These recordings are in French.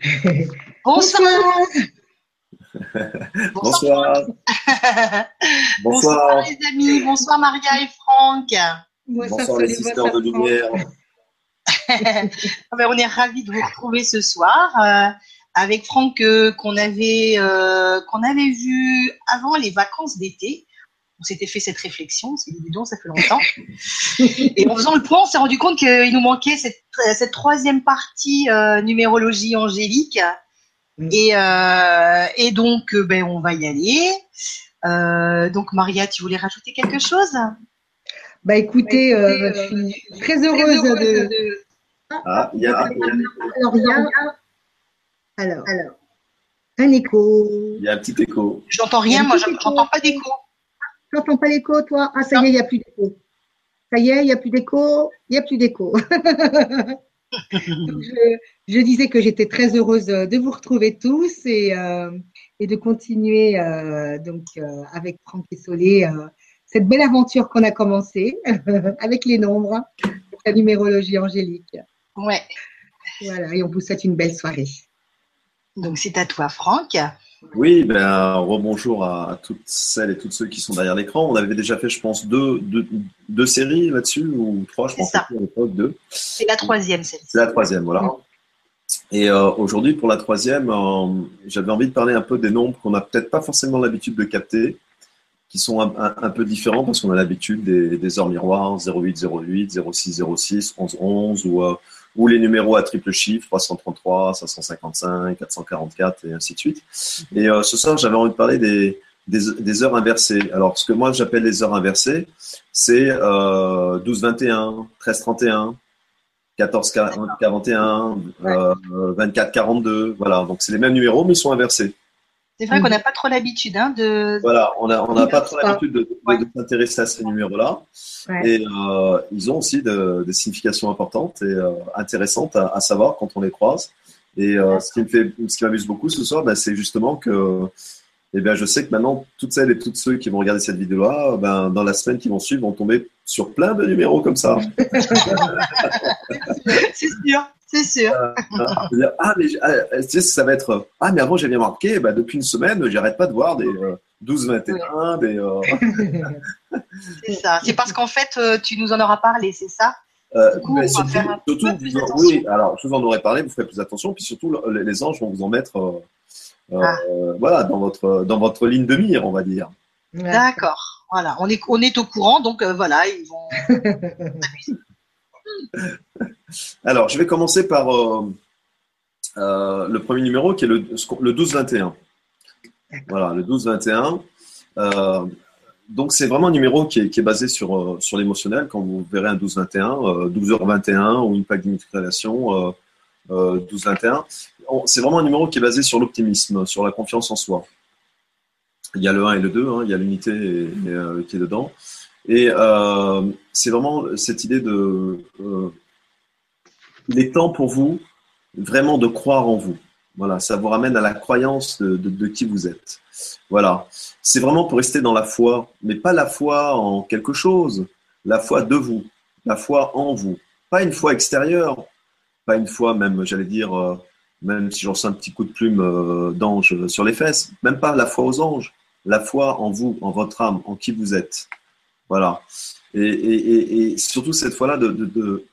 Bonsoir. Bonsoir. Bonsoir. les amis. Bonsoir Maria et Franck. Bonsoir, les sisters de lumière. Ah ben, on est ravis de vous retrouver ce soir euh, avec Franck euh, qu'on avait euh, qu'on avait vu avant les vacances d'été. On s'était fait cette réflexion, c'est évident, ça fait longtemps. Et en faisant le point, on s'est rendu compte qu'il nous manquait cette, cette troisième partie numérologie angélique. Mm. Et, et donc, ben, on va y aller. donc, Maria, tu voulais rajouter quelque chose? Bah écoutez, euh, je suis très heureuse, de, ah, il y a, Alors, il y a... Alors, alors, un écho. Il y a un petit écho. J'entends rien, moi, j'entends pas d'écho. J'entends pas l'écho, toi? Ah, ça y est, il n'y a plus d'écho. Ça y est, il n'y a plus d'écho. Il n'y a plus d'écho. je, je, disais que j'étais très heureuse de vous retrouver tous et, euh, et de continuer euh, donc euh, avec Franck et Solé euh, cette belle aventure qu'on a commencée avec les nombres, la numérologie angélique. Ouais. Voilà, et on vous souhaite une belle soirée. Donc c'est à toi, Franck. Oui, ben, rebonjour à, toutes celles et tous ceux qui sont derrière l'écran. On avait déjà fait, je pense, deux, deux, séries là-dessus, ou trois, je pense, à l'époque, deux. C'est la troisième, C'est la troisième, voilà. Et euh, aujourd'hui, pour la troisième, euh, j'avais envie de parler un peu des nombres qu'on n'a peut-être pas forcément l'habitude de capter, qui sont un, peu différents parce qu'on a l'habitude des, des, heures miroirs 08, 08, 06, 06, 11, 11 ou, euh, ou les numéros à triple chiffre 333, 555, 444 et ainsi de suite. Et euh, ce soir, j'avais envie de parler des, des, des, heures inversées. Alors, ce que moi j'appelle les heures inversées, c'est euh, 12, 21, 13, 31, 14, 41, euh, 24, 42. Voilà, donc c'est les mêmes numéros, mais ils sont inversés. C'est vrai qu'on n'a pas trop l'habitude hein, de. Voilà, on n'a on a pas trop l'habitude de, s'intéresser à ces numéros-là. Et euh, ils ont aussi des significations importantes et euh, intéressantes à, savoir quand on les croise. Et euh, ce qui me fait, ce qui m'amuse beaucoup ce soir, ben, c'est justement que eh bien, je sais que maintenant, toutes celles et tous ceux qui vont regarder cette vidéo-là, ben, dans la semaine qui vont suivre, vont tomber sur plein de numéros comme ça. c'est sûr. C'est sûr. Euh, euh, ah, mais ah, ça va être. Ah, mais avant, j'avais marqué, bah, depuis une semaine, j'arrête pas de voir des 12-21, des. Euh, c'est ça. C'est parce qu'en fait, tu nous en auras parlé, c'est ça? Surtout, oui, alors je vous en aurais parlé, vous ferez plus attention, puis surtout les anges vont vous en mettre ah. voilà, dans, votre, dans votre ligne de mire, on va dire. D'accord, voilà, on est, on est au courant, donc voilà, ils vont. Alors, je vais commencer par euh, euh, le premier numéro qui est le, le 12-21. Voilà, le 12-21. Euh, donc, c'est vraiment un numéro qui est, basé sur, sur l'émotionnel. Quand vous verrez un 12-21, 12h21 ou une plaque d'immatriculation 12-21, c'est vraiment un numéro qui est basé sur l'optimisme, sur la confiance en soi. Il y a le 1 et le 2, hein, il y a l'unité qui est dedans. Et c'est vraiment cette idée de il est temps pour vous vraiment de croire en vous. Voilà, ça vous ramène à la croyance de, qui vous êtes. Voilà, c'est vraiment pour rester dans la foi, mais pas la foi en quelque chose, la foi de vous, la foi en vous, pas une foi extérieure, pas une foi même, j'allais dire, euh, même si j'en sens un petit coup de plume euh, d'ange sur les fesses, même pas la foi aux anges, la foi en vous, en votre âme, en qui vous êtes. Voilà. Et, surtout cette fois-là de,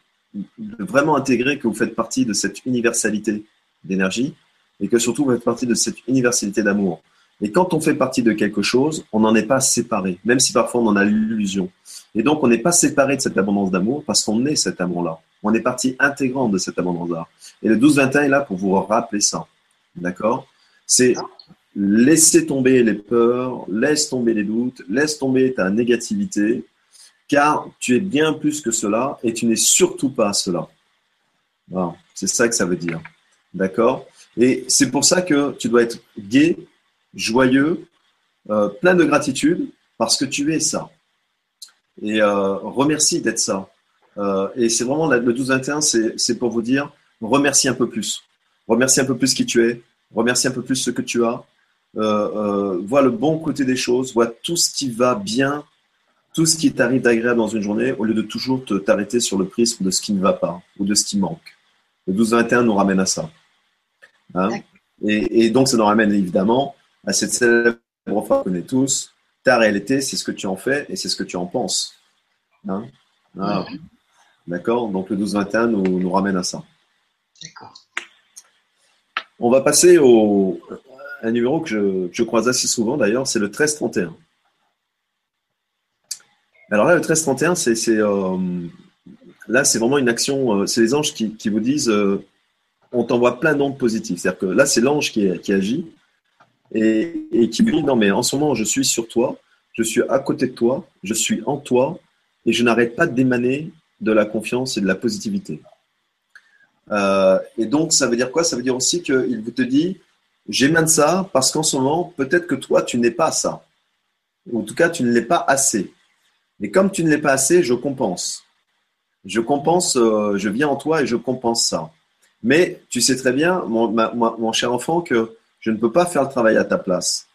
vraiment intégrer que vous faites partie de cette universalité d'énergie et que surtout vous faites partie de cette universalité d'amour. Et quand on fait partie de quelque chose, on n'en est pas séparé, même si parfois on en a l'illusion. Et donc on n'est pas séparé de cette abondance d'amour parce qu'on est cet amour-là. On est partie intégrante de cette abondance-là. Et le 12-21 est là pour vous rappeler ça. D'accord? C'est laisser tomber les peurs, laisse tomber les doutes, laisse tomber ta négativité, car tu es bien plus que cela et tu n'es surtout pas cela. c'est ça que ça veut dire. D'accord? Et c'est pour ça que tu dois être gai, joyeux, euh, plein de gratitude, parce que tu es ça. Et euh, remercie d'être ça. Euh, et c'est vraiment le 12-21, c'est pour vous dire, remercie un peu plus. Remercie un peu plus qui tu es. Remercie un peu plus ce que tu as. Vois le bon côté des choses. Vois tout ce qui va bien tout ce qui t'arrive d'agréable dans une journée au lieu de toujours t'arrêter sur le prisme de ce qui ne va pas ou de ce qui manque. Le 12-21 nous ramène à ça. Hein? Et, donc, ça nous ramène évidemment à cette célèbre phrase qu'on connaît tous ta réalité, c'est ce que tu en fais et c'est ce que tu en penses. Hein? Ah. D'accord? Donc, le 12-21 nous, nous ramène à ça. D'accord. On va passer au, un numéro que je, croise assez souvent d'ailleurs, c'est le 1331. Alors là, le 1331, c'est, euh, là, c'est vraiment une action. Euh, c'est les anges qui, vous disent euh, on t'envoie plein d'ondes positives. C'est-à-dire que là, c'est l'ange qui, agit et, qui vous dit non, mais en ce moment, je suis sur toi, je suis à côté de toi, je suis en toi et je n'arrête pas d'émaner de la confiance et de la positivité. et donc, ça veut dire quoi? Ça veut dire aussi qu'il te dit j'émane ça parce qu'en ce moment, peut-être que toi, tu n'es pas ça. Ou en tout cas, tu ne l'es pas assez. Et comme tu ne l'es pas assez, je compense. Je compense, euh, je viens en toi et je compense ça. Mais tu sais très bien, mon, mon cher enfant, que je ne peux pas faire le travail à ta place.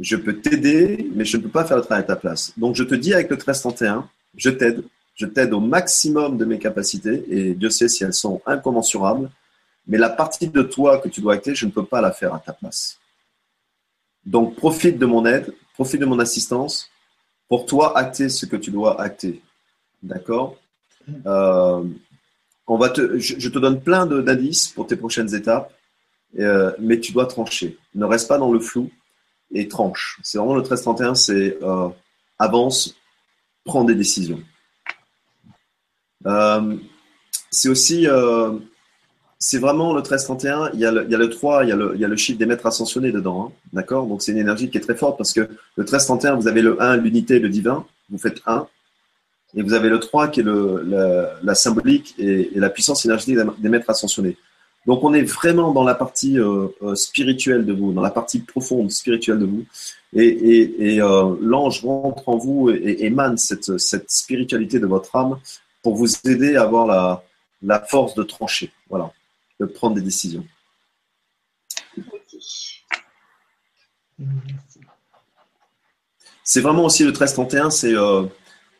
Je peux t'aider, mais je ne peux pas faire le travail à ta place. Donc je te dis avec le 1331, je t'aide. Je t'aide au maximum de mes capacités et Dieu sait si elles sont incommensurables. Mais la partie de toi que tu dois acter, je ne peux pas la faire à ta place. Donc profite de mon aide, profite de mon assistance pour toi acter ce que tu dois acter. D'accord euh, on va te, je, te donne plein d'indices pour tes prochaines étapes, euh, mais tu dois trancher. Ne reste pas dans le flou et tranche. C'est vraiment le 1331, c'est euh, avance, prends des décisions. c'est aussi c'est vraiment le 1331, il y, a le, il y a le 3, il y a le, chiffre des maîtres ascensionnés dedans. Hein. D'accord? Donc c'est une énergie qui est très forte parce que le 1331, vous avez le 1, l'unité, le divin, vous faites 1. Et vous avez le 3 qui est la, symbolique et, la puissance énergétique des maîtres ascensionnés. Donc on est vraiment dans la partie euh, euh, spirituelle de vous, dans la partie profonde spirituelle de vous. Et, euh, l'ange rentre en vous et, émane cette, spiritualité de votre âme pour vous aider à avoir la force de trancher. Voilà de prendre des décisions. C'est vraiment aussi le 1331, c'est euh,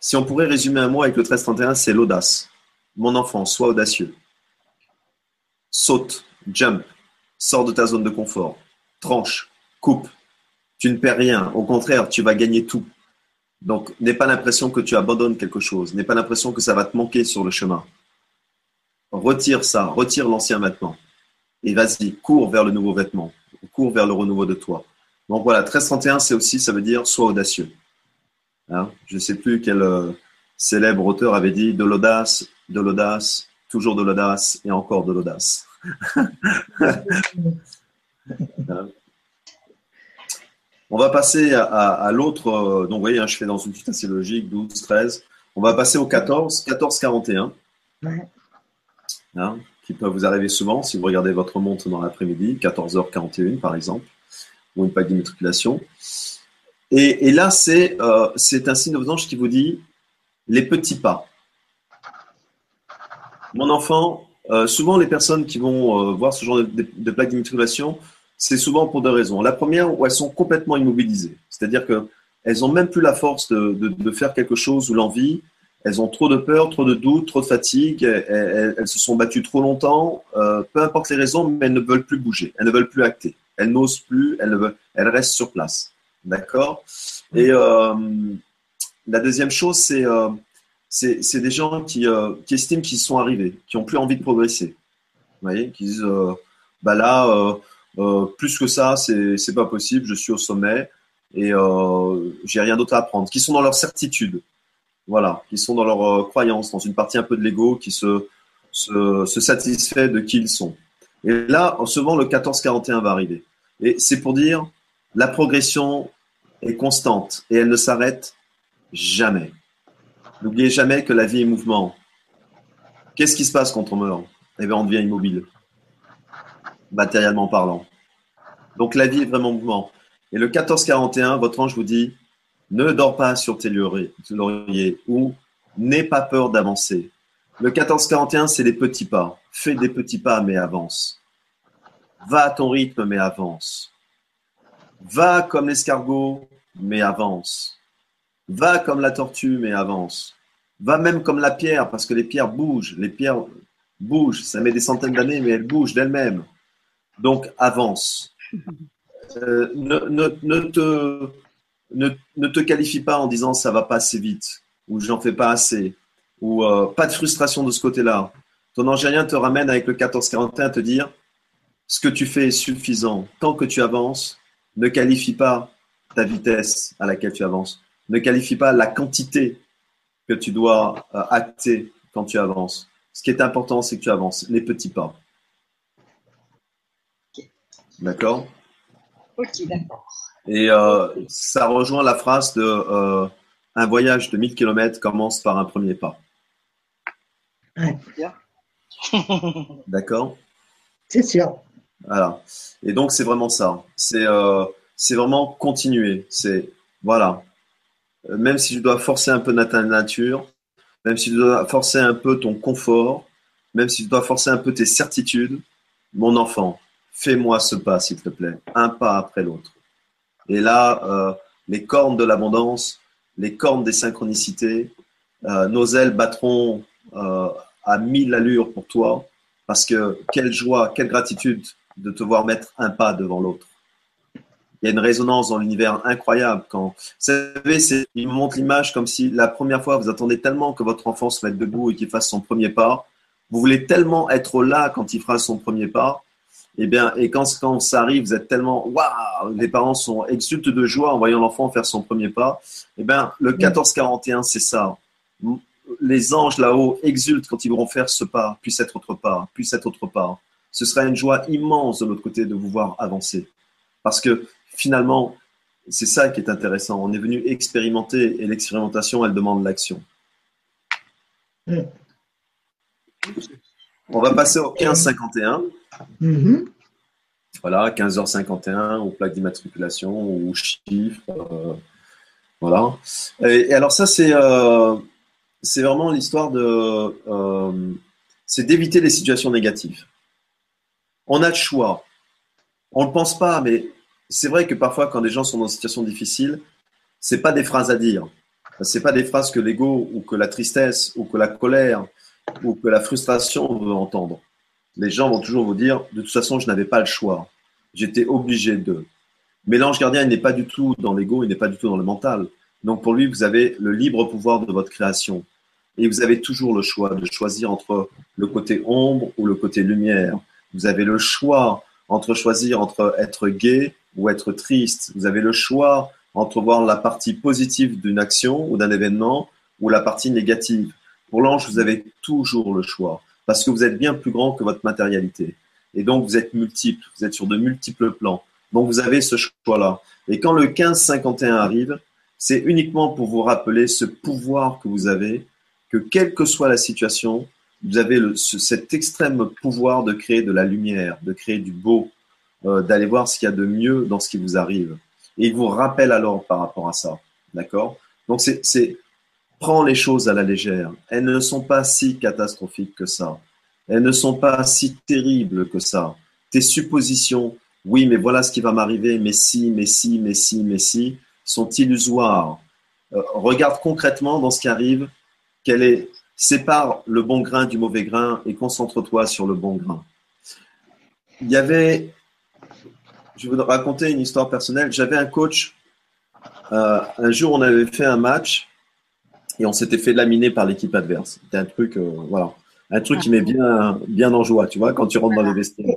si on pourrait résumer un mot avec le 1331, c'est l'audace. Mon enfant, sois audacieux. Saute, jump, sors de ta zone de confort, tranche, coupe. Tu ne perds rien, au contraire, tu vas gagner tout. Donc, n'aie pas l'impression que tu abandonnes quelque chose, n'aie pas l'impression que ça va te manquer sur le chemin retire ça, retire l'ancien vêtement. Et vas-y, cours vers le nouveau vêtement, cours vers le renouveau de toi. Donc voilà, 1331, c'est aussi, ça veut dire sois audacieux. Hein? Je ne sais plus quel euh, célèbre auteur avait dit de l'audace, de l'audace, toujours de l'audace et encore de l'audace. Hein? On va passer à, l'autre. Euh, donc, vous voyez, hein, je fais dans une suite assez logique 12, 13. On va passer au 14, 14, 41. Ouais. Hein, qui peuvent vous arriver souvent si vous regardez votre montre dans l'après-midi, 14h41 par exemple, ou une plaque d'immatriculation. Et, là, c'est euh, un signe de anges qui vous dit les petits pas. Mon enfant, euh, souvent les personnes qui vont euh, voir ce genre de, plaque d'immatriculation, c'est souvent pour deux raisons. La première, où elles sont complètement immobilisées, c'est-à-dire qu'elles n'ont même plus la force de, faire quelque chose ou l'envie, elles ont trop de peur, trop de doutes, trop de fatigue, elles, se sont battues trop longtemps, euh, peu importe les raisons, mais elles ne veulent plus bouger, elles ne veulent plus acter, elles n'osent plus, elles, restent sur place. D'accord? Et euh, la deuxième chose, c'est euh, des gens qui, qui estiment qu'ils sont arrivés, qui n'ont plus envie de progresser. Vous voyez? Qui disent, bah là, plus que ça, c'est pas possible, je suis au sommet et j'ai rien d'autre à apprendre. Qui sont dans leur certitude voilà, qui sont dans leur euh, croyance, dans une partie un peu de l'ego, qui se, se, se, satisfait de qui ils sont. Et là, en vend le 1441 va arriver. Et c'est pour dire, la progression est constante et elle ne s'arrête jamais. N'oubliez jamais que la vie est mouvement. Qu'est-ce qui se passe quand on meurt? Eh bien, on devient immobile, matériellement parlant. Donc la vie est vraiment mouvement. Et le 1441, votre ange vous dit, ne dors pas sur tes lauriers ou n'aie pas peur d'avancer. Le 1441, c'est les petits pas. Fais des petits pas, mais avance. Va à ton rythme, mais avance. Va comme l'escargot, mais avance. Va comme la tortue, mais avance. Va même comme la pierre, parce que les pierres bougent. Les pierres bougent. Ça met des centaines d'années, mais elles bougent d'elles-mêmes. Donc, avance. Euh, ne, te, ne, te qualifie pas en disant ça va pas assez vite, ou j'en fais pas assez, ou euh, pas de frustration de ce côté-là. Ton angélien te ramène avec le 1441 à te dire ce que tu fais est suffisant. Tant que tu avances, ne qualifie pas ta vitesse à laquelle tu avances. Ne qualifie pas la quantité que tu dois euh, acter quand tu avances. Ce qui est important, c'est que tu avances, les petits pas. D'accord? Ok, d'accord. Et euh, ça rejoint la phrase de euh, un voyage de 1000 km commence par un premier pas. D'accord? C'est sûr. Voilà. Et donc, c'est vraiment ça. C'est euh, vraiment continuer. C'est, voilà. Même si je dois forcer un peu ta nature, même si tu dois forcer un peu ton confort, même si tu dois forcer un peu tes certitudes, mon enfant, fais-moi ce pas, s'il te plaît, un pas après l'autre. Et là, euh, les cornes de l'abondance, les cornes des synchronicités, euh, nos ailes battront euh, à mille allures pour toi, parce que quelle joie, quelle gratitude de te voir mettre un pas devant l'autre. Il y a une résonance dans l'univers incroyable. Quand, vous savez, il me montre l'image comme si la première fois, vous attendez tellement que votre enfant se mette debout et qu'il fasse son premier pas. Vous voulez tellement être là quand il fera son premier pas et eh bien, et quand, quand ça arrive, vous êtes tellement waouh, les parents sont exultent de joie en voyant l'enfant faire son premier pas. Et eh bien, le 1441, c'est ça. Les anges là-haut exultent quand ils vont faire ce pas, puis cet autre pas, puis cet autre pas. Ce sera une joie immense de l'autre côté de vous voir avancer. Parce que finalement, c'est ça qui est intéressant. On est venu expérimenter et l'expérimentation, elle demande l'action. On va passer au 1551. Mm-hmm. Voilà, 15h51, ou plaque d'immatriculation, ou chiffre. Euh, voilà. Et, alors ça, c'est euh, c'est vraiment l'histoire de... Euh, c'est d'éviter les situations négatives. On a le choix. On ne le pense pas, mais c'est vrai que parfois, quand des gens sont dans une situation difficile, c'est pas des phrases à dire. C'est pas des phrases que l'ego ou que la tristesse ou que la colère ou que la frustration veut entendre les gens vont toujours vous dire, de toute façon, je n'avais pas le choix. J'étais obligé de. Mais l'ange gardien, il n'est pas du tout dans l'ego, il n'est pas du tout dans le mental. Donc pour lui, vous avez le libre pouvoir de votre création. Et vous avez toujours le choix de choisir entre le côté ombre ou le côté lumière. Vous avez le choix entre choisir entre être gai ou être triste. Vous avez le choix entre voir la partie positive d'une action ou d'un événement ou la partie négative. Pour l'ange, vous avez toujours le choix parce que vous êtes bien plus grand que votre matérialité. Et donc, vous êtes multiple, vous êtes sur de multiples plans. Donc, vous avez ce choix-là. Et quand le 1551 arrive, c'est uniquement pour vous rappeler ce pouvoir que vous avez, que quelle que soit la situation, vous avez le, cet extrême pouvoir de créer de la lumière, de créer du beau, euh, d'aller voir ce qu'il y a de mieux dans ce qui vous arrive. Et il vous rappelle alors par rapport à ça. D'accord? Donc, c'est Prends les choses à la légère. Elles ne sont pas si catastrophiques que ça. Elles ne sont pas si terribles que ça. Tes suppositions, oui, mais voilà ce qui va m'arriver, mais si, mais si, mais si, mais si, sont illusoires. Euh, regarde concrètement dans ce qui arrive, quel est, sépare le bon grain du mauvais grain et concentre-toi sur le bon grain. Il y avait, je vais vous raconter une histoire personnelle. J'avais un coach. Euh, un jour, on avait fait un match et on s'était fait laminer par l'équipe adverse. C'était un truc, euh, voilà, un truc qui met bien, bien en joie, tu vois, quand tu rentres dans les vestiaires.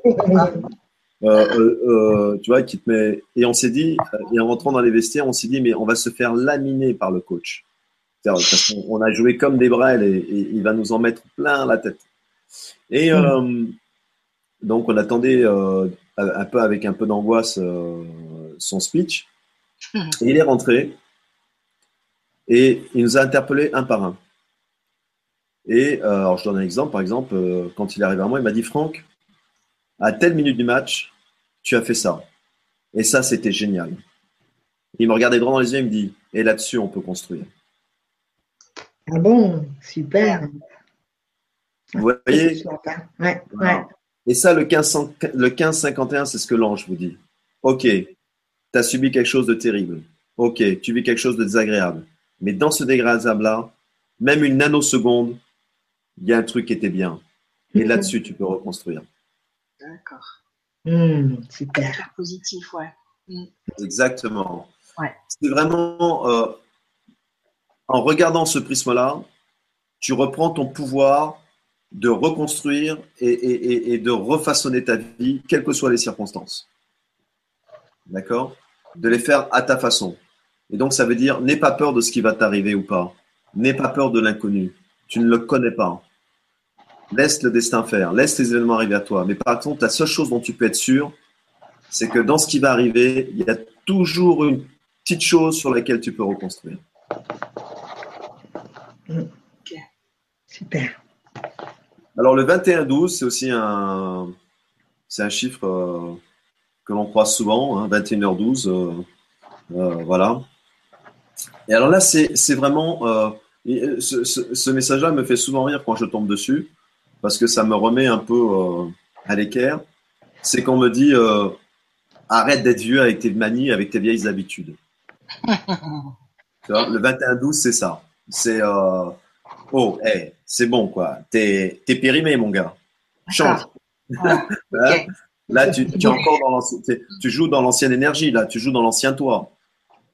Euh, euh, tu vois, qui te met. Et on s'est dit, et en rentrant dans les vestiaires, on s'est dit, mais on va se faire laminer par le coach. Parce qu'on a joué comme des brels et, il va nous en mettre plein la tête. Et donc, on attendait un peu avec un peu d'angoisse son speech. Mm. Et il est rentré. Et il nous a interpellés un par un. Et euh, alors je donne un exemple, par exemple, euh, quand il est arrivé à moi, il m'a dit Franck, à telle minute du match, tu as fait ça. Et ça, c'était génial. Il me regardait droit dans les yeux et me dit Et là-dessus, on peut construire. Ah bon, super. Vous voyez? Ouais, ouais. Et ça, le 1551, c'est ce que l'ange vous dit. Ok, tu as subi quelque chose de terrible. Ok, tu vis quelque chose de désagréable. Mais dans ce dégradable-là, même une nanoseconde, il y a un truc qui était bien. Et mhm. là-dessus, tu peux reconstruire. D'accord. Hmm, super. Positif, ouais. Exactement. Ouais. C'est vraiment euh, en regardant ce prisme-là, tu reprends ton pouvoir de reconstruire et, et- et- et de refaçonner ta vie, quelles que soient les circonstances. D'accord? De les faire à ta façon. Et donc, ça veut dire, n'aie pas peur de ce qui va t'arriver ou pas. N'aie pas peur de l'inconnu. Tu ne le connais pas. Laisse le destin faire. Laisse les événements arriver à toi. Mais par contre, la seule chose dont tu peux être sûr, c'est que dans ce qui va arriver, il y a toujours une petite chose sur laquelle tu peux reconstruire. Super. Alors le 21-12, c'est aussi un, c'est un chiffre euh, que l'on croise souvent, hein, 21h12, euh, euh, voilà. Et alors là, c'est vraiment, euh, euh, ce, ce- ce message-là me fait souvent rire quand je tombe dessus, parce que ça me remet un peu euh, à l'équerre. C'est qu'on me dit, euh, arrête d'être vieux avec tes manies, avec tes vieilles habitudes. Tu vois, le 21-12, c'est ça. C'est, oh, hey, c'est bon, quoi. T'es périmé, mon gars. Change. Hein Ok. Là, tu, tu es encore dans tu joues dans l'ancienne énergie, là, tu joues dans l'ancien toi.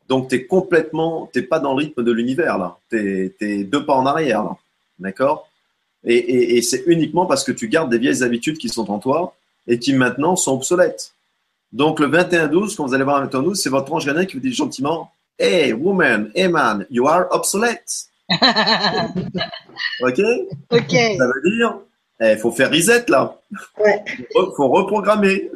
Donc, tu es complètement, tu pas dans le rythme de l'univers, là. Tu es, deux pas en arrière, là. D'accord? Et, et, et c'est uniquement parce que tu gardes des vieilles habitudes qui sont en toi et qui maintenant sont obsolètes. Donc, le 21-12, quand vous allez voir le 21-12, c'est votre ange gardien qui vous dit gentiment Hey, woman, hey man, you are obsolete. OK? Ok. Ça veut dire, il faut faire reset là. Ouais. Il faut reprogrammer.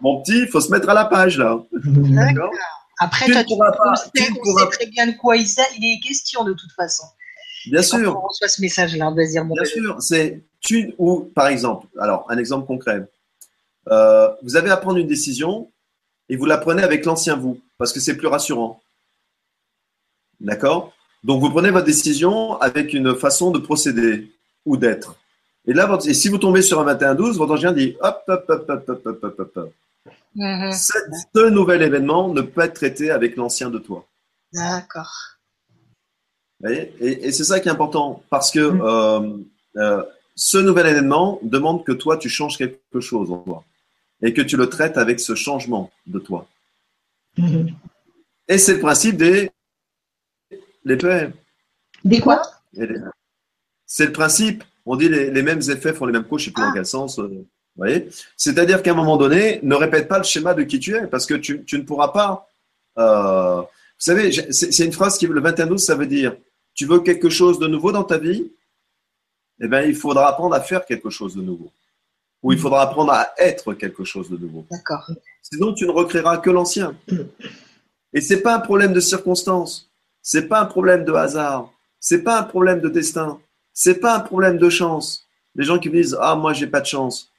Mon petit, il faut se mettre à la page là. D'accord Après, Tu toi, ne tu pourras pas- tu on pourras sait très bien de quoi il, est question de toute façon. Bien sûr, on reçoit ce message-là, on doit se dire, bon, bien sûr. C'est tu ou par exemple, alors un exemple concret. Euh, vous avez à prendre une décision et vous la prenez avec l'ancien vous parce que c'est plus rassurant. D'accord? Donc vous prenez votre décision avec une façon de procéder ou d'être. Et là, et si vous tombez sur un 21-12, votre angien dit hop, hop, hop, hop, hop, hop, hop, hop. hop. Mm-hmm. Ce, nouvel événement ne peut être traité avec l'ancien de toi. D'accord. Et, et, et c'est ça qui est important, parce que mmh. euh, euh, ce nouvel événement demande que toi, tu changes quelque chose en toi, et que tu le traites avec ce changement de toi. Mmh. Et c'est le principe des les pères. Des quoi? C'est le principe on dit les, les mêmes effets font les mêmes causes, je ne sais plus Ah. dans quel sens. euh, vous voyez? C'est-à-dire qu'à un moment donné, ne répète pas le schéma de qui tu es, parce que tu, tu ne pourras pas. euh, vous savez, c'est une phrase qui, le 21 12, ça veut dire tu veux quelque chose de nouveau dans ta vie? Eh bien, il faudra apprendre à faire quelque chose de nouveau. Ou il faudra apprendre à être quelque chose de nouveau. D'accord. Sinon, tu ne recréeras que l'ancien. Et c'est pas un problème de circonstance. C'est pas un problème de hasard. C'est pas un problème de destin. C'est pas un problème de chance. Les gens qui me disent ah moi j'ai pas de chance.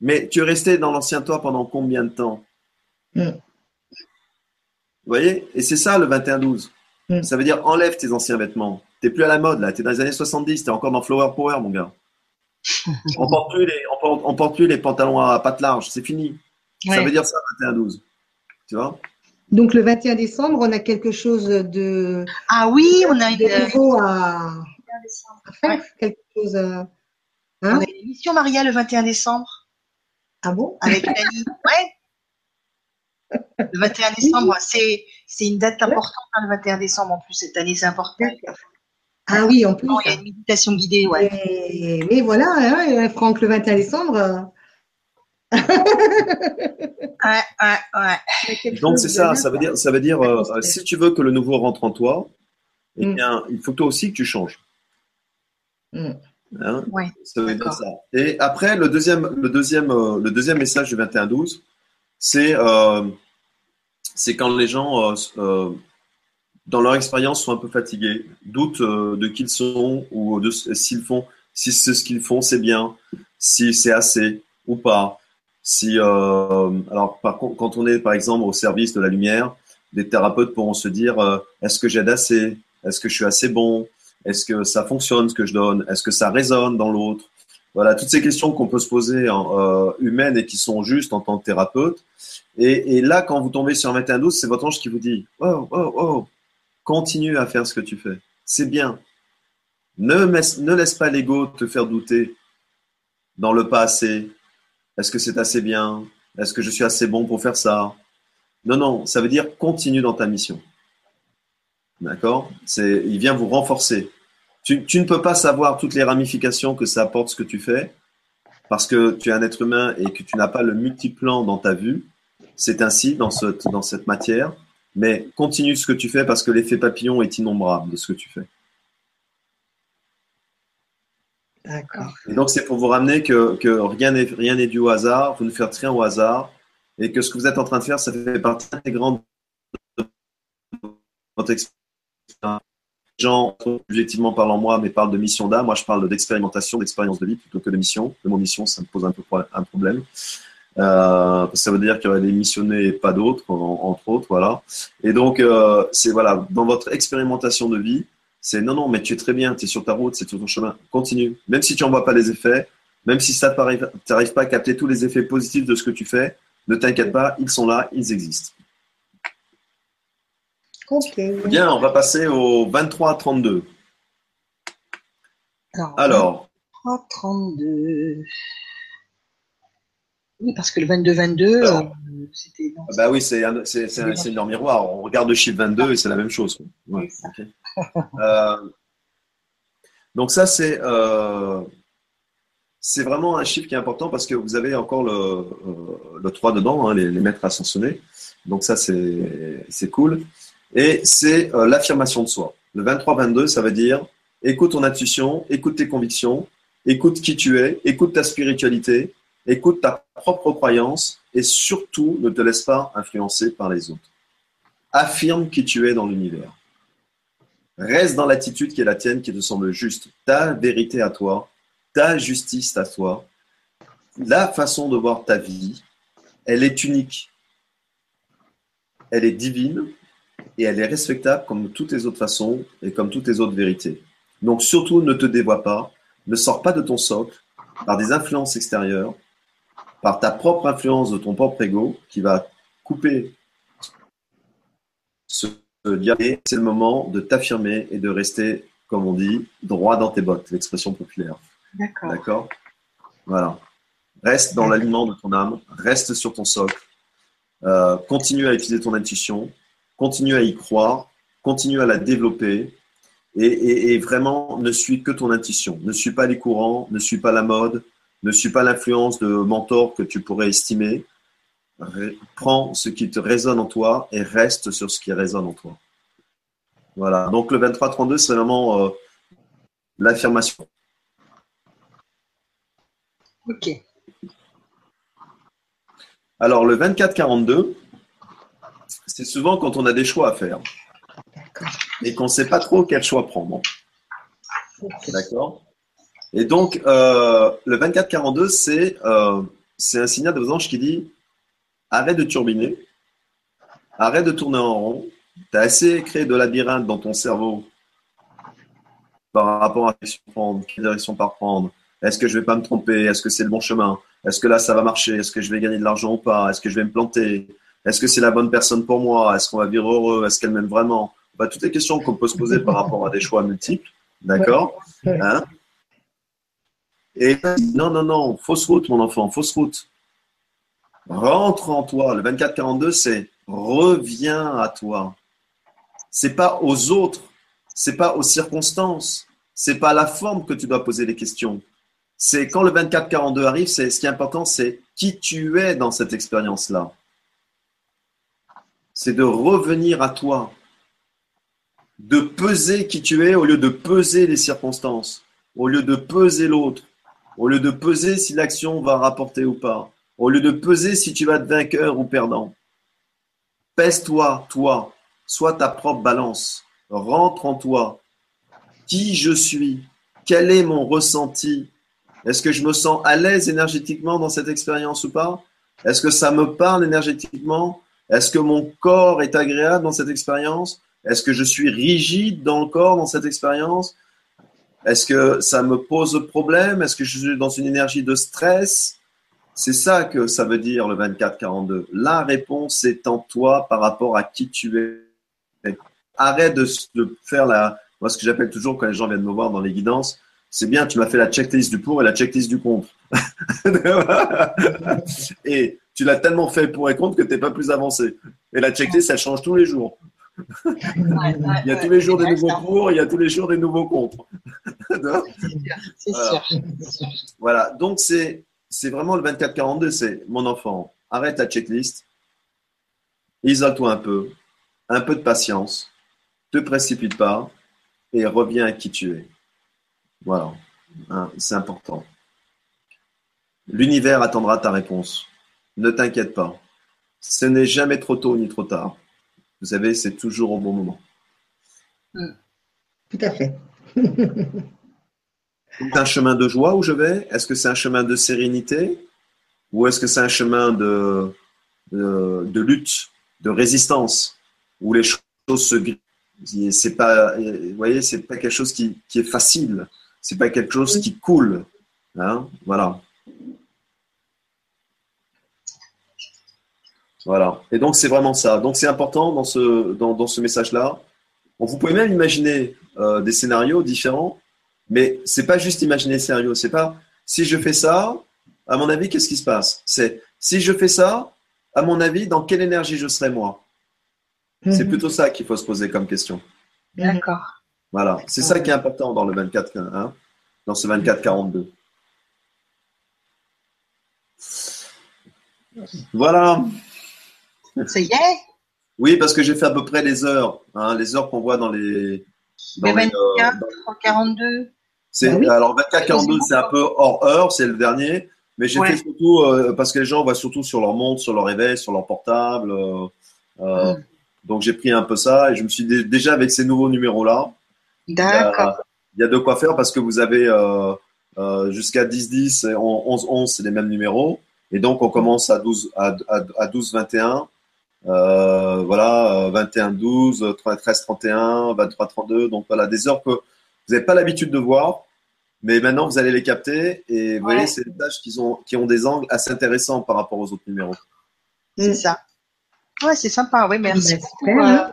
Mais tu es resté dans l'ancien toi pendant combien de temps Mm. Vous voyez? Et c'est ça le 21-12. Mm. Ça veut dire enlève tes anciens vêtements. T'es plus à la mode là. T'es dans les années 70. T'es encore dans Flower Power mon gars. on porte plus les, on porte, on porte plus les pantalons à pattes larges. C'est fini. Ça veut dire ça 21-12. Tu vois? Donc le 21 décembre, on a quelque chose de, Ah oui, on a une, de nouveau à, à faire, Ouais. quelque chose. à- on Hein a une émission, Maria, le 21 décembre, Ah bon? Avec. Ouais. Le 21 décembre, c'est, c'est une date importante, hein, le 21 décembre. En plus, cette année, c'est important. Ah oui, en plus. Non, il y a une méditation guidée, ouais. Mais, mais voilà, hein, Franck, le 21 décembre. euh, Ouais, ouais, ouais. Donc c'est ça, ça veut dire, ça veut dire, euh, si tu veux que le nouveau rentre en toi, eh Mm. bien, il faut toi aussi que tu changes. Mm. Hein? Ouais, ça veut dire d'accord. ça. Et après, le deuxième, le deuxième, euh, le deuxième message du 21-12, c'est euh, quand les gens, euh, euh, dans leur expérience, sont un peu fatigués, doutent euh, de qui ils sont ou de s'ils font, si ce qu'ils font, c'est bien, si c'est assez ou pas. Si, alors, par contre, quand on est, par exemple, au service de la lumière, des thérapeutes pourront se dire est-ce que j'aide assez? Est-ce que je suis assez bon? Est-ce que ça fonctionne ce que je donne? Est-ce que ça résonne dans l'autre? Voilà, toutes ces questions qu'on peut se poser euh, humaines et qui sont justes en tant que thérapeute. Et, là, quand vous tombez sur un 21-12, c'est votre ange qui vous dit oh, oh, oh, continue à faire ce que tu fais. C'est bien. Ne laisse pas l'ego te faire douter dans le passé, Est-ce que c'est assez bien? Est-ce que je suis assez bon pour faire ça Non, non, ça veut dire continue dans ta mission. D'accord? Il vient vous renforcer. Tu, tu, ne peux pas savoir toutes les ramifications que ça apporte ce que tu fais parce que tu es un être humain et que tu n'as pas le multiplan dans ta vue. C'est ainsi dans, ce, dans cette matière. Mais continue ce que tu fais parce que l'effet papillon est innombrable de ce que tu fais. D'accord. Et donc, c'est pour vous ramener que, que rien n'est rien dû au hasard, vous ne faites rien au hasard, et que ce que vous êtes en train de faire, ça fait partie intégrante de votre expérience. Gens, objectivement parlant moi, mais parlent de mission d'âme. Moi, je parle d'expérimentation, d'expérience de vie plutôt que de mission. De mon mission, ça me pose un peu un problème. Euh, ça veut dire qu'il y aurait des missionnés et pas d'autres, entre autres, voilà. Et donc, euh, c'est voilà, dans votre expérimentation de vie, c'est non, non, mais tu es très bien, tu es sur ta route, c'est sur ton chemin, continue. Même si tu n'en vois pas les effets, même si ça tu n'arrives pas à capter tous les effets positifs de ce que tu fais, ne t'inquiète pas, ils sont là, ils existent. Ok. Bien, on va passer au 23 32. Alors, Alors 23 32. Oui, parce que le 22-22, Alors. euh, c'était. non, bah oui, c'est un, c'est, leur miroir. On regarde le chiffre 22 et c'est la même chose. Ouais. Euh, donc ça, c'est euh, c'est vraiment un chiffre qui est important parce que vous avez encore le, le 3 dedans, hein, les, les maîtres ascensionnés. Donc ça, c'est c'est cool. Et c'est euh, l'affirmation de soi. Le 23-22, ça veut dire écoute ton intuition, écoute tes convictions, écoute qui tu es, écoute ta spiritualité, écoute ta propre croyance et surtout ne te laisse pas influencer par les autres. Affirme qui tu es dans l'univers. Reste dans l'attitude qui est la tienne, qui te semble juste. Ta vérité à toi, ta justice à toi, la façon de voir ta vie, elle est unique. Elle est divine et elle est respectable comme toutes les autres façons et comme toutes les autres vérités. Donc surtout, ne te dévoie pas, ne sors pas de ton socle par des influences extérieures, par ta propre influence de ton propre ego qui va couper ce dialogue. Et C'est le moment de t'affirmer et de rester, comme on dit, droit dans tes bottes, l'expression populaire. D'accord. D'accord? Voilà. Reste dans l'alignement de ton âme, reste sur ton socle, euh, continue à utiliser ton intuition, continue à y croire, continue à la développer et, et- et vraiment ne suis que ton intuition. Ne suis pas les courants, ne suis pas la mode, ne suis pas l'influence de mentors que tu pourrais estimer. Prends ce qui te résonne en toi et reste sur ce qui résonne en toi. Voilà. Donc le 23-32, c'est vraiment euh, l'affirmation. Ok. Alors, le 24-42, c'est souvent quand on a des choix à faire. D'accord. et qu'on ne sait pas trop quel choix prendre. D'accord. Et donc, euh, le 24-42, c'est euh, c'est un signal de vos anges qui dit arrête de turbiner, arrête de tourner en rond. Tu as assez créé de labyrinthe dans ton cerveau par rapport à quelle direction prendre, quelle direction par prendre. Est-ce que je vais pas me tromper? Est-ce que c'est le bon chemin? Est-ce que là ça va marcher? Est-ce que je vais gagner de l'argent ou pas? Est-ce que je vais me planter? Est-ce que c'est la bonne personne pour moi? Est-ce qu'on va vivre heureux? Est-ce qu'elle m'aime vraiment? Bah, Toutes les questions qu'on peut se poser par rapport à des choix multiples. D'accord? Hein? Et non, non, non, fausse route, mon enfant, fausse route. Rentre en toi. Le 24-42, c'est reviens à toi. C'est pas aux autres, c'est pas aux circonstances, c'est pas à la forme que tu dois poser les questions. C'est quand le 24-42 arrive, c'est ce qui est important, c'est qui tu es dans cette expérience-là. C'est de revenir à toi, de peser qui tu es au lieu de peser les circonstances, au lieu de peser l'autre, au lieu de peser si l'action va rapporter ou pas, au lieu de peser si tu vas être vainqueur ou perdant. Pèse-toi, toi, sois ta propre balance, rentre en toi. Qui je suis? Quel est mon ressenti? Est-ce que je me sens à l'aise énergétiquement dans cette expérience ou pas? Est-ce que ça me parle énergétiquement? Est-ce que mon corps est agréable dans cette expérience? Est-ce que je suis rigide dans le corps dans cette expérience? Est-ce que ça me pose problème? Est-ce que je suis dans une énergie de stress? C'est ça que ça veut dire le 24-42. La réponse est en toi par rapport à qui tu es. Arrête de, faire la, moi ce que j'appelle toujours quand les gens viennent me voir dans les guidances, c'est bien, tu m'as fait la checklist du pour et la checklist du contre. et tu l'as tellement fait pour et contre que tu n'es pas plus avancé. Et la checklist, elle change tous les jours. il y a tous les jours des nouveaux pour, il y a tous les jours des nouveaux contre. c'est sûr. Voilà, donc c'est vraiment le 24-42, c'est mon enfant, arrête la checklist, isole-toi un peu, un peu de patience, te précipite pas et reviens à qui tu es. Voilà, hein, c'est important. L'univers attendra ta réponse. Ne t'inquiète pas. Ce n'est jamais trop tôt ni trop tard. Vous savez, c'est toujours au bon moment. Mm. Tout à fait. c'est un chemin de joie où je vais? Est-ce que c'est un chemin de sérénité? Ou est-ce que c'est un chemin de, de, lutte, de résistance, où les choses se grisent C'est pas, vous voyez, c'est pas quelque chose qui, qui est facile. C'est pas quelque chose qui coule. Hein? Voilà. Voilà. Et donc, c'est vraiment ça. Donc, c'est important dans ce, dans, ce message-là. vous pouvez même imaginer euh, des scénarios différents, mais c'est pas juste imaginer des scénarios. C'est pas si je fais ça, à mon avis, qu'est-ce qui se passe? C'est si je fais ça, à mon avis, dans quelle énergie je serai moi? C'est mhm. plutôt ça qu'il faut se poser comme question. D'accord. Voilà. C'est ça qui est important dans le 24, hein, dans ce 24-42. Voilà. Ça y est Oui, parce que j'ai fait à peu près les heures, hein, les heures qu'on voit dans les. Dans 24, 42. Bah alors 24, 42, c'est un peu hors heure, c'est le dernier. Mais j'ai fait surtout euh, parce que les gens voient surtout sur leur montre, sur leur réveil, sur leur portable. Euh, euh, mm. Donc j'ai pris un peu ça et je me suis déjà avec ces nouveaux numéros là. D'accord. Il y a de quoi faire parce que vous avez jusqu'à 10, 10 et 11, 11, c'est les mêmes numéros. Et donc on commence à 12, à, à 12, 21 euh, voilà, 21, 12, 13, 31, 23, 32. Donc voilà, des heures que vous n'avez pas l'habitude de voir, mais maintenant vous allez les capter et vous voyez, c'est des tâches qui ont, qui ont des angles assez intéressants par rapport aux autres numéros. C'est ça. Ouais, c'est sympa. Oui, merci beaucoup. Euh,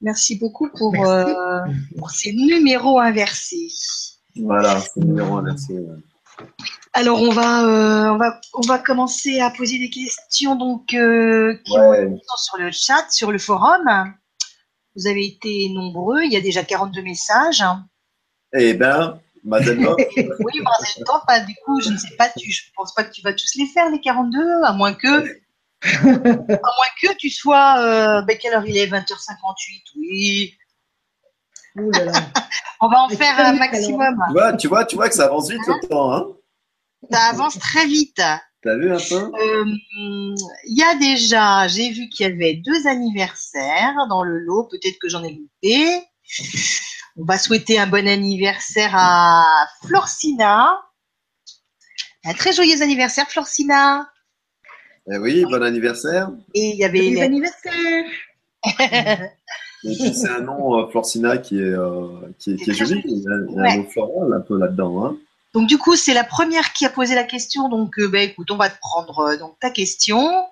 merci beaucoup pour, euh, pour, ces numéros inversés. Voilà, ces numéros inversés. Alors on va, euh, on va, on va commencer à poser des questions donc euh, qui sont sur le chat, sur le forum. Vous avez été nombreux, il y a déjà 42 messages. Eh bien, Madame Oui, en temps, pas, du coup, je ne sais pas, tu, je pense pas que tu vas tous les faire, les 42, à moins que, à moins que tu sois, euh, ben, quelle heure il est 20h58, oui. on va en faire un maximum. Tu vois, tu vois, tu vois que ça avance vite le temps, hein ça avance très vite. T'as vu un peu? Euh, Il y a déjà, j'ai vu qu'il y avait deux anniversaires dans le lot. Peut-être que j'en ai loupé. On va souhaiter un bon anniversaire à Florcina. Un très joyeux anniversaire, Florcina. Eh oui, bon anniversaire. Et il y avait. Bon anniversaire. c'est un nom, euh, Florcina, qui est, euh, qui est, joli. Il y a, un nom floral un peu là-dedans. Hein. Donc du coup, c'est la première qui a posé la question. Donc, euh, bah, écoute, on va te prendre euh, donc ta question.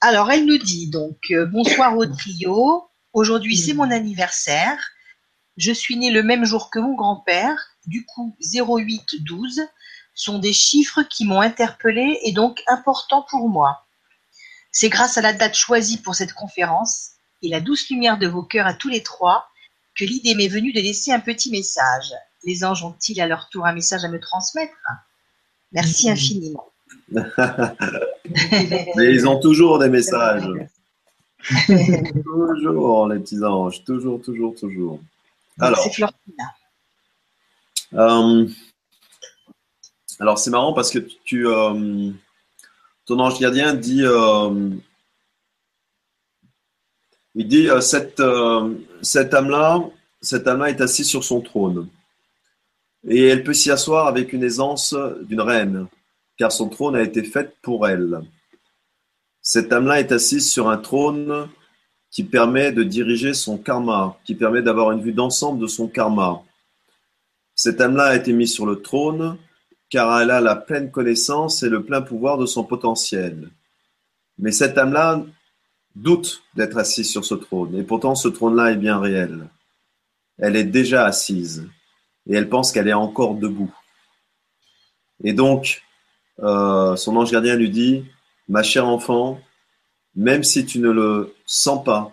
Alors, elle nous dit donc euh, bonsoir au trio. Aujourd'hui, c'est mon anniversaire. Je suis né le même jour que mon grand-père. Du coup, 08 12 sont des chiffres qui m'ont interpellé et donc importants pour moi. C'est grâce à la date choisie pour cette conférence et la douce lumière de vos cœurs à tous les trois que l'idée m'est venue de laisser un petit message les anges ont-ils à leur tour un message à me transmettre? Merci infiniment. Mais ils ont toujours des messages. toujours, les petits anges. Toujours, toujours, toujours. Alors, c'est Florina. Euh, alors, c'est marrant parce que tu, euh, ton ange gardien dit, euh, il dit cette, cette âme-là, cette âme-là est assise sur son trône et elle peut s'y asseoir avec une aisance d'une reine, car son trône a été fait pour elle. Cette âme-là est assise sur un trône qui permet de diriger son karma, qui permet d'avoir une vue d'ensemble de son karma. Cette âme-là a été mise sur le trône car elle a la pleine connaissance et le plein pouvoir de son potentiel. Mais cette âme-là doute d'être assise sur ce trône, et pourtant ce trône-là est bien réel. Elle est déjà assise. Et elle pense qu'elle est encore debout. Et donc, euh, son ange gardien lui dit, ma chère enfant, même si tu ne le sens pas,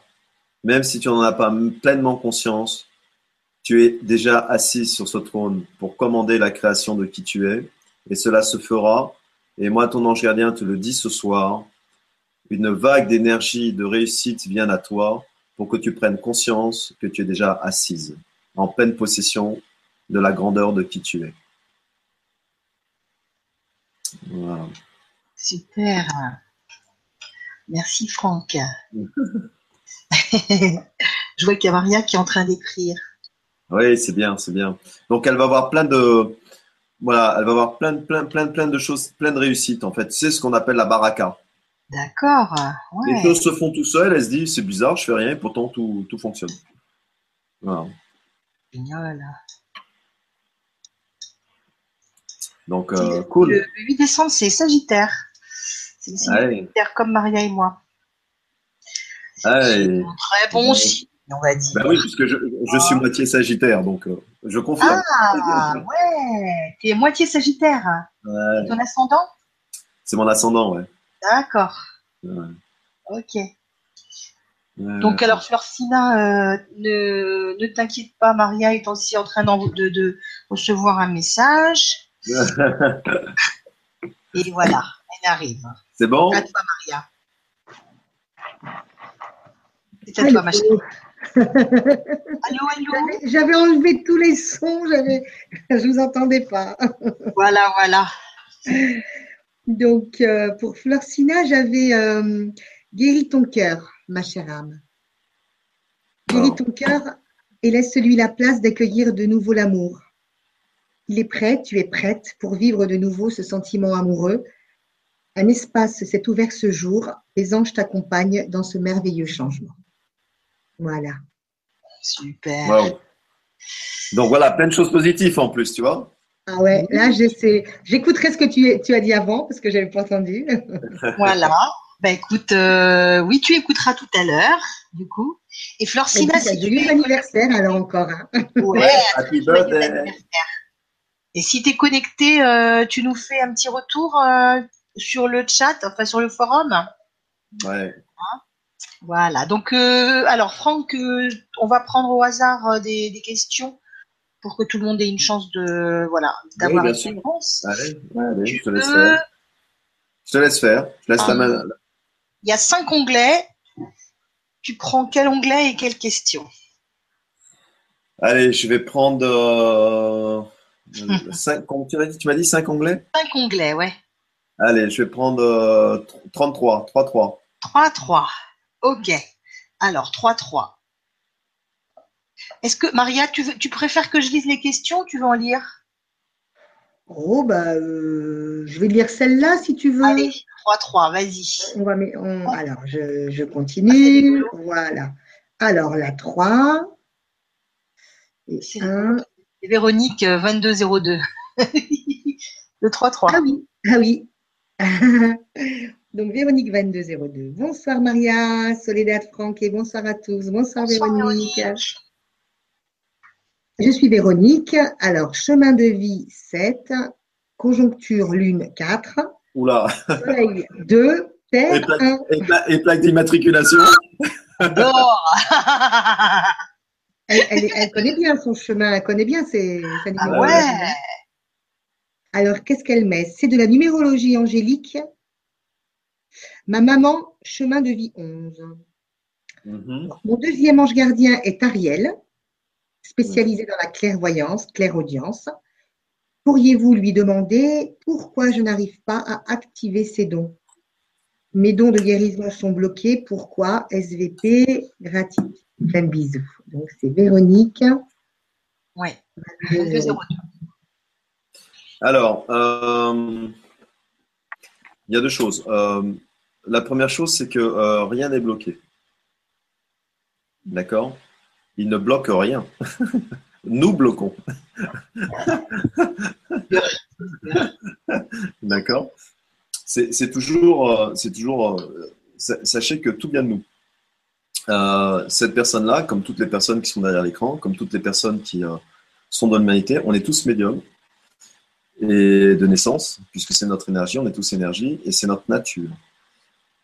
même si tu n'en as pas pleinement conscience, tu es déjà assis sur ce trône pour commander la création de qui tu es, et cela se fera. Et moi, ton ange gardien, te le dis ce soir. Une vague d'énergie, de réussite vient à toi pour que tu prennes conscience que tu es déjà assise, en pleine possession de la grandeur de qui tu es. Voilà. Super. Merci Franck. Je vois qu'il y a Maria qui est en train d'écrire. Oui, c'est bien, c'est bien. Donc elle va avoir plein de voilà, elle va avoir plein, plein, plein, plein de choses, plein de réussites en fait. C'est ce qu'on appelle la baraka. D'accord. Les choses se font tout seul. Elle se dit c'est bizarre, je fais rien, et pourtant tout, tout fonctionne. Voilà. Génial. Donc euh, cool. Le 8 décembre, c'est Sagittaire. C'est Sagittaire comme Maria et moi. Allez. Très bon signe on va dire. Ben oui, puisque je, je suis moitié Sagittaire, donc euh, je confirme. Ah, ouais, tu es moitié Sagittaire. Ouais. Ton ascendant? C'est mon ascendant, ouais. D'accord. Ok. Donc alors Florcina, euh, ne, ne t'inquiète pas, Maria est aussi en train de, de recevoir un message. Et voilà, elle arrive. C'est bon? À toi, Maria. C'est à toi, ma chérie. allô, allô? J'avais enlevé tous les sons, j'avais, je ne vous entendais pas. voilà, voilà. Donc, euh, pour Florcina, j'avais euh, guéri ton cœur, ma chère âme. Guéris ton cœur et laisse-lui la place d'accueillir de nouveau l'amour. Il est prêt, tu es prête pour vivre de nouveau ce sentiment amoureux. Un espace s'est ouvert ce jour. Les anges t'accompagnent dans ce merveilleux changement. Voilà. Super. Donc voilà, plein de choses positives en plus, tu vois. Ah ouais, là j'essaie. J'écouterai ce que tu, tu, as dit avant parce que je n'avais pas entendu. voilà. Ben écoute, euh, oui, tu écouteras tout à l'heure, du coup. Et Florcina, c'est du anniversaire alors encore. Hein. Ouais, happy birthday. Et si tu es connecté, euh, tu nous fais un petit retour euh, sur le chat, enfin sur le forum? Ouais. Hein? Voilà. Donc, euh, alors Franck, on va prendre au hasard des, questions pour que tout le monde ait une chance de voilà d'avoir une réponse. Allez, allez je te laisse faire. Je te laisse faire. Je laisse la main. Il y a cinq onglets. Tu prends quel onglet et quelle question? Allez, je vais prendre cinq. tu m'as dit, tu m'as dit cinq onglets. Cinq onglets, ouais. Allez, je vais prendre 33, 3-3. 3-3. Ok. Alors, 3-3. Est-ce que, Maria, tu, veux, tu préfères que je lise les questions ou tu veux en lire? Oh, bah, euh, je vais lire celle-là si tu veux. Allez, 3-3, vas-y. On va, Alors, je, continue. voilà. Alors, la 3. C'est Véronique 2202. Euh, Le 3-3. Ah oui, ah oui. Donc, Véronique 2202. Bonsoir Maria, Soledad Franck et bonsoir à tous. Bonsoir, Véronique. Je suis Véronique. Alors, chemin de vie 7, conjoncture lune 4. Oula. Soleil 2, terre et plaque, 1. Et, plaque d'immatriculation. elle, elle, connaît bien son chemin, elle connaît bien ses, sa ah ouais. Alors, qu'est-ce qu'elle met? C'est de la numérologie angélique Ma maman, chemin de vie 11. Mhm. Mon deuxième ange gardien est Ariel, spécialisé dans la clairvoyance, clairaudience. Pourriez-vous lui demander pourquoi je n'arrive pas à activer ces dons? Mes dons de guérison sont bloqués. Pourquoi SVP, gratitude. Plein bisous. Donc, c'est Véronique. Oui. Alors, euh, il y a deux choses. Euh, la première chose, c'est que euh, rien n'est bloqué. D'accord? Il ne bloque rien. Nous bloquons. D'accord? C'est toujours, c'est toujours euh, sachez que tout vient de nous. Euh, cette personne-là, comme toutes les personnes qui sont derrière l'écran, comme toutes les personnes qui, sont de l'humanité. On est tous médiums et de naissance, puisque c'est notre énergie, on est tous énergie et c'est notre nature.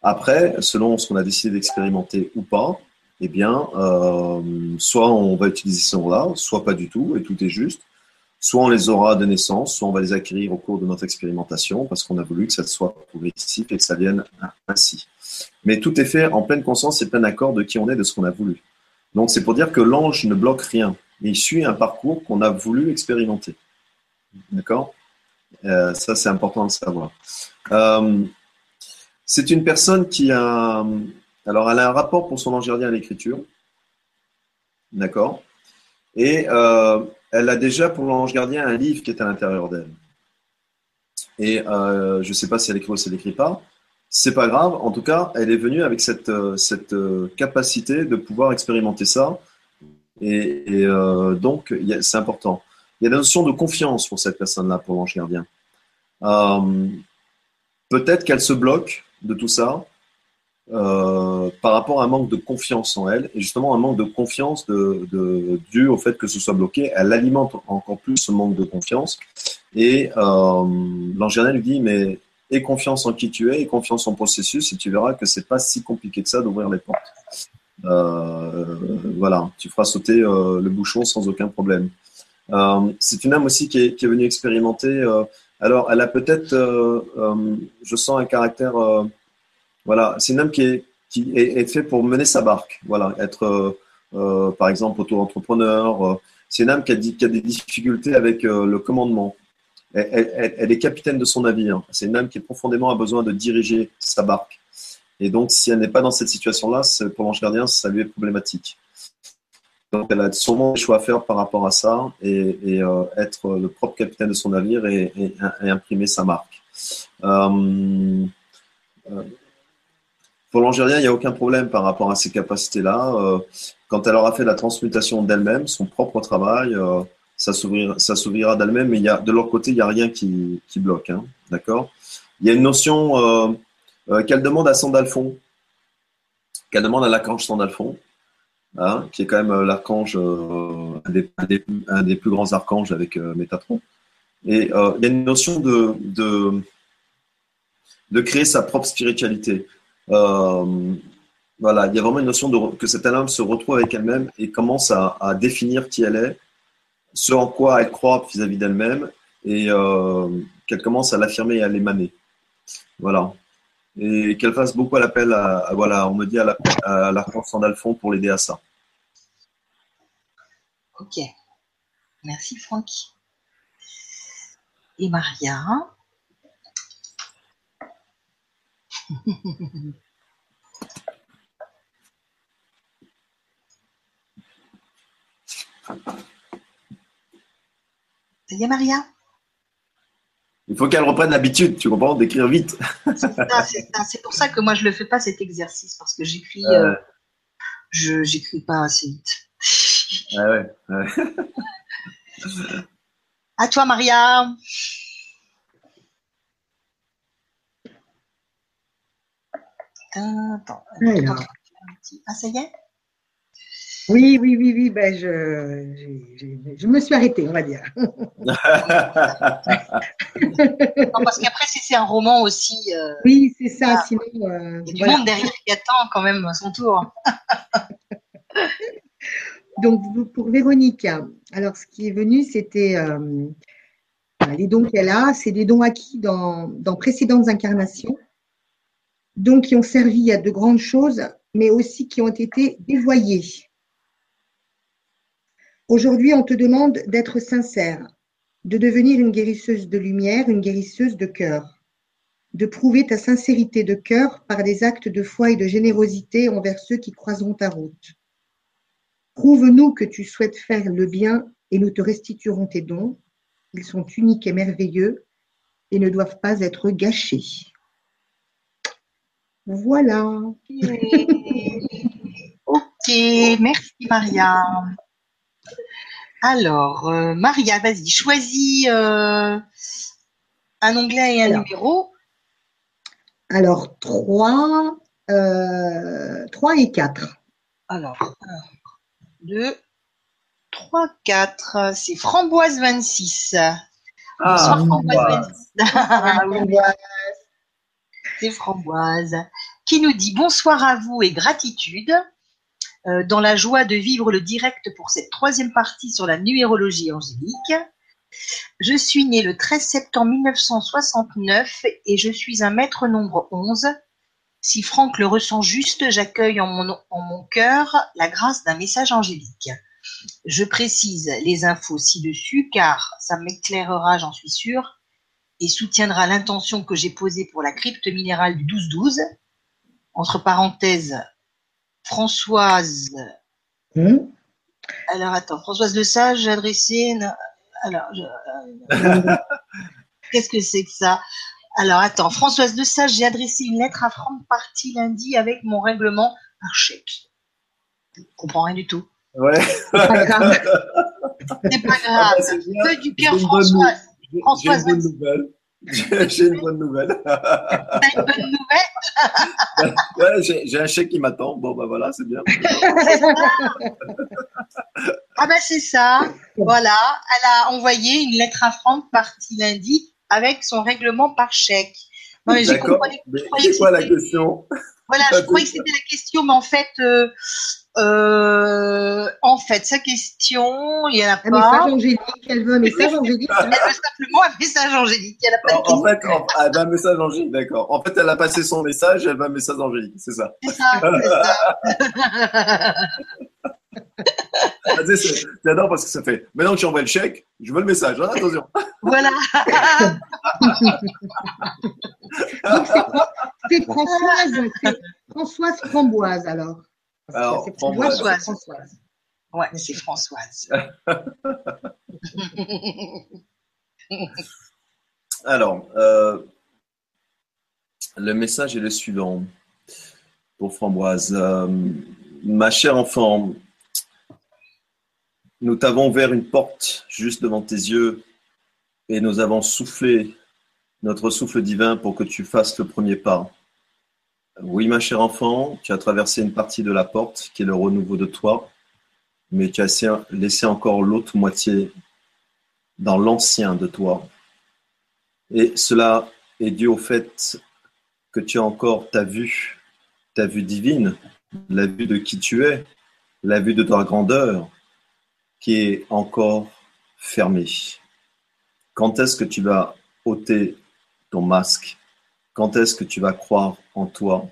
Après, selon ce qu'on a décidé d'expérimenter ou pas, eh bien, euh, soit on va utiliser ces mots-là, soit pas du tout, et tout est juste. Soit on les aura de naissance, soit on va les acquérir au cours de notre expérimentation, parce qu'on a voulu que ça soit progressif et que ça vienne ainsi. Mais tout est fait en pleine conscience et plein accord de qui on est, de ce qu'on a voulu. Donc c'est pour dire que l'ange ne bloque rien. Il suit un parcours qu'on a voulu expérimenter. D'accord? Euh, Ça, c'est important de savoir. Euh, c'est une personne qui a. Alors, elle a un rapport pour son ange gardien à l'écriture. D'accord? Et euh, elle a déjà pour l'ange gardien un livre qui est à l'intérieur d'elle. Et je ne sais pas si elle écrit ou si elle n'écrit pas. C'est pas grave. En tout cas, elle est venue avec cette, cette capacité de pouvoir expérimenter ça et, euh, donc, c'est important. Il y a la notion de confiance pour cette personne-là, pour l'ange gardien. Euh, peut-être qu'elle se bloque de tout ça euh, par rapport à un manque de confiance en elle, et justement un manque de confiance de, de, dû au fait que ce soit bloqué, elle alimente encore plus ce manque de confiance. Et euh, lui dit, mais aie confiance en qui tu es, et confiance en processus, et tu verras que c'est pas si compliqué que ça d'ouvrir les portes. Euh, voilà, tu feras sauter euh, le bouchon sans aucun problème. C'est une âme aussi qui est venue expérimenter. alors, elle a peut-être, je sens un caractère, voilà, c'est une âme qui est, qui est, est fait pour mener sa barque. Voilà, être, par exemple, auto-entrepreneur. c'est une âme qui a, des difficultés avec le commandement. Elle, est capitaine de son navire. C'est une âme qui profondément a besoin de diriger sa barque. Et donc, si elle n'est pas dans cette situation-là, pour l'ange gardien, ça lui est problématique. Donc, elle a sûrement des choix à faire par rapport à ça et, euh, être le propre capitaine de son navire et, imprimer sa marque. Euh, euh, pour l'ange gardien, il n'y a aucun problème par rapport à ces capacités-là. quand elle aura fait la transmutation d'elle-même, son propre travail, ça s'ouvrira d'elle-même. Mais il y a, de leur côté, il n'y a rien qui, bloque. Hein, D'accord? Il y a une notion euh, qu'elle demande à Sandalphon, qu'elle demande à l'archange Sandalphon, hein, qui est quand même euh, l'archange, euh, un, des, plus grands archanges avec Métatron. Et il y a une notion de, de, créer sa propre spiritualité. Voilà, il y a vraiment une notion de, que cette âme se retrouve avec elle-même et commence à, définir qui elle est, ce en quoi elle croit vis-à-vis d'elle-même et qu'elle commence à l'affirmer et à l'émaner. Voilà et qu'elle fasse beaucoup à l'appel à, voilà, on me dit à l'archange Sandalphon pour l'aider à ça. Ok. Merci Franck. Et Maria. Ça y est, Maria il faut qu'elle reprenne l'habitude, tu comprends, d'écrire vite. c'est pour ça que moi je le fais pas cet exercice parce que j'écris, euh, je pas assez vite. Ah ouais, ouais. à toi, Maria. Attends, Ah, ça y est? Oui, oui, oui, oui, ben je, je, me suis arrêtée, on va dire. non, parce qu'après, si c'est un roman aussi. Euh, oui, c'est ça, sinon. Euh, il y a du monde derrière qui attend quand même son tour. Donc, pour Véronique, alors ce qui est venu, c'était euh, les dons qu'elle a, c'est des dons acquis dans, dans précédentes incarnations, donc qui ont servi à de grandes choses, mais aussi qui ont été dévoyés. Aujourd'hui, on te demande d'être sincère, de devenir une guérisseuse de lumière, une guérisseuse de cœur, de prouver ta sincérité de cœur par des actes de foi et de générosité envers ceux qui croiseront ta route. Prouve-nous que tu souhaites faire le bien et nous te restituerons tes dons. Ils sont uniques et merveilleux et ne doivent pas être gâchés. Voilà. ok, merci Maria. Alors, euh, Maria, vas-y, choisis euh, un onglet et un numéro. Alors, 3, euh, 3 et 4. Alors, 1, 2, 3, 4. C'est Framboise 26. Ah, Framboise. Ah, oui, Qui nous dit bonsoir à vous et gratitude. Euh, dans la joie de vivre le direct pour cette troisième partie sur la numérologie angélique. Je suis née le 13 septembre 1969 et je suis un maître nombre 11. Si Franck le ressent juste, j'accueille en mon, en mon cœur la grâce d'un message angélique. Je précise les infos ci-dessus car ça m'éclairera, j'en suis sûre, et soutiendra l'intention que j'ai posée pour la crypte minérale du 12-12. Entre parenthèses, Françoise. Hmm. Alors attends, Françoise Le Sage, j'ai adressé. une- Alors, je- qu'est-ce que c'est que ça? Alors attends, Françoise Le Sage, j'ai adressé une lettre à Franck Parti lundi avec mon règlement par chèque. Je comprends rien du tout. Ouais. C'est pas grave. C'est pas Ah, grave. bah, c'est bien. Feu du cœur, Françoise. J'ai une bonne nouvelle. J'ai une bonne nouvelle. Une bonne nouvelle? Ouais, j'ai un chèque qui m'attend. Bon, bah voilà, c'est bien. Ah ben c'est ça. Voilà, elle a envoyé une lettre à Franck parti lundi avec son règlement par chèque. Non, mais j'ai D'accord. c'est quoi la question? Voilà, je croyais que c'était la question, mais en fait, euh, euh, en fait, sa question, il n'y en a Un message pas. angélique. Elle veut un message angélique. Elle veut simplement un message angélique. Elle a pas en, en fait, en- elle va un message angélique, d'accord. En fait, elle a passé son message, elle va un message angélique, c'est ça. C'est ça, c'est ça. Ah, tu sais, c'est- J'adore parce que ça fait. Maintenant que j'envoie le chèque, je veux le message. hein, attention. voilà. C'est Françoise. c'est Françoise Framboise alors. Alors, c'est Framboise. c'est Françoise. Ouais, c'est Françoise. Alors, euh, le message est le suivant pour Framboise. Euh, ma chère enfant, nous t'avons ouvert une porte juste devant tes yeux et nous avons soufflé notre souffle divin pour que tu fasses le premier pas. Oui, ma chère enfant, tu as traversé une partie de la porte qui est le renouveau de toi, mais tu as laissé encore l'autre moitié dans l'ancien de toi. Et cela est dû au fait que tu as encore ta vue, ta vue divine, la vue de qui tu es, la vue de ta grandeur, qui est encore fermée. Quand est-ce que tu vas ôter ton masque? Quand est-ce que tu vas croire en toi?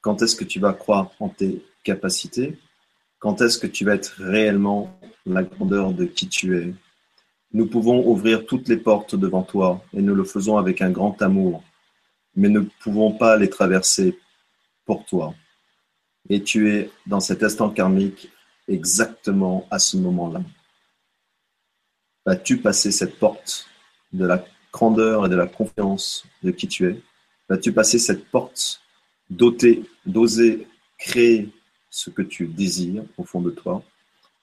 Quand est-ce que tu vas croire en tes capacités? Quand est-ce que tu vas être réellement la grandeur de qui tu es? Nous pouvons ouvrir toutes les portes devant toi et nous le faisons avec un grand amour, mais ne pouvons pas les traverser pour toi. Et tu es dans cet instant karmique exactement à ce moment-là. Vas-tu passer cette porte de la grandeur et de la confiance de qui tu es? Vas-tu passer cette porte d'oser, d'oser créer ce que tu désires au fond de toi?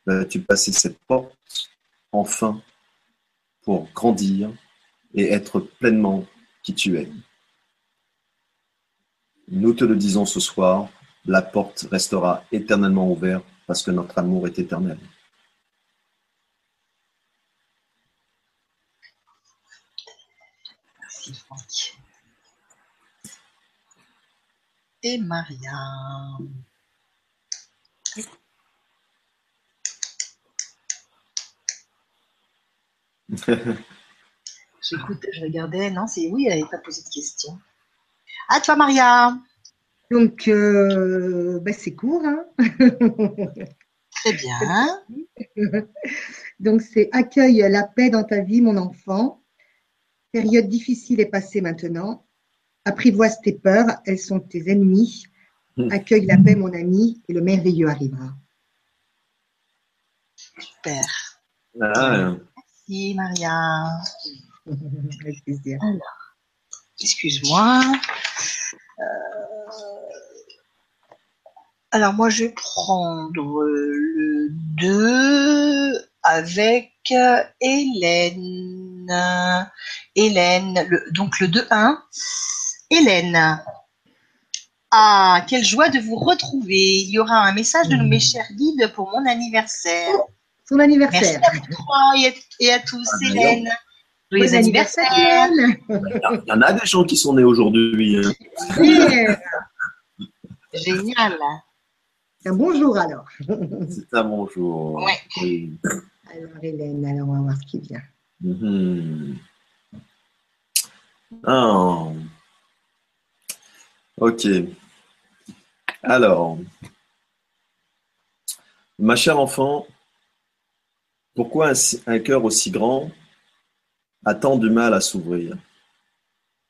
Vas-tu passer cette porte enfin pour grandir et être pleinement qui tu es? Nous te le disons ce soir, la porte restera éternellement ouverte parce que notre amour est éternel. Merci, Franck. Et Maria. J'écoute, je regardais. Non, c'est oui, elle n'avait pas posé de questions. À toi, Maria. Donc, euh, ben, c'est court. Hein Très bien. Donc, c'est accueille la paix dans ta vie, mon enfant. Période difficile est passée maintenant. Apprivoise tes peurs, elles sont tes ennemis. Hmm. Accueille la paix, mon ami, et le merveilleux arrivera. Super. Ah, Merci, Maria. Avec plaisir. Excuse-moi. Alors moi, je vais prendre le 2 avec euh, Hélène. Hélène, le- donc le 2-1. Hélène. Ah, quelle joie de vous retrouver. Il y aura un message de mes chers guides pour mon anniversaire. son anniversaire. Merci à et à, et à tous, Ah, Hélène. Joyeux Bon anniversaire. Hélène. Il y en a des gens qui sont nés aujourd'hui. hein. Génial. Un bonjour alors. C'est un bonjour. Ouais. Oui. Alors Hélène, alors on va voir ce qui vient. Mhm. Ah. Ok. Alors, ma chère enfant, pourquoi un, un cœur aussi grand a tant du mal à s'ouvrir?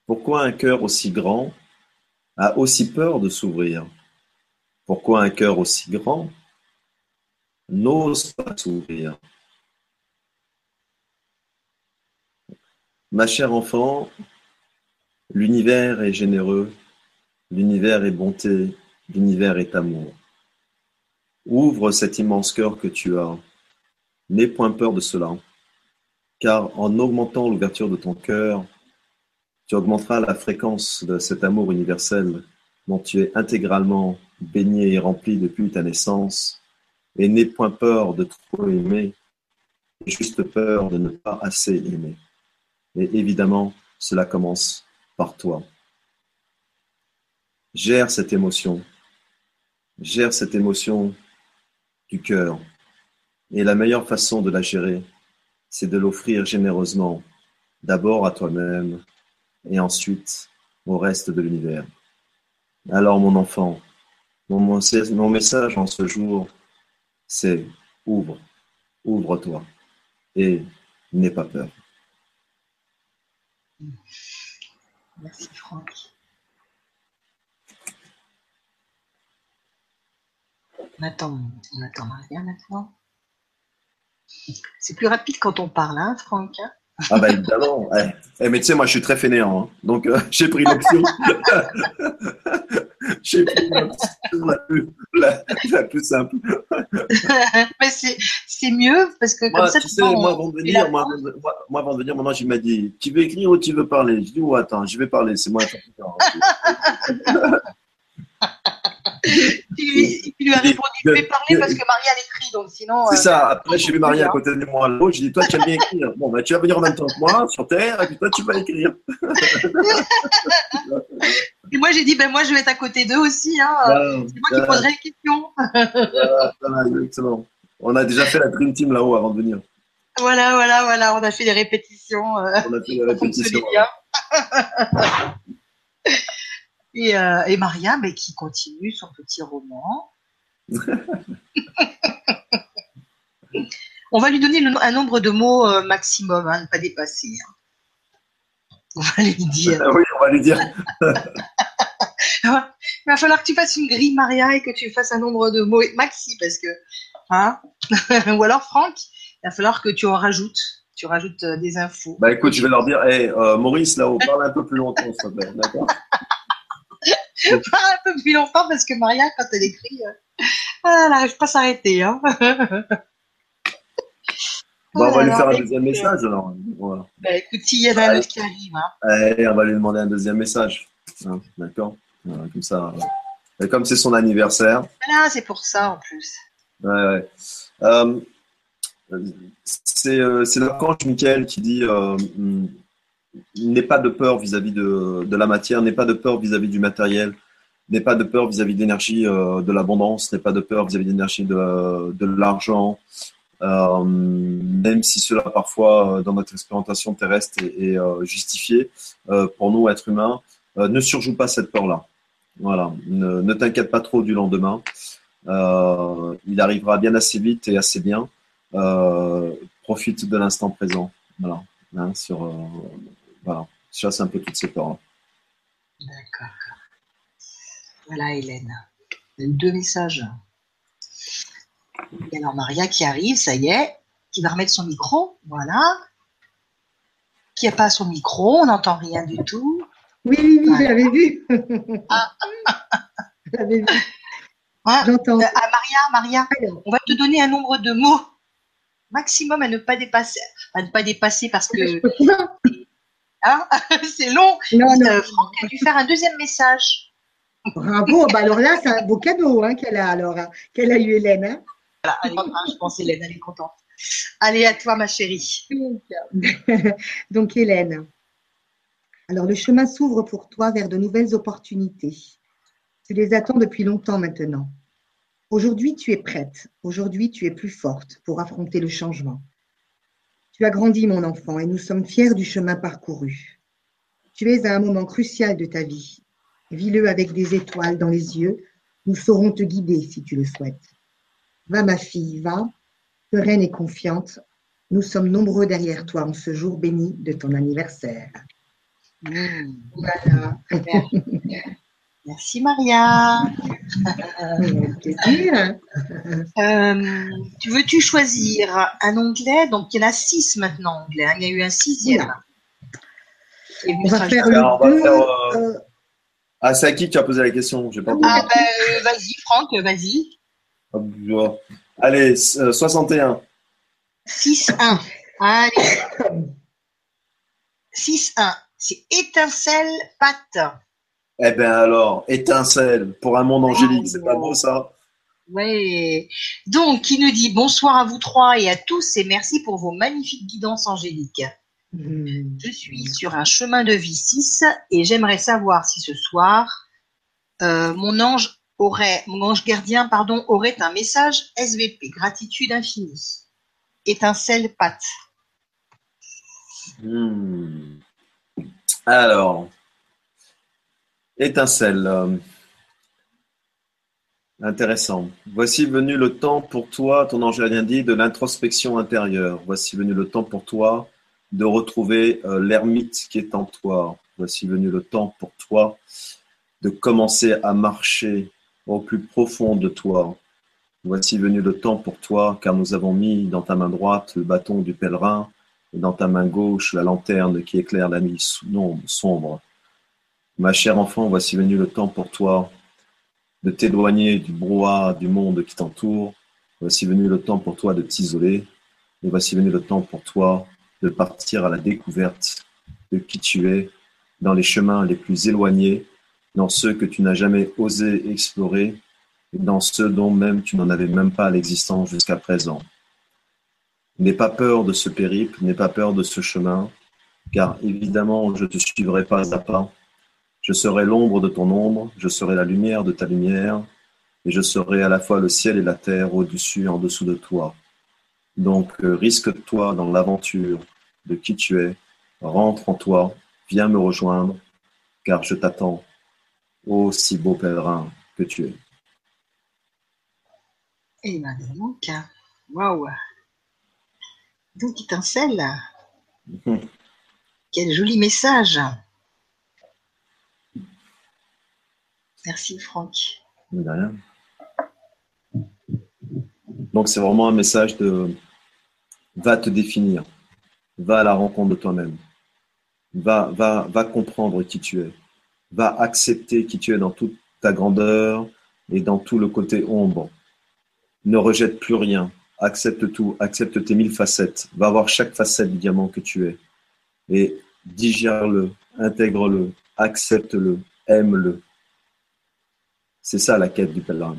Pourquoi un cœur aussi grand a aussi peur de s'ouvrir? Pourquoi un cœur aussi grand n'ose pas s'ouvrir? Ma chère enfant, l'univers est généreux, l'univers est bonté, l'univers est amour. Ouvre cet immense cœur que tu as. N'aie point peur de cela, car en augmentant l'ouverture de ton cœur, tu augmenteras la fréquence de cet amour universel dont tu es intégralement baigné et rempli depuis ta naissance, et n'aie point peur de trop aimer, juste peur de ne pas assez aimer. Et évidemment, cela commence par toi. Gère cette émotion. Gère cette émotion du cœur. Et la meilleure façon de la gérer, c'est de l'offrir généreusement, d'abord à toi-même et ensuite au reste de l'univers. Alors mon enfant, mon, message en ce jour, c'est ouvre, ouvre-toi et n'aie pas peur. Merci Franck. On attend, on attend Maria maintenant. C'est plus rapide quand on parle, hein, Franck hein Ah bah évidemment. Eh, eh, mais tu sais, moi je suis très fainéant, hein. donc euh, j'ai pris l'option. j'ai pris la plus, la, la plus simple. Mais c'est, c'est mieux parce que comme Moi, ça, tu sais, moi avant de venir, moi, moi, avant de venir, maintenant, il m'a dit, tu veux écrire ou tu veux parler? Je dis, oh attends, je vais parler, c'est moi. tu lui, dis, répondu, je vais parler parce que Maria l'écrit, donc sinon. C'est euh, ça. Après, j'ai vu Maria à côté de moi là-haut. J'ai dit, toi, tu aimes bien écrire. Bon, bah, tu vas venir en même temps que moi sur Terre, et puis toi, tu vas écrire. Et moi j'ai dit, ben moi je vais être à côté d'eux aussi, hein. Voilà, C'est moi qui poserai les questions. voilà, exactement. On a déjà fait la Dream Team là-haut avant de venir. Voilà, voilà, voilà, on a fait des répétitions. euh, On a fait ça répétitions. Et, euh, et Maria, mais qui continue son petit roman. On va lui donner le- un nombre de mots euh, maximum, hein, ne pas dépasser. hein. On va lui dire. Ah oui, on va lui dire. Il va falloir que tu fasses une grille, Maria, et que tu fasses un nombre de mots maxi, parce que. Hein Ou alors, Franck, il va falloir que tu en rajoutes. Tu rajoutes euh, des infos. Bah écoute, je vais leur dire, hey, euh, Maurice, là-haut, parle un peu plus longtemps, s'il te plaît. D'accord? Pas un peu plus longtemps, parce que Maria, quand elle écrit, euh, ah, elle n'arrive pas à s'arrêter. Hein Bon, on va lui faire un deuxième message alors. Voilà. Bah, écoute, il y en a un autre qui arrive. Hein. Allez, on va lui demander un deuxième message. Hein, D'accord Voilà, Comme ça. euh. Et comme c'est son anniversaire. Voilà, c'est pour ça en plus. Ouais, ouais. Euh, c'est euh, l'archange Michael qui dit euh, hum, n'aie pas de peur vis-à-vis de, la matière, n'aie pas de peur vis-à-vis du matériel, n'aie pas de peur vis-à-vis de l'énergie euh, de l'abondance, n'aie pas de peur vis-à-vis de l'énergie de, l'argent, euh, même si cela parfois euh, dans notre expérimentation terrestre est, justifié pour nous, êtres humains, ne surjoue pas cette peur-là. Voilà, ne, t'inquiète pas trop du lendemain. Il arrivera bien assez vite et assez bien. Profite de l'instant présent. Voilà. Hein, voilà. Chasse un peu toutes ces peurs. D'accord. Voilà, Hélène. Il y a eu deux messages. Et alors, Maria qui arrive, ça y est, qui va remettre son micro. Voilà. Qui n'a pas son micro, on n'entend rien du tout. Oui, oui, oui, Voilà. je l'avais vu. Ah. Je l'avais vu. Hein J'entends. Euh, ah, Maria, Maria, Alors, on va te donner un nombre de mots maximum à ne pas dépasser. À ne pas dépasser parce que. Hein, c'est long. Non, non. Euh, Franck a dû faire un deuxième message. Bravo. Bah alors là, c'est un beau cadeau hein, qu'elle a alors, hein, qu'elle a eu Hélène. hein. Voilà, elle est contente, je pense Hélène, elle est contente. Allez, à toi, ma chérie. Donc, Hélène. Alors, le chemin s'ouvre pour toi vers de nouvelles opportunités. Tu les attends depuis longtemps maintenant. Aujourd'hui, tu es prête. Aujourd'hui, tu es plus forte pour affronter le changement. Tu as grandi, mon enfant, et nous sommes fiers du chemin parcouru. Tu es à un moment crucial de ta vie. Vis-le avec des étoiles dans les yeux. Nous saurons te guider si tu le souhaites. Va, ma fille, va, sereine et confiante. Nous sommes nombreux derrière toi en ce jour béni de ton anniversaire. Mmh. Voilà. Merci Maria. Euh, tu veux-tu choisir un onglet? Donc il y en a six maintenant onglets. Hein. Il y a eu un sixième. On va faire le euh, euh, Ah, c'est à qui tu as posé la question? Pas Ah, ben, vas-y, Franck, vas-y. Allez, 61. 6-1. Allez. 6-1. C'est étincelle pâte. Eh bien alors, étincelle pour un monde angélique, c'est pas beau ça Oui. Donc, qui nous dit bonsoir à vous trois et à tous et merci pour vos magnifiques guidances angéliques. Hmm. Je suis sur un chemin de vie 6 et j'aimerais savoir si ce soir, euh, mon ange aurait, mon ange gardien, pardon, aurait un message SVP, gratitude infinie. Étincelle pâte. Hmm. Alors, étincelle. Euh, intéressant. Voici venu le temps pour toi, ton ange rien dit, de l'introspection intérieure. Voici venu le temps pour toi de retrouver euh, l'ermite qui est en toi. Voici venu le temps pour toi de commencer à marcher au plus profond de toi. Voici venu le temps pour toi, car nous avons mis dans ta main droite le bâton du pèlerin et dans ta main gauche la lanterne qui éclaire la nuit sombre. Ma chère enfant, voici venu le temps pour toi de t'éloigner du brouhaha du monde qui t'entoure. Voici venu le temps pour toi de t'isoler. Et voici venu le temps pour toi de partir à la découverte de qui tu es, dans les chemins les plus éloignés, dans ceux que tu n'as jamais osé explorer, et dans ceux dont même tu n'en avais même pas l'existence jusqu'à présent. N'aie pas peur de ce périple, n'aie pas peur de ce chemin, car évidemment je te suivrai pas à pas. Je serai l'ombre de ton ombre, je serai la lumière de ta lumière, et je serai à la fois le ciel et la terre au-dessus et en dessous de toi. Donc euh, risque-toi dans l'aventure de qui tu es, rentre en toi, viens me rejoindre, car je t'attends, ô si beau pèlerin que tu es. Eh bien, donc, waouh! Donc, étincelle. Quel joli message. Merci, Franck. Donc, c'est vraiment un message de va te définir, va à la rencontre de toi-même, va, va, va comprendre qui tu es, va accepter qui tu es dans toute ta grandeur et dans tout le côté ombre. Ne rejette plus rien, accepte tout, accepte tes mille facettes, va voir chaque facette du diamant que tu es. Et digère-le, intègre-le, accepte-le, aime-le. C'est ça la quête du pèlerin.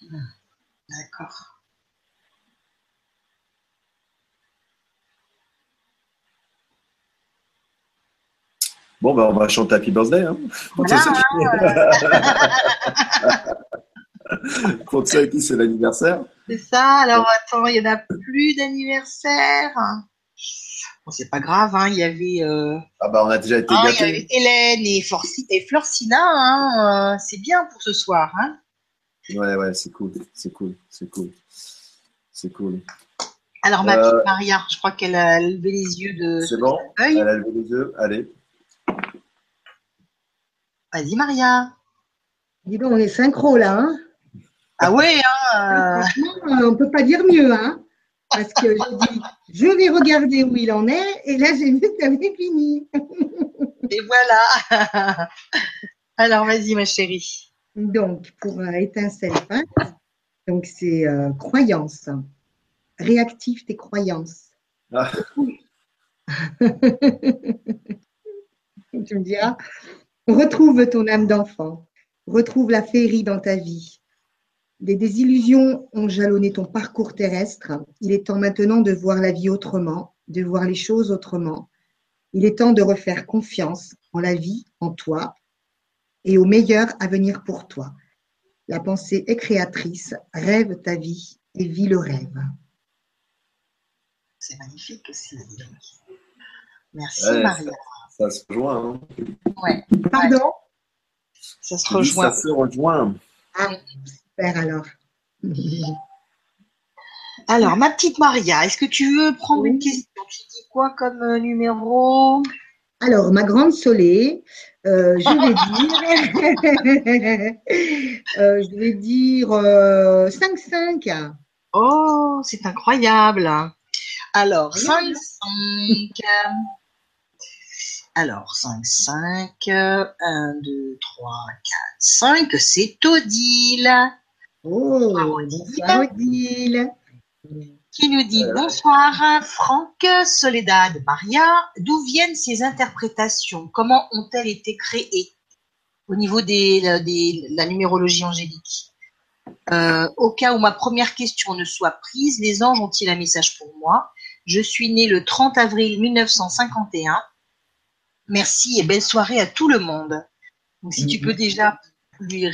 D'accord. Bon, ben, on va chanter Happy Birthday. Hein, pour ceux qui c'est l'anniversaire. C'est ça. Alors, attends, il n'y en a plus d'anniversaire. Bon, c'est pas grave, hein. Il y avait. Euh, ah, bah, on a déjà été ah, Il y avait Hélène et, Forci et Florcina, hein. Euh, c'est bien pour ce soir, hein. Ouais, ouais, c'est cool. C'est cool. C'est cool. C'est cool. Alors, ma petite euh, Maria, je crois qu'elle a levé les yeux de. C'est bon? Elle a levé les yeux. Allez. Vas-y, Maria. Dis donc, on est synchro là, hein ah ouais, hein, euh. Franchement, on ne peut pas dire mieux, hein Parce que j'ai dit, je vais regarder où il en est, et là, j'ai vu que tu avais fini. et voilà. Alors, vas-y, ma chérie. Donc, pour euh, étincelle donc c'est euh, croyance. Réactive tes croyances. Ah. tu me diras, retrouve ton âme d'enfant, retrouve la féerie dans ta vie, Des désillusions ont jalonné ton parcours terrestre. Il est temps maintenant de voir la vie autrement, de voir les choses autrement. Il est temps de refaire confiance en la vie, en toi et au meilleur à venir pour toi. La pensée est créatrice, rêve ta vie et vis le rêve. C'est magnifique aussi. Merci Maria. Ça se rejoint. Hein. Ouais. Pardon? Ça se rejoint. Ça se rejoint. Ah, alors. Alors, ma petite Maria, est-ce que tu veux prendre une question? Tu dis quoi comme euh, numéro? Alors, ma grande Soleil, euh, je vais dire, euh, je vais dire 5-5. Oh, c'est incroyable. Alors, 5-5. Alors, 5, 5, 1, 2, 3, 4, 5, c'est Odile. Oh, bonsoir Odile. Qui nous dit bonsoir Franck, Soledad, Maria. D'où viennent ces interprétations? Comment ont-elles été créées? Au niveau de la numérologie angélique. Euh, Au cas où ma première question ne soit prise, les anges ont-ils un message pour moi? Je suis née le 30 avril 1951 Merci et belle soirée à tout le monde. Donc, si tu peux déjà lui,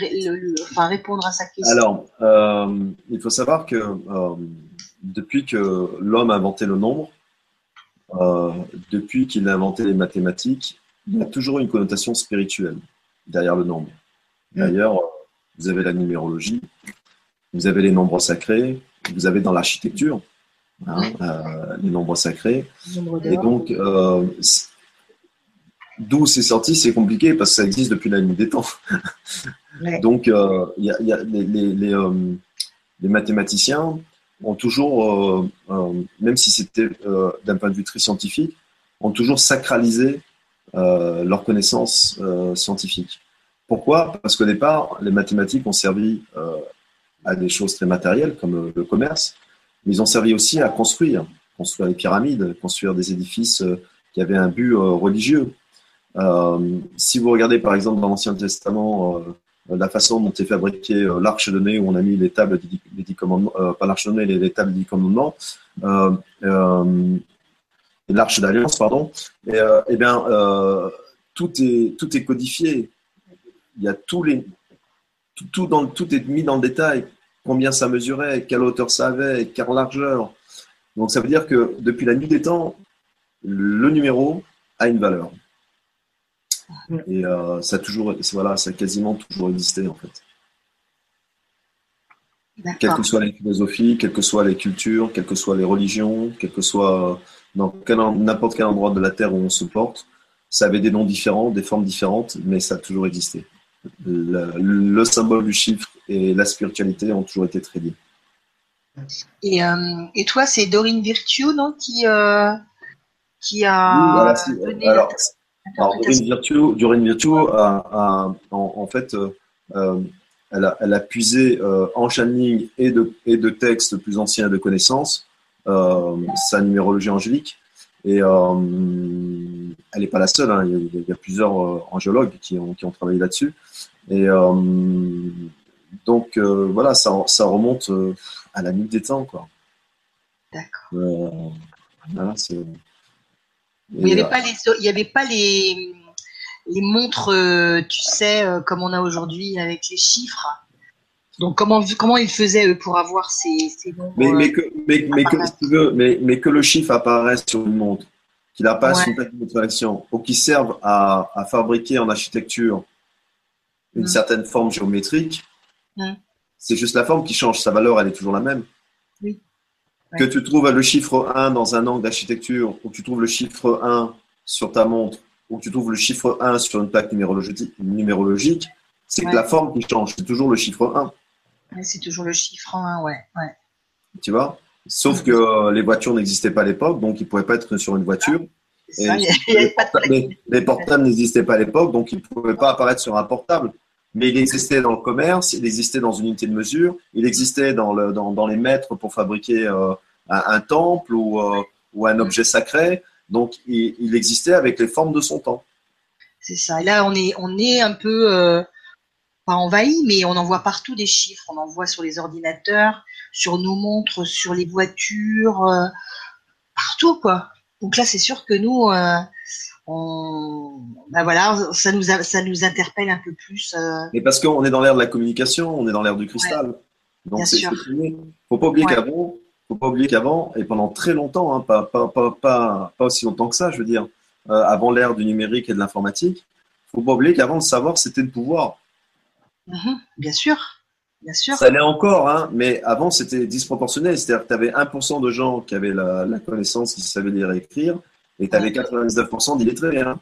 répondre à sa question. Alors, euh, il faut savoir que euh, depuis que l'homme a inventé le nombre, euh, depuis qu'il a inventé les mathématiques, il y a toujours une connotation spirituelle derrière le nombre. Mm. D'ailleurs, vous avez la numérologie, vous avez les nombres sacrés, vous avez dans l'architecture hein, les nombres sacrés. Et donc, D'où c'est sorti, c'est compliqué parce que ça existe depuis la nuit des temps. Donc, euh, y a, y a les, les, euh, les, mathématiciens ont toujours, euh, même si c'était d'un point de vue très scientifique, ont toujours sacralisé leur connaissance scientifique. Pourquoi? Parce qu'au départ, les mathématiques ont servi à des choses très matérielles comme le commerce, mais ils ont servi aussi à construire, construire des pyramides, construire des édifices qui avaient un but religieux. Euh, si vous regardez par exemple dans l'Ancien Testament euh, la façon dont est fabriquée euh, l'arche de Noé, où on a mis les tables des dix commandements, pas l'arche de Noé, les, tables des dix commandements, l'arche d'alliance, pardon, et, eh bien, tout, est, tout codifié. Il y a tout, dans, tout est mis dans le détail. Combien ça mesurait, quelle hauteur ça avait, quelle largeur. Donc ça veut dire que depuis la nuit des temps, le numéro a une valeur. Et euh, ça a toujours, voilà, ça a quasiment toujours existé en fait. Quelles que soient les philosophies, quelles que soient les cultures, quelles que soient les religions, quel que soit dans n'importe quel endroit de la Terre où on se porte, ça avait des noms différents, des formes différentes, mais ça a toujours existé. Le, symbole du chiffre et la spiritualité ont toujours été très liés. Et, euh, et toi, c'est Dorine Virtue, non, qui, euh, qui a donné alors, Dorine Virtue, a, en, fait, euh, euh, elle, a, elle, a, puisé euh, en channeling et de, et de textes plus anciens de connaissances sa numérologie angélique. Et elle n'est pas la seule, hein. il, y a, plusieurs angiologues qui ont, qui ont travaillé là-dessus. Et donc, voilà, ça, ça remonte à la nuit des temps. D'accord. Voilà, c'est il n'y avait, pas les, il y avait pas les, les montres, euh, tu sais, euh, comme on a aujourd'hui avec les chiffres. Donc comment, comment ils faisaient eux pour avoir ces, ces nombres mais, mais, que, mais, mais que, tu veux, mais, mais, que le chiffre apparaisse sur une montre, qu'il apparaisse une plaque de ou qu'il serve à, à, fabriquer en architecture une mm. certaine forme géométrique, mm. c'est juste la forme qui change. Sa valeur, elle est toujours la même. Que tu trouves le chiffre 1 dans un angle d'architecture, ou tu trouves le chiffre 1 sur ta montre, ou tu trouves le chiffre 1 sur une plaque numérologique, c'est que la forme qui change, c'est toujours le chiffre 1. c'est toujours le chiffre 1, ouais. Tu vois? Sauf que les voitures n'existaient pas à l'époque, donc ils ne pouvaient pas être sur une voiture. les, portables n'existaient pas à l'époque, donc ils ne pouvaient pas apparaître sur un portable mais il existait dans le commerce, il existait dans une unité de mesure, il existait dans, le, dans, dans les mètres pour fabriquer euh, un, temple ou, euh, ou, un objet sacré. Donc, il, existait avec les formes de son temps. C'est ça. Et là, on est, on est un peu, euh, pas envahi, mais on en voit partout des chiffres. On en voit sur les ordinateurs, sur nos montres, sur les voitures, partout quoi. Donc là, c'est sûr que nous, on, ben voilà, ça nous, ça nous interpelle un peu plus. Euh. Mais parce qu'on est dans l'ère de la communication, on est dans l'ère du cristal. Donc c'est Faut pas oublier qu'avant, faut pas oublier qu'avant et pendant très longtemps, hein, pas, pas, pas, pas, pas aussi longtemps que ça, je veux dire, avant l'ère du numérique et de l'informatique, faut pas oublier qu'avant le savoir c'était le pouvoir. Mhm, bien sûr. Bien sûr. Ça l'est encore, hein, mais avant c'était disproportionné. C'est-à-dire que tu avais 1% de gens qui avaient la, connaissance, qui savaient lire et écrire, et tu avais 99% d'illettrés. Hein.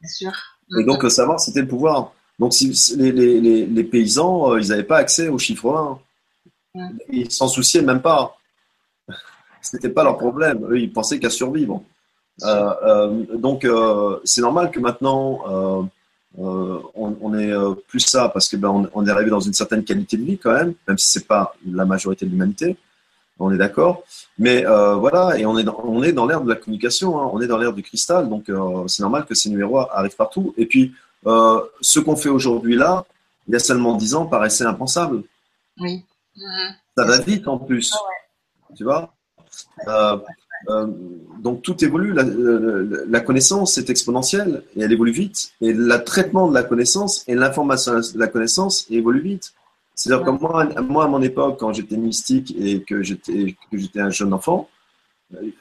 Bien sûr. Et donc, le savoir, c'était le pouvoir. Donc, si, les, les, les, paysans, euh, ils n'avaient pas accès aux chiffres 1. Ils s'en souciaient même pas. Ce n'était pas leur problème. Eux, ils pensaient qu'à survivre. Euh, euh, donc, c'est normal que maintenant, euh, on, on, est euh, plus ça parce que ben, on, est arrivé dans une certaine qualité de vie quand même, même si c'est pas la majorité de l'humanité. On est d'accord, mais euh, voilà, et on est dans, on est dans l'ère de la communication, hein. on est dans l'ère du cristal, donc c'est normal que ces numéros arrivent partout. Et puis, ce qu'on fait aujourd'hui là, il y a seulement dix ans, paraissait impensable. Oui. Ça va vite en plus, ah tu vois? Euh, donc tout évolue, la, connaissance est exponentielle et elle évolue vite. Et le traitement de la connaissance et l'information de la connaissance évolue vite. C'est-à-dire que moi, moi, à mon époque, quand j'étais mystique et que j'étais un jeune enfant,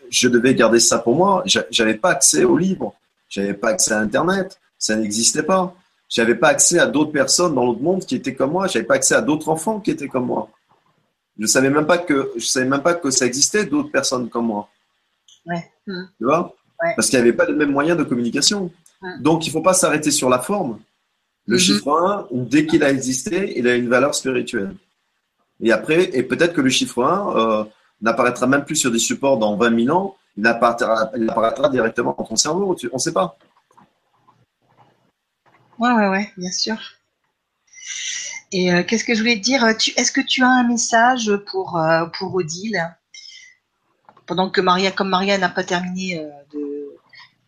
je devais garder ça pour moi. J'avais pas accès aux livres, j'avais pas accès à Internet, ça n'existait pas. J'avais pas accès à d'autres personnes dans l'autre monde qui étaient comme moi. J'avais pas accès à d'autres enfants qui étaient comme moi. Je savais même pas que je savais même pas que ça existait d'autres personnes comme moi. Hmm. Tu vois? Parce qu'il n'y avait pas les mêmes moyens de communication. Donc, il ne faut pas s'arrêter sur la forme. Le hmm. chiffre 1, dès qu'il a existé, il a une valeur spirituelle. Et après, et peut-être que le chiffre 1 euh, n'apparaîtra même plus sur des supports dans 20 000 ans, il apparaîtra, il apparaîtra directement dans ton cerveau. on ne sait pas. Ouais, ouais, ouais, bien sûr. Et euh, qu'est-ce que je voulais te dire Est-ce que tu as un message pour, euh, pour Odile? Pendant que Maria, comme Maria n'a pas terminé euh, de.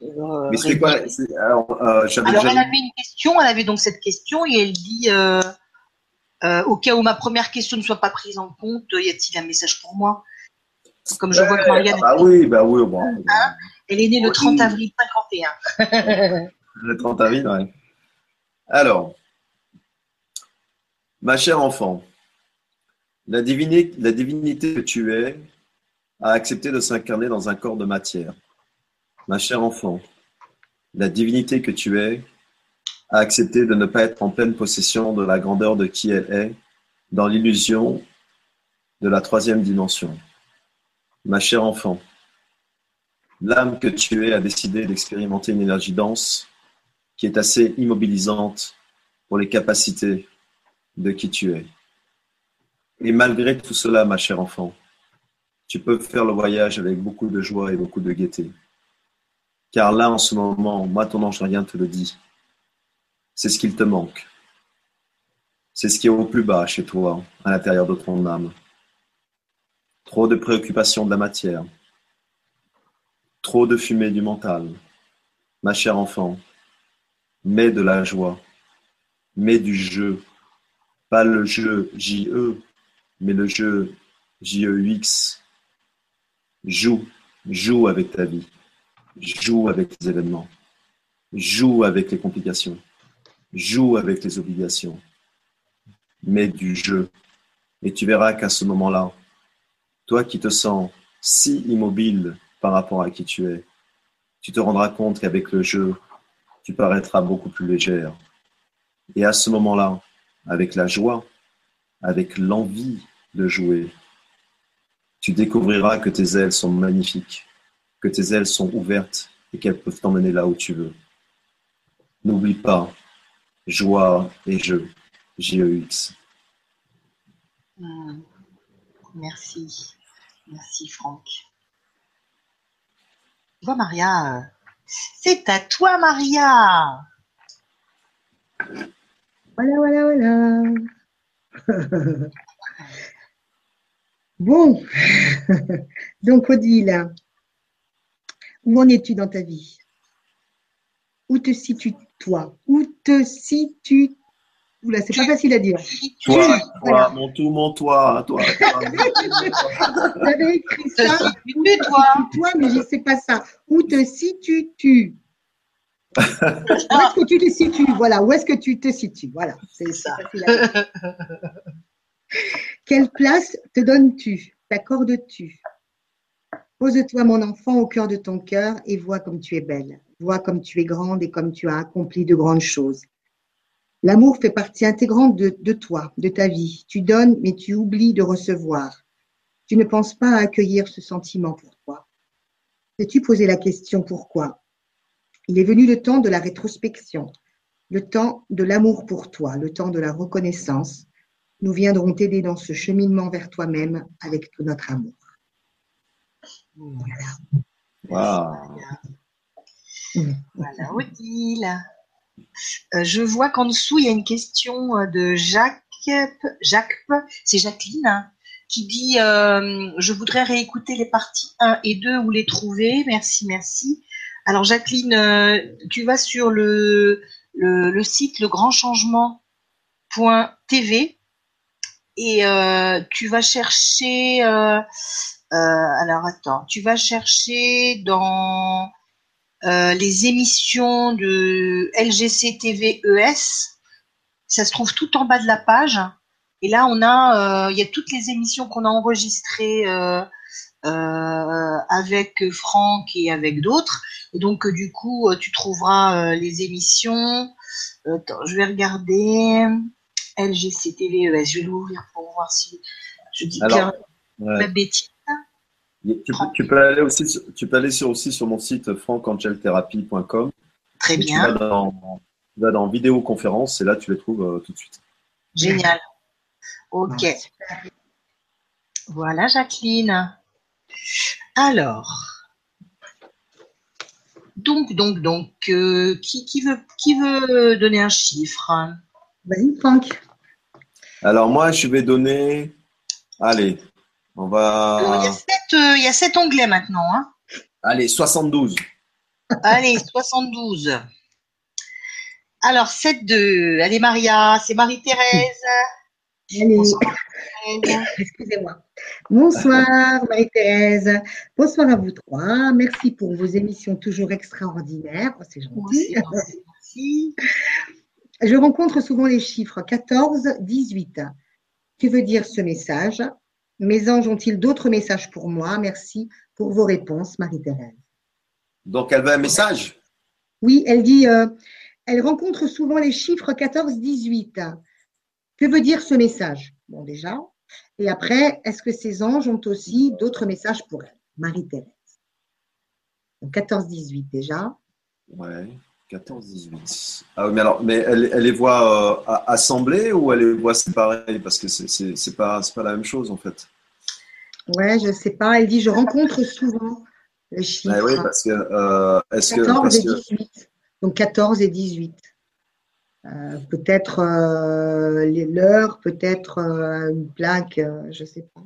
Euh, Mais c'est quoi Alors, euh, alors elle avait une question, elle avait donc cette question et elle dit au cas où ma première question ne soit pas prise en compte, y a-t-il un message pour moi? Comme je vois que Maria. Ah oui, bah oui, bon. Hein? Elle est née le 30 avril 51. le 30 avril, oui. Alors, ma chère enfant, la divinité, la divinité que tu es a accepté de s'incarner dans un corps de matière. Ma chère enfant, la divinité que tu es a accepté de ne pas être en pleine possession de la grandeur de qui elle est, dans l'illusion de la troisième dimension. Ma chère enfant, l'âme que tu es a décidé d'expérimenter une énergie dense qui est assez immobilisante pour les capacités de qui tu es. Et malgré tout cela, ma chère enfant, tu peux faire le voyage avec beaucoup de joie et beaucoup de gaieté. Car là, en ce moment, moi, ton ange rien te le dit. C'est ce qu'il te manque. C'est ce qui est au plus bas chez toi, à l'intérieur de ton âme. Trop de préoccupations de la matière. Trop de fumée du mental. Ma chère enfant, mets de la joie. Mets du jeu. Pas le jeu J-E, mais le jeu J-E-U-X Joue, joue avec ta vie, joue avec les événements, joue avec les complications, joue avec les obligations. Mets du jeu et tu verras qu'à ce moment-là, toi qui te sens si immobile par rapport à qui tu es, tu te rendras compte qu'avec le jeu, tu paraîtras beaucoup plus légère. Et à ce moment-là, avec la joie, avec l'envie de jouer, tu découvriras que tes ailes sont magnifiques, que tes ailes sont ouvertes et qu'elles peuvent t'emmener là où tu veux. N'oublie pas, joie et jeu, J-E-X. Hmm. Merci. Merci, Franck. Tu vois, Maria, c'est à toi, Maria. Voilà, voilà, voilà. Bon, donc Odile, où en es-tu dans ta vie? Où te situes-toi? Où te situes? Oula, c'est pas facile à dire. Toi, toi, voilà. mon tout, mon toi, toi. J'avais écrit ça. toi. toi, mais je ne sais pas ça. Où te situes-tu? Où est-ce que tu te situes? Voilà, où est-ce que tu te situes? Voilà, c'est ça. Quelle place te donnes-tu? T'accordes-tu? Pose-toi, mon enfant, au cœur de ton cœur et vois comme tu es belle. Vois comme tu es grande et comme tu as accompli de grandes choses. L'amour fait partie intégrante de, toi, de ta vie. Tu donnes, mais tu oublies de recevoir. Tu ne penses pas à accueillir ce sentiment pour toi. Sais-tu poser la question pourquoi? Il est venu le temps de la rétrospection, le temps de l'amour pour toi, le temps de la reconnaissance. Nous viendrons t'aider dans ce cheminement vers toi-même avec tout notre amour. Voilà. Voilà, Odile. Euh, je vois qu'en dessous, il y a une question euh, de Jacques, Jacques c'est Jacqueline, hein, qui dit euh, Je voudrais réécouter les parties 1 et 2 ou les trouver. Merci, merci. Alors, Jacqueline, tu vas sur le, le, site legrandchangement.tv et tu vas chercher. Alors, attends, tu vas chercher dans euh, les émissions de LGC TV ES. Ça se trouve tout en bas de la page. Et là, on a, euh, il y a toutes les émissions qu'on a enregistrées euh, avec Franck et avec d'autres. Et donc, du coup, tu trouveras les émissions. Attends, je vais regarder LGC TV ES. Je vais l'ouvrir pour voir si je dis bien la bêtise. Tu peux, aller aussi, tu peux aller sur, aussi sur mon site francangeltherapie.com. Très bien. Tu vas, dans, tu vas dans vidéoconférence et là tu les trouves euh, tout de suite. Génial. Ok. Voilà Jacqueline. Alors. Donc, donc, donc, euh, qui, qui, veut, qui veut donner un chiffre? Vas-y, Franck. Alors, moi, je vais donner. Allez, on va. Euh, il y a sept, onglets maintenant. Hein. Allez, 72. Allez, 72. Alors, 7 2. Allez, Maria, c'est Marie-Thérèse. Bonsoir. Excusez-moi. Bonsoir Marie-Thérèse. Bonsoir à vous trois. Merci pour vos émissions toujours extraordinaires. Oh, c'est gentil. Merci. Je rencontre souvent les chiffres 14, 18. Que veut dire ce message? Mes anges ont-ils d'autres messages pour moi? Merci pour vos réponses, Marie-Thérèse. Donc, elle veut un message? Oui, elle dit euh, elle rencontre souvent les chiffres 14-18. Que veut dire ce message? Bon, déjà. Et après, est-ce que ces anges ont aussi d'autres messages pour elle? Marie-Thérèse. 14-18 déjà. Ouais, 14-18. Ah oui, mais alors, mais elle, les voit euh, assemblées ou elle les voit séparées? Parce que c'est pas, pas la même chose en fait. Ouais, je sais pas. Elle dit je rencontre souvent les chiffres. Ah oui, parce que. Euh, est-ce 14 et 18. Donc 14 et 18. Euh, peut-être euh, l'heure, peut-être une plaque, je ne sais pas.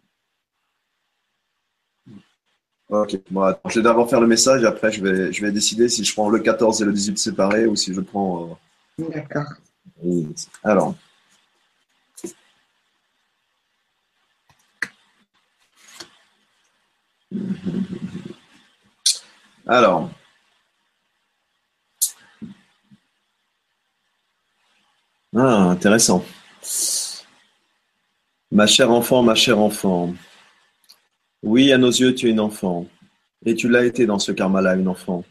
Ok, bon, je vais d'abord faire le message, après je vais, je vais décider si je prends le 14 et le 18 séparés ou si je prends. D'accord. Alors. Alors. Ah, intéressant. Ma chère enfant, ma chère enfant. Oui, à nos yeux, tu es une enfant. Et tu l'as été dans ce karma-là, une enfant.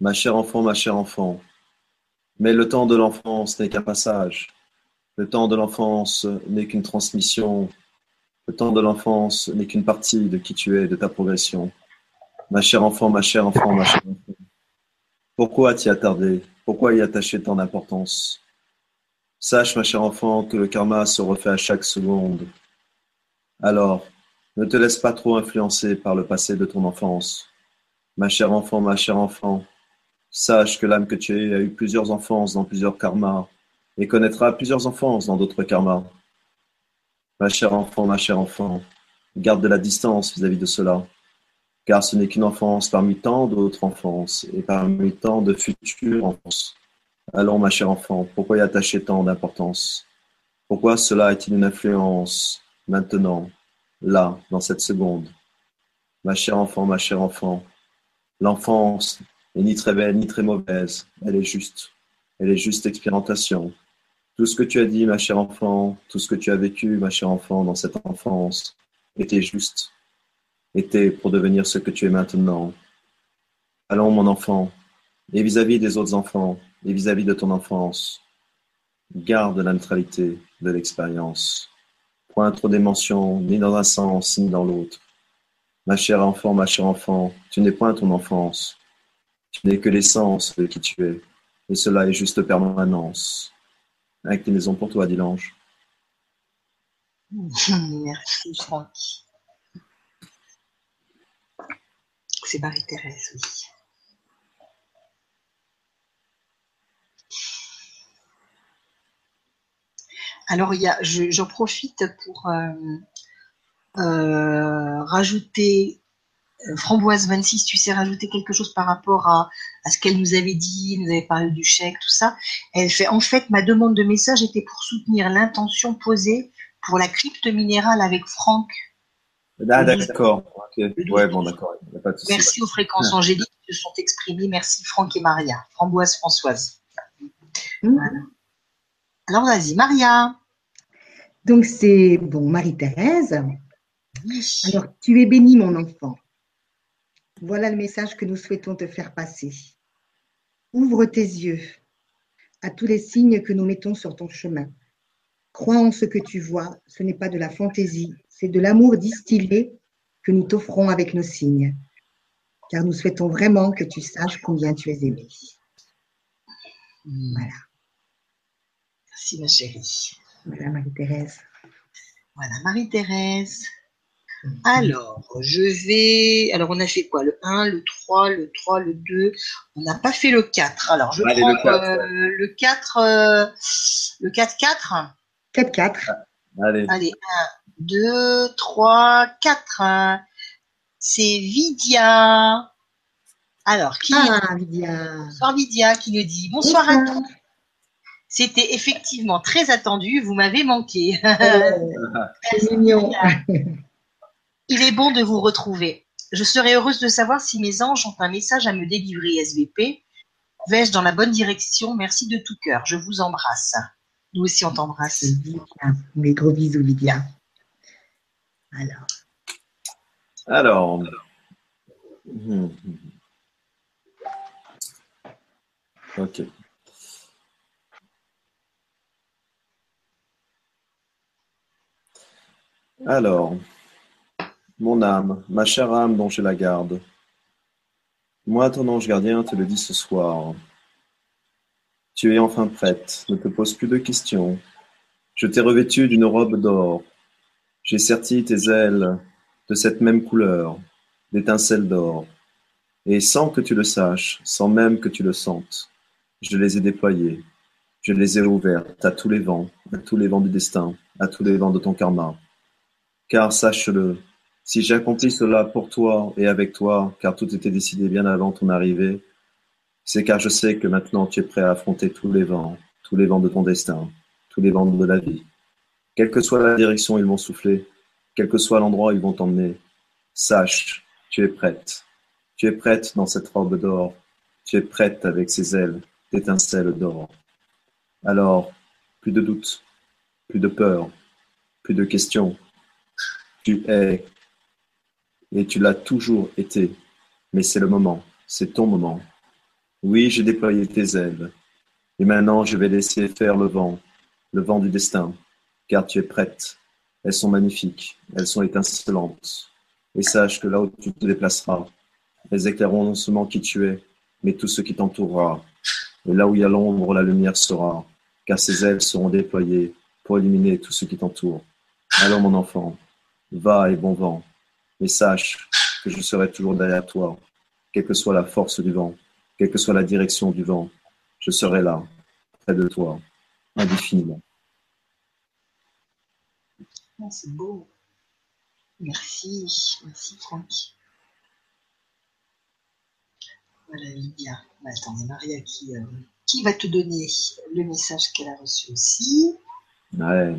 Ma chère enfant, ma chère enfant. Mais le temps de l'enfance n'est qu'un passage. Le temps de l'enfance n'est qu'une transmission le temps de l'enfance n'est qu'une partie de qui tu es, de ta progression. Ma chère enfant, ma chère enfant, ma chère enfant. Pourquoi t'y attarder? Pourquoi y attacher tant d'importance? Sache, ma chère enfant, que le karma se refait à chaque seconde. Alors, ne te laisse pas trop influencer par le passé de ton enfance. Ma chère enfant, ma chère enfant, sache que l'âme que tu es a eu plusieurs enfances dans plusieurs karmas et connaîtra plusieurs enfances dans d'autres karmas. Ma chère enfant, ma chère enfant, garde de la distance vis-à-vis de cela, car ce n'est qu'une enfance parmi tant d'autres enfances et parmi tant de futures enfances. Allons, ma chère enfant, pourquoi y attacher tant d'importance? Pourquoi cela est-il une influence maintenant, là, dans cette seconde Ma chère enfant, ma chère enfant, l'enfance n'est ni très belle ni très mauvaise, elle est juste. Elle est juste expérimentation. Tout ce que tu as dit, ma chère enfant, tout ce que tu as vécu, ma chère enfant, dans cette enfance, était juste, était pour devenir ce que tu es maintenant. Allons, mon enfant, et vis-à-vis des autres enfants, et vis-à-vis de ton enfance, garde la neutralité de l'expérience. Point trop d'émotions, ni dans un sens, ni dans l'autre. Ma chère enfant, ma chère enfant, tu n'es point ton enfance. Tu n'es que l'essence de qui tu es. Et cela est juste permanence. Maisons pour toi, dit l'ange. Merci, Franck. C'est Marie-Thérèse, oui. Alors, il y a, j'en profite pour euh, euh, rajouter euh, Framboise 26, tu sais rajouter quelque chose par rapport à, à ce qu'elle nous avait dit, nous avait parlé du chèque, tout ça. Elle fait en fait ma demande de message était pour soutenir l'intention posée pour la crypte minérale avec Franck. Ah, d'accord. Ouais, bon, d'accord. Merci aux fréquences angéliques qui se sont exprimées. Merci Franck et Maria. Framboise Françoise. Mmh. Alors vas-y, Maria. Donc c'est bon, Marie-Thérèse. Alors tu es bénie, mon enfant. Voilà le message que nous souhaitons te faire passer. Ouvre tes yeux à tous les signes que nous mettons sur ton chemin. Crois en ce que tu vois, ce n'est pas de la fantaisie, c'est de l'amour distillé que nous t'offrons avec nos signes, car nous souhaitons vraiment que tu saches combien tu es aimé. Voilà. Merci ma chérie. Voilà Marie-Thérèse. Voilà Marie-Thérèse. Alors, je vais. Alors, on a fait quoi? Le 1, le 3, le 3, le 2. On n'a pas fait le 4. Alors, je prends le 4. le 4, le 4, 4. 4, 4. Allez. Allez, 1, 2, 3, 4. C'est Vidia. Alors, qui Ah, Vidia. Bonsoir Vidia qui nous dit bonsoir, bonsoir. à tous. C'était effectivement très attendu. Vous m'avez manqué. C'est mignon. Il est bon de vous retrouver. Je serais heureuse de savoir si mes anges ont un message à me délivrer, SVP. Vais-je dans la bonne direction? Merci de tout cœur. Je vous embrasse. Nous aussi, on t'embrasse. Mes gros bisous, Lydia. Alors. Alors. Ok. Alors, mon âme, ma chère âme dont j'ai la garde, moi, ton ange gardien, te le dis ce soir. Tu es enfin prête, ne te pose plus de questions. Je t'ai revêtue d'une robe d'or. J'ai serti tes ailes de cette même couleur, d'étincelles d'or. Et sans que tu le saches, sans même que tu le sentes, je les ai déployées. Je les ai ouvertes à tous les vents, à tous les vents du destin, à tous les vents de ton karma. Car sache-le, si j'accomplis cela pour toi et avec toi, car tout était décidé bien avant ton arrivée, c'est car je sais que maintenant tu es prêt à affronter tous les vents, tous les vents de ton destin, tous les vents de la vie. Quelle que soit la direction ils vont souffler, quel que soit l'endroit ils vont t'emmener, sache, tu es prête. Tu es prête dans cette robe d'or, tu es prête avec ces ailes d'étincelles d'or. Alors, plus de doute, plus de peur, plus de questions, tu es, et tu l'as toujours été, mais c'est le moment, c'est ton moment. Oui, j'ai déployé tes ailes, et maintenant je vais laisser faire le vent, le vent du destin, car tu es prête. Elles sont magnifiques, elles sont étincelantes, et sache que là où tu te déplaceras, elles éclaireront non seulement qui tu es, mais tout ce qui t'entourera. Et là où il y a l'ombre, la lumière sera, car ces ailes seront déployées pour éliminer tout ce qui t'entoure. Alors mon enfant, Va et bon vent, mais sache que je serai toujours derrière toi, quelle que soit la force du vent, quelle que soit la direction du vent, je serai là, près de toi, indéfiniment. Ah, c'est beau. Merci, merci Franck. Voilà Lydia. Bah, attendez, Maria qui, euh, qui va te donner le message qu'elle a reçu aussi. Ouais.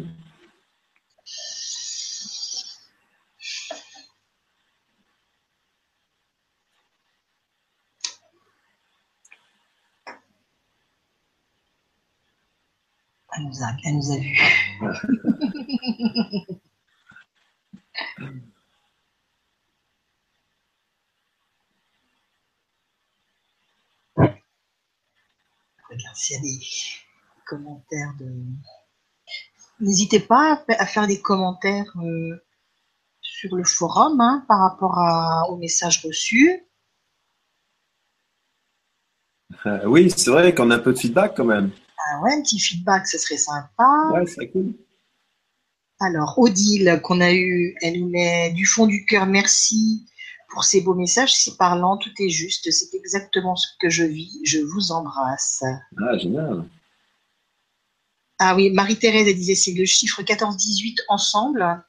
Elle nous a, elle nous a vus. Regarde s'il y a des commentaires de. N'hésitez pas à faire des commentaires euh, sur le forum hein, par rapport à- au message reçu. Euh, oui, c'est vrai qu'on a un peu de feedback quand même. Ah ouais, un petit feedback, ce serait sympa. Ouais, c'est cool. Alors, Odile, qu'on a eu, elle nous met du fond du cœur, merci pour ces beaux messages. C'est parlant, tout est juste. C'est exactement ce que je vis. Je vous embrasse. Ah, génial. Ah oui, Marie-Thérèse, elle disait c'est le chiffre 14-18 ensemble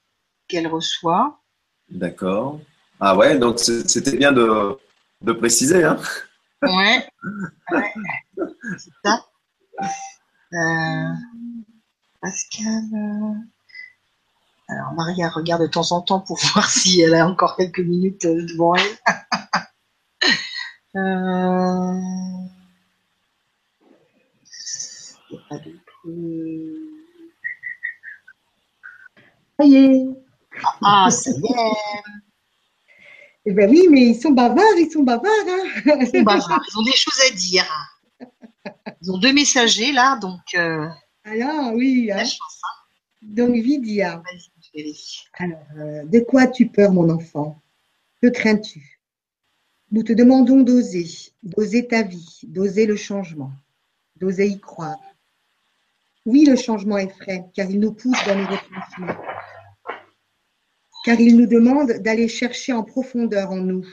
qu'elle reçoit. D'accord. Ah ouais, donc c'était bien de, de préciser. Hein. Ouais. ouais. C'est ça. Euh, Pascal. euh, Alors, Maria regarde de temps en temps pour voir si elle a encore quelques minutes euh, devant elle. Euh, il a pas d'autres- Ça y est. Ah, ça y est. Eh ben oui, mais ils sont bavards, ils sont bavards. Hein. Ils sont bavards, ils ont des choses à dire. Ils ont deux messagers là, donc euh, Alors, oui. la hein. chance. Donc, Vidia. Alors, euh, de quoi as-tu peur, mon enfant? Que crains-tu? Nous te demandons d'oser, d'oser ta vie, d'oser le changement, d'oser y croire. Oui, le changement effraie, car il nous pousse dans nos retranchements, car il nous demande d'aller chercher en profondeur en nous.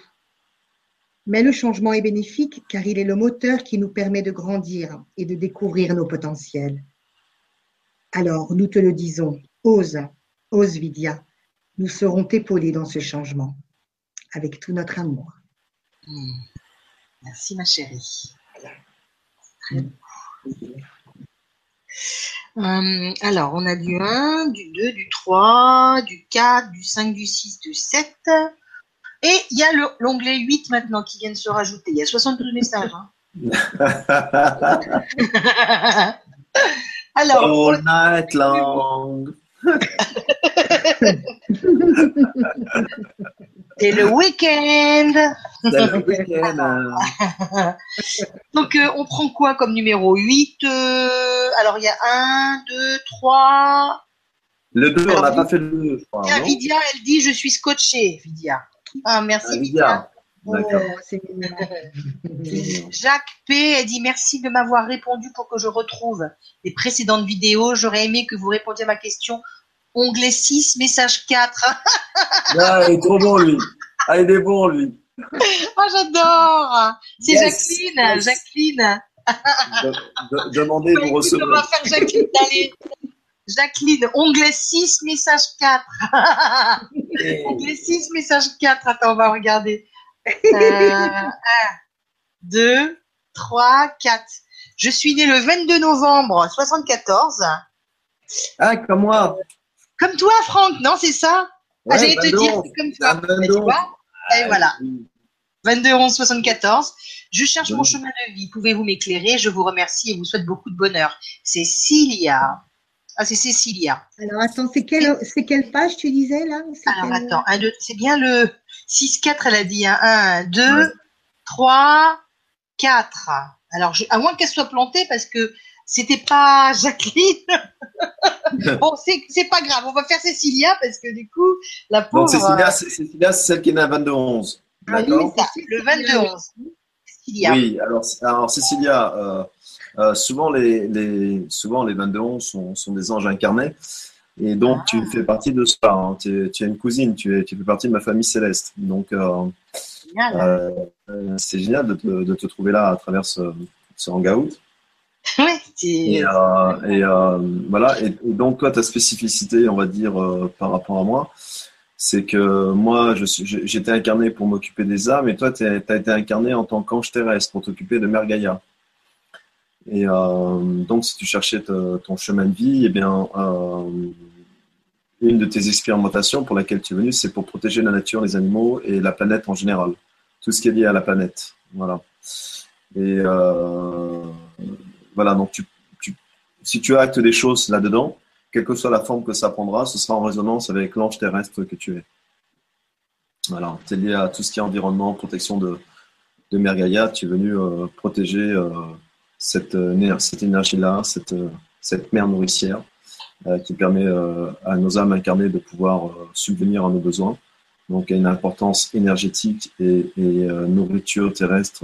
Mais le changement est bénéfique, car il est le moteur qui nous permet de grandir et de découvrir nos potentiels. Alors, nous te le disons, ose, ose Vidya, nous serons épaulés dans ce changement, avec tout notre amour. Hmm. Merci ma chérie. Hum, alors, on a du 1, du 2, du 3, du 4, du 5, du 6, du 7. Et il y a le- l'onglet 8 maintenant qui vient de se rajouter. Il y a 72 messages. hein. Alors, All night long. c'est le week-end. C'est le week-end. hein. Donc, euh, on prend quoi comme numéro? 8 euh, Alors, il y a 1, 2, 3. Le 2, on n'a pas fait le 2, je crois. Vidia, elle dit Je suis scotchée, Vidia. Ah, merci. D'accord. Oh, c'est. Jacques P. Elle dit Merci de m'avoir répondu pour que je retrouve les précédentes vidéos. J'aurais aimé que vous répondiez à ma question. Onglet 6, message 4. Ah, il est trop bon, lui. Ah, il est bon, lui. Ah, j'adore C'est Yes, Jacqueline, yes. Jacqueline. De- de- demandez, vous Écoute, on recevrez. va faire Jacqueline, allez. Jacqueline, onglet 6, message 4. onglet 6, message 4. Attends, on va regarder. Euh, 1, 2, 3, 4. Je suis née le 22 novembre 74. Ah, comme moi. Comme toi, Franck, non, c'est ça? Ouais, ah, J'allais te 22. dire, c'est comme toi. Ah, tu 22. vois Et voilà. 22 11 74. Je cherche mon chemin de vie. Pouvez-vous m'éclairer? Je vous remercie et vous souhaite beaucoup de bonheur. C'est Cilia. Ah, c'est Cécilia. Alors, attends, c'est quelle, c'est quelle page tu disais là C'est Alors, quelle- attends. Un, deux, c'est bien le 6, 4, elle a dit. 1, 2, Ouais. 3, 4. Alors, je- à moins qu'elle soit plantée parce que c'était pas Jacqueline. bon, c'est c'est pas grave. On va faire Cécilia parce que du coup, la pauvre. Donc, Cécilia, c'est Cécilia, c'est celle qui est née à 22-11. Ah oui, le 22 11. Cécilia. Oui, alors, alors Cécilia, euh, euh, souvent, les, les, souvent les 22-11 sont, sont des anges incarnés. Et donc, Ah. tu fais partie de ça. hein. Tu, es- tu es une cousine, tu, es, tu fais partie de ma famille céleste. Donc, euh, euh, c'est génial de te, de te trouver là à travers ce, ce hangout. C'est- Et, euh, et euh, voilà. Et, et donc, toi, ta spécificité, on va dire, par rapport à moi, c'est que moi, je suis, j'ai- j'étais incarné pour m'occuper des âmes, et toi, tu as été incarné en tant qu'ange terrestre pour t'occuper de Mère Gaïa. Et euh, donc, si tu cherchais ton chemin de vie, eh bien, une de tes expérimentations pour laquelle tu es venu, c'est pour protéger la nature, les animaux et la planète en général. Tout ce qui est lié à la planète. Voilà. Et voilà, donc si tu actes des choses là-dedans, quelle que soit la forme que ça prendra, ce sera en résonance avec l'ange terrestre que tu es. Voilà, c'est lié à tout ce qui est environnement, protection de, de Mère Gaïa. Tu es venu euh, protéger euh, cette, euh, cette énergie-là, cette, cette mère nourricière qui permet à nos âmes incarnées de pouvoir subvenir à nos besoins. Donc, il y a une importance énergétique et, nourriture terrestre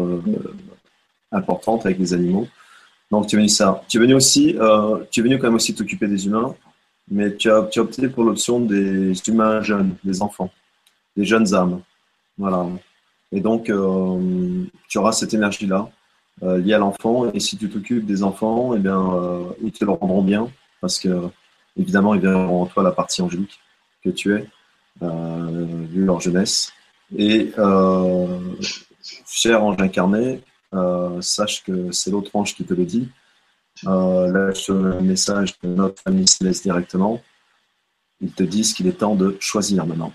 importante avec les animaux. Donc, tu es venu ça. Tu es venu aussi, euh, tu es venu aussi t'occuper des humains, mais tu as, tu as opté pour l'option des humains jeunes, des enfants, des jeunes âmes. Voilà. Et donc, euh, tu auras cette énergie-là euh, liée à l'enfant. Et si tu t'occupes des enfants, eh bien, euh, ils te le rendront bien, parce que évidemment, ils verront en toi la partie angélique que tu es, euh, vu leur jeunesse. Et cher ange incarné, sache que c'est l'autre ange qui te le dit. Euh, lâche le message de notre famille céleste directement. Ils te disent qu'il est temps de choisir maintenant.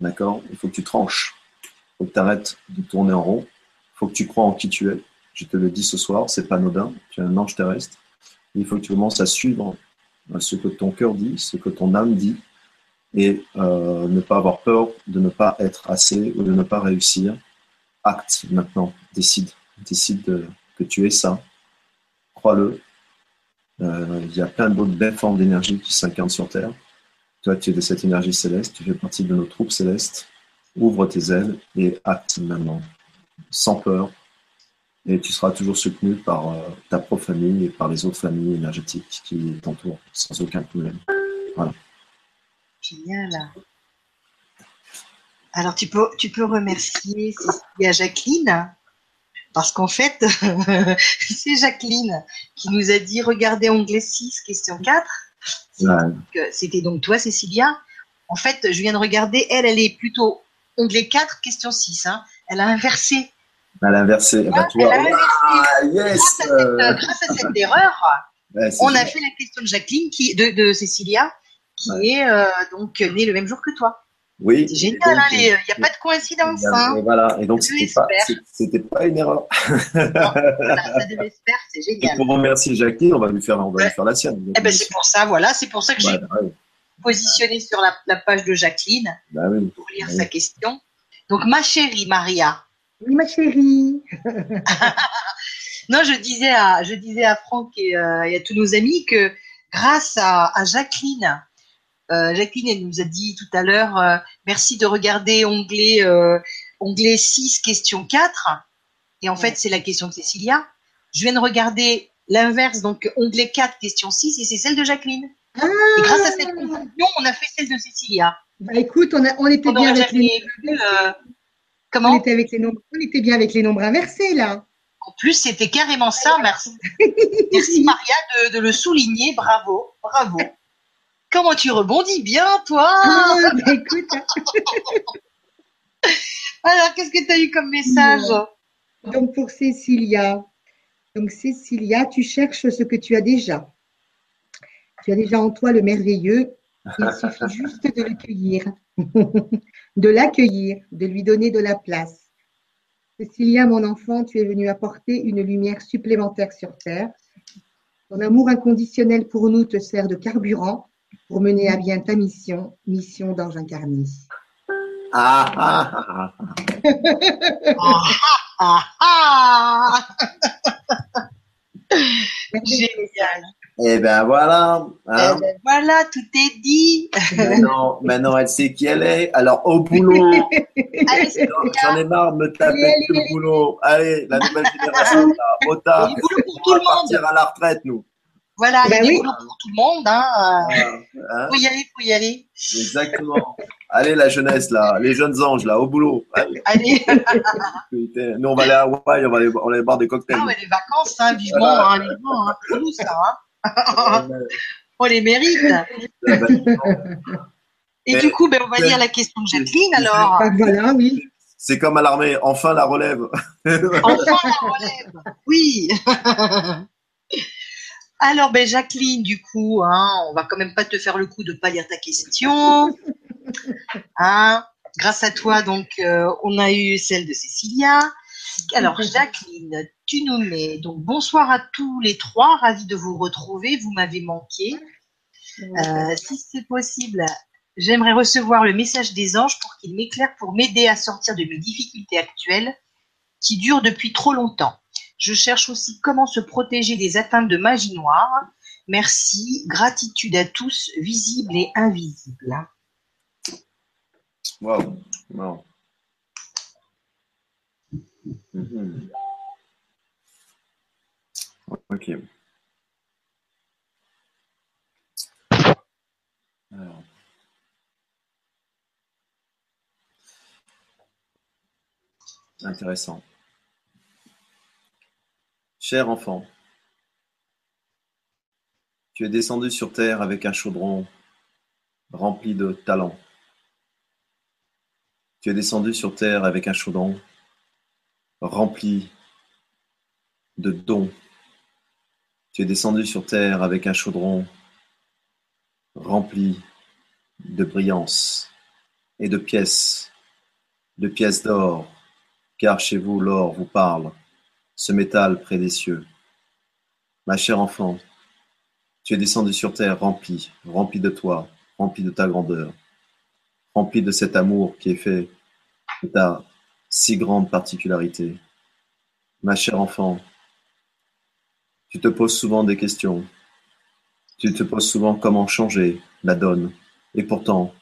D'accord? Il faut que tu tranches. Il faut que tu arrêtes de tourner en rond. Il faut que tu crois en qui tu es. Je te le dis ce soir, c'est pas anodin. Tu es un ange terrestre. Il faut que tu commences à suivre euh, ce que ton cœur dit, ce que ton âme dit, et euh, ne pas avoir peur de ne pas être assez ou de ne pas réussir. Acte maintenant, décide décide que tu es ça. Crois-le. Euh, il y a plein d'autres belles formes d'énergie qui s'incarnent sur Terre. Toi, tu es de cette énergie céleste, tu fais partie de nos troupes célestes. Ouvre tes ailes et acte maintenant, sans peur. Et tu seras toujours soutenu par euh, ta propre famille et par les autres familles énergétiques qui t'entourent, sans aucun problème. Voilà. Génial. Alors, tu peux, tu peux remercier Cécilia Jacqueline parce qu'en fait, c'est Jacqueline qui nous a dit regardez onglet 6, question 4. C'était donc toi, Cécilia. En fait, je viens de regarder, elle, elle est plutôt onglet 4, question 6. Hein. Elle a inversé. Elle a inversé. Ah, elle a inversé. Ah, yes. grâce, à cette, erreur, on a fait la question de Jacqueline, qui, de, de Cécilia, qui est euh, donc née le même jour que toi. Oui. C'est génial, hein, il n'y a pas de coïncidence. Hein. Et voilà, et donc c'était pas, pas, une erreur. non, ça devait se faire, c'est génial. Et pour remercier Jacqueline, on va lui faire, on va lui faire la sienne. Eh ben, c'est pour ça, voilà, c'est pour ça que j'ai positionné sur la, la, page de Jacqueline bah oui, pour lire bah sa question. Donc, ma chérie Maria. Oui, ma chérie. non, je disais à, je disais à Franck et, euh, et à tous nos amis que grâce à, à Jacqueline, euh, Jacqueline, elle nous a dit tout à l'heure, euh, merci de regarder onglet, euh, onglet 6, question 4. Et en fait, c'est la question de Cécilia. Je viens de regarder l'inverse, donc onglet 4, question 6, et c'est celle de Jacqueline. Ah et grâce à cette conclusion, on a fait celle de Cécilia. Bah écoute, on, a, on était bien avec les comment on était, avec les nombres, on était bien avec les nombres inversés là. En plus, c'était carrément ça. Merci, merci Maria de, de le souligner. Bravo, bravo. Comment tu rebondis bien, toi ah, bah, Écoute. Alors, qu'est-ce que tu as eu comme message? Donc, pour Cécilia. Donc, Cécilia, tu cherches ce que tu as déjà. Tu as déjà en toi le merveilleux. Il suffit juste de l'accueillir. De l'accueillir, de lui donner de la place. Cécilia, mon enfant, tu es venue apporter une lumière supplémentaire sur Terre. Ton amour inconditionnel pour nous te sert de carburant pour mener à bien ta mission, mission d'ange incarné. Ah, ah, ah, ah. Génial. Et eh ben voilà. Hein. Eh ben voilà, tout est dit. Maintenant, maintenant, elle sait qui elle est. Alors, au boulot. J'en ai marre de me taper le boulot. Allez, la nouvelle génération, là, au tard. On va partir à la retraite, nous. Voilà, il y a ben des boulot pour tout le monde. Hein. hein. Faut y aller, faut y aller. Exactement. Allez, la jeunesse, là, les jeunes anges, là, au boulot. Allez. Allez. nous, on va aller à Hawaï, on va aller, on va aller boire des cocktails. Ah, ouais, les vacances, hein, vivement, voilà. hein, vivement, hein, nous, ça. Hein. on les mérite. Et du coup, ben, on va lire la question de Jacqueline, alors. Voilà, oui. C'est comme à l'armée, enfin la relève. enfin la relève, oui. Alors, ben, Jacqueline, du coup, hein, on va quand même pas te faire le coup de pas lire ta question. Hein, grâce à toi, donc, euh, on a eu celle de Cécilia. Alors, Jacqueline, tu nous mets. Donc, bonsoir à tous les trois. Ravi de vous retrouver. Vous m'avez manqué. Euh, si c'est possible, j'aimerais recevoir le message des anges pour qu'ils m'éclairent pour m'aider à sortir de mes difficultés actuelles qui durent depuis trop longtemps. Je cherche aussi comment se protéger des atteintes de magie noire. Merci. Gratitude à tous, visibles et invisibles. Wow. wow. Mhm. Ok. Intéressant. Cher enfant, tu es descendu sur terre avec un chaudron rempli de talents. Tu es descendu sur terre avec un chaudron rempli de dons. Tu es descendu sur terre avec un chaudron rempli de brillance et de pièces, de pièces d'or, car chez vous l'or vous parle ce métal près des cieux. Ma chère enfant, tu es descendu sur terre rempli, rempli de toi, rempli de ta grandeur, rempli de cet amour qui est fait de ta si grande particularité. Ma chère enfant, tu te poses souvent des questions. Tu te poses souvent comment changer la donne. Et pourtant,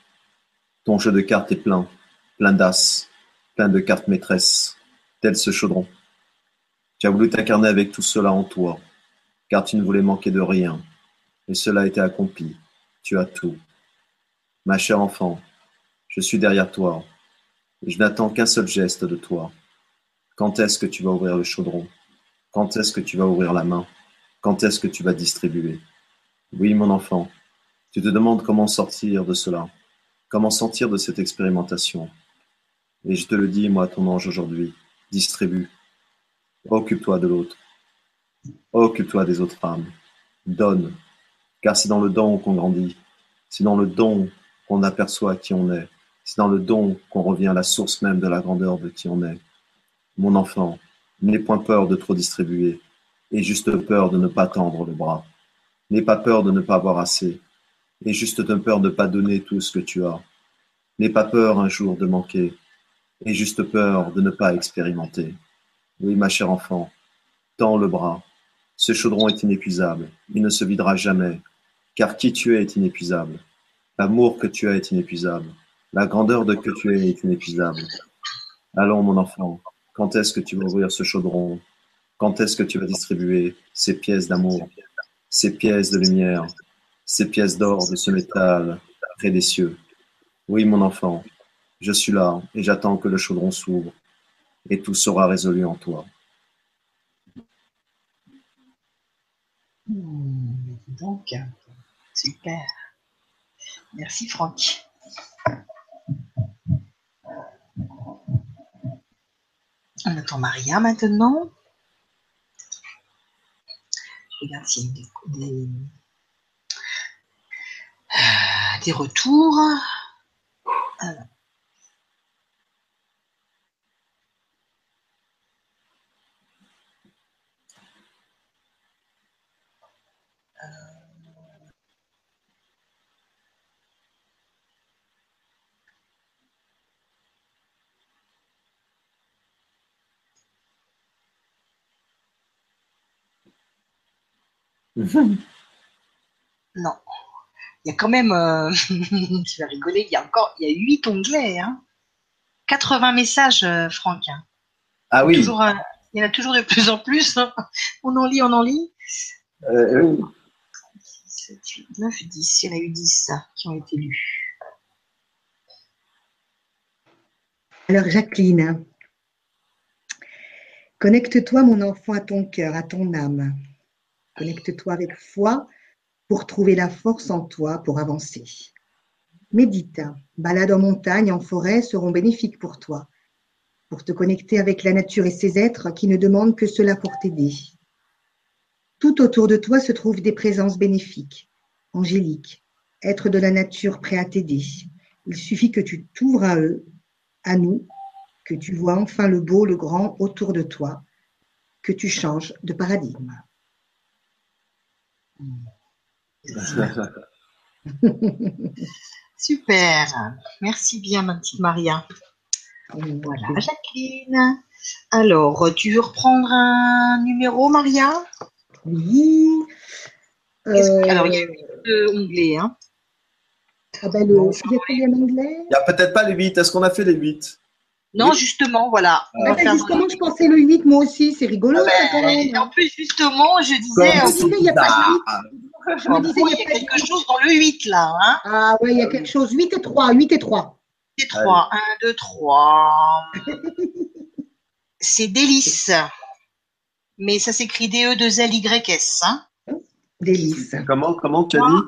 ton jeu de cartes est plein, plein d'as, plein de cartes maîtresses, tel ce chaudron. Tu as voulu t'incarner avec tout cela en toi, car tu ne voulais manquer de rien, et cela a été accompli. Tu as tout. Ma chère enfant, je suis derrière toi, je n'attends qu'un seul geste de toi. Quand est-ce que tu vas ouvrir le chaudron? Quand est-ce que tu vas ouvrir la main? Quand est-ce que tu vas distribuer? Oui, mon enfant, tu te demandes comment sortir de cela, comment sortir de cette expérimentation. Et je te le dis, moi, ton ange aujourd'hui, distribue, Occupe-toi de l'autre. Occupe-toi des autres femmes. Donne. Car c'est dans le don qu'on grandit. C'est dans le don qu'on aperçoit qui on est. C'est dans le don qu'on revient à la source même de la grandeur de qui on est. Mon enfant, n'aie point peur de trop distribuer. Et juste peur de ne pas tendre le bras. N'aie pas peur de ne pas avoir assez. Et juste peur de ne pas donner tout ce que tu as. N'aie pas peur un jour de manquer. Et juste peur de ne pas expérimenter. Oui, ma chère enfant, tends le bras. Ce chaudron est inépuisable, il ne se videra jamais, car qui tu es est inépuisable. L'amour que tu as est inépuisable. La grandeur de que tu es est inépuisable. Allons, mon enfant, quand est-ce que tu vas ouvrir ce chaudron? Quand est-ce que tu vas distribuer ces pièces d'amour, ces pièces de lumière, ces pièces d'or de ce métal près des cieux Oui, mon enfant, je suis là et j'attends que le chaudron s'ouvre et tout sera résolu en toi. Hmm, donc, super. Merci Franck. On attend Maria maintenant. Je regarde s'il y a des, euh, retours. Non. Il y a quand même, euh, tu vas rigoler, il y a encore, il y a 8 onglets, hein. 80 messages, euh, Franck. Hein. Ah oui. Toujours, euh, il y en a toujours de plus en plus. hein. On en lit, on en lit. Euh, oui. 7, 8, 9, 10. Il y en a eu 10 qui ont été lus. Alors, Jacqueline, connecte-toi, mon enfant, à ton cœur, à ton âme. Connecte-toi avec foi pour trouver la force en toi pour avancer. Médite. Balade en montagne, en forêt seront bénéfiques pour toi. pour te connecter avec la nature et ses êtres qui ne demandent que cela pour t'aider. Tout autour de toi se trouvent des présences bénéfiques, angéliques, êtres de la nature prêts à t'aider. Il suffit que tu t'ouvres à eux, à nous, que tu vois enfin le beau, le grand autour de toi, que tu changes de paradigme. Super. Merci bien, ma petite Maria. Voilà, Jacqueline. Alors, tu veux reprendre un numéro, Maria? Oui. Alors, il y a deux onglets. Hein. Ah ben, le anglais? Il n'y a peut-être pas les 8. Est-ce qu'on a fait les 8 non, justement, voilà. Ah, ben, justement, je pensais le 8, moi aussi. C'est rigolo, ah ça, quand même. En plus, justement, je disais. il n'y a pas de 8. Je me disais, il y a, quelque chose dans le 8, là. Hein ah, oui, il y a quelque chose. 8 et 3. 8 et 3. 8 et 3. 1, 2, 3. C'est délice. Mais ça s'écrit D-E-2-L-Y-S. Hein délice. Comment, comment tu as dit?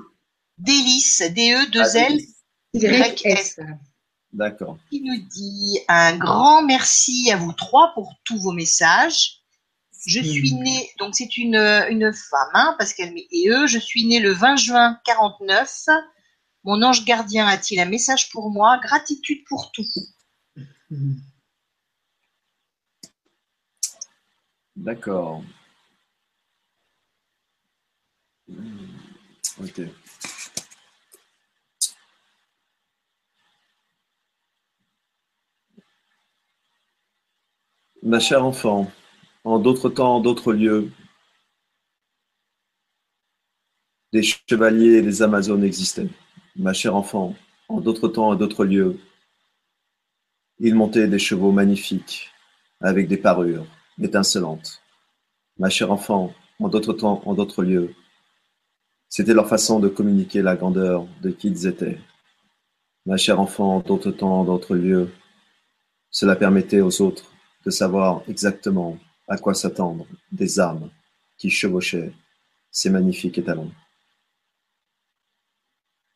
Délice. D-E-2-L-Y-S. D'accord. Il nous dit un grand merci à vous trois pour tous vos messages. Je suis née, donc c'est une, une femme, hein, parce qu'elle met et eux. Je suis née le 20 juin 49. Mon ange gardien a-t-il un message pour moi? Gratitude pour tout. D'accord. Ok. Ma chère enfant, en d'autres temps, en d'autres lieux, des chevaliers et des amazones existaient. Ma chère enfant, en d'autres temps, en d'autres lieux, ils montaient des chevaux magnifiques, avec des parures étincelantes. Ma chère enfant, en d'autres temps, en d'autres lieux, c'était leur façon de communiquer la grandeur de qui ils étaient. Ma chère enfant, en d'autres temps, en d'autres lieux, cela permettait aux autres de savoir exactement à quoi s'attendre des âmes qui chevauchaient ces magnifiques étalons.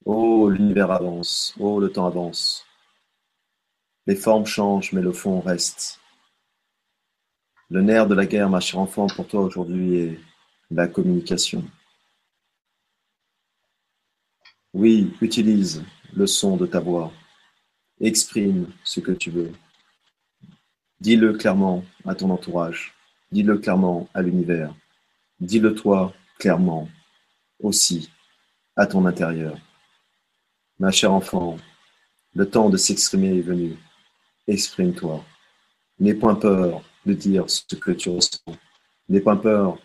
Oh, l'univers avance, oh, le temps avance. Les formes changent, mais le fond reste. Le nerf de la guerre, ma chère enfant, pour toi aujourd'hui est la communication. Oui, utilise le son de ta voix. Exprime ce que tu veux. Dis-le clairement à ton entourage. Dis-le clairement à l'univers. Dis-le toi clairement aussi à ton intérieur. Ma chère enfant, le temps de s'exprimer est venu. Exprime-toi. N'aie point peur de dire ce que tu ressens. N'aie pas peur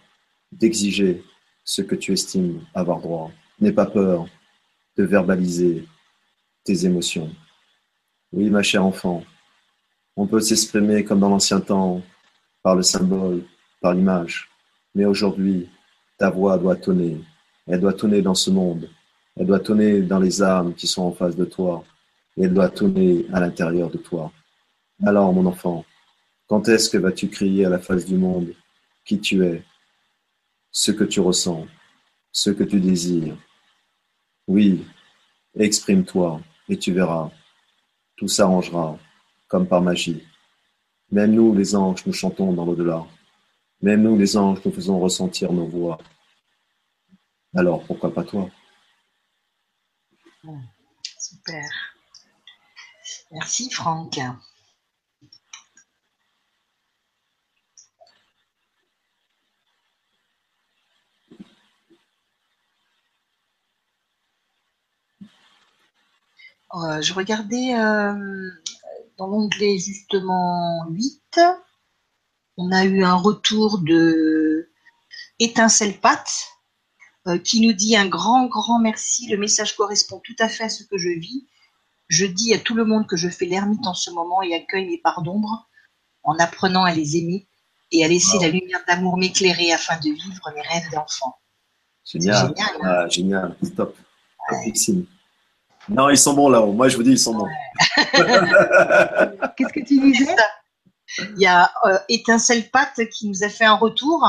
d'exiger ce que tu estimes avoir droit. N'aie pas peur de verbaliser tes émotions. Oui, ma chère enfant, on peut s'exprimer comme dans l'ancien temps, par le symbole, par l'image. Mais aujourd'hui, ta voix doit tonner. Elle doit tonner dans ce monde. Elle doit tonner dans les âmes qui sont en face de toi. Elle doit tonner à l'intérieur de toi. Alors, mon enfant, quand est-ce que vas-tu crier à la face du monde qui tu es, ce que tu ressens, ce que tu désires Oui, exprime-toi et tu verras. Tout s'arrangera comme par magie. Même nous, les anges, nous chantons dans l'au-delà. Même nous, les anges, nous faisons ressentir nos voix. Alors, pourquoi pas toi? Super. Merci, Franck. Euh, je regardais euh, dans l'onglet justement 8, on a eu un retour de Étincelle Pat euh, qui nous dit un grand, grand merci. Le message correspond tout à fait à ce que je vis. Je dis à tout le monde que je fais l'ermite en ce moment et accueille mes parts d'ombre en apprenant à les aimer et à laisser la lumière d'amour m'éclairer afin de vivre mes rêves d'enfant. Génial. Génial, hein. ah, génial. Top. Non, ils sont bons là-haut. Moi, je vous dis, ils sont bons. Qu'est-ce que tu disais? Il y a euh, Étincelle Pat qui nous a fait un retour,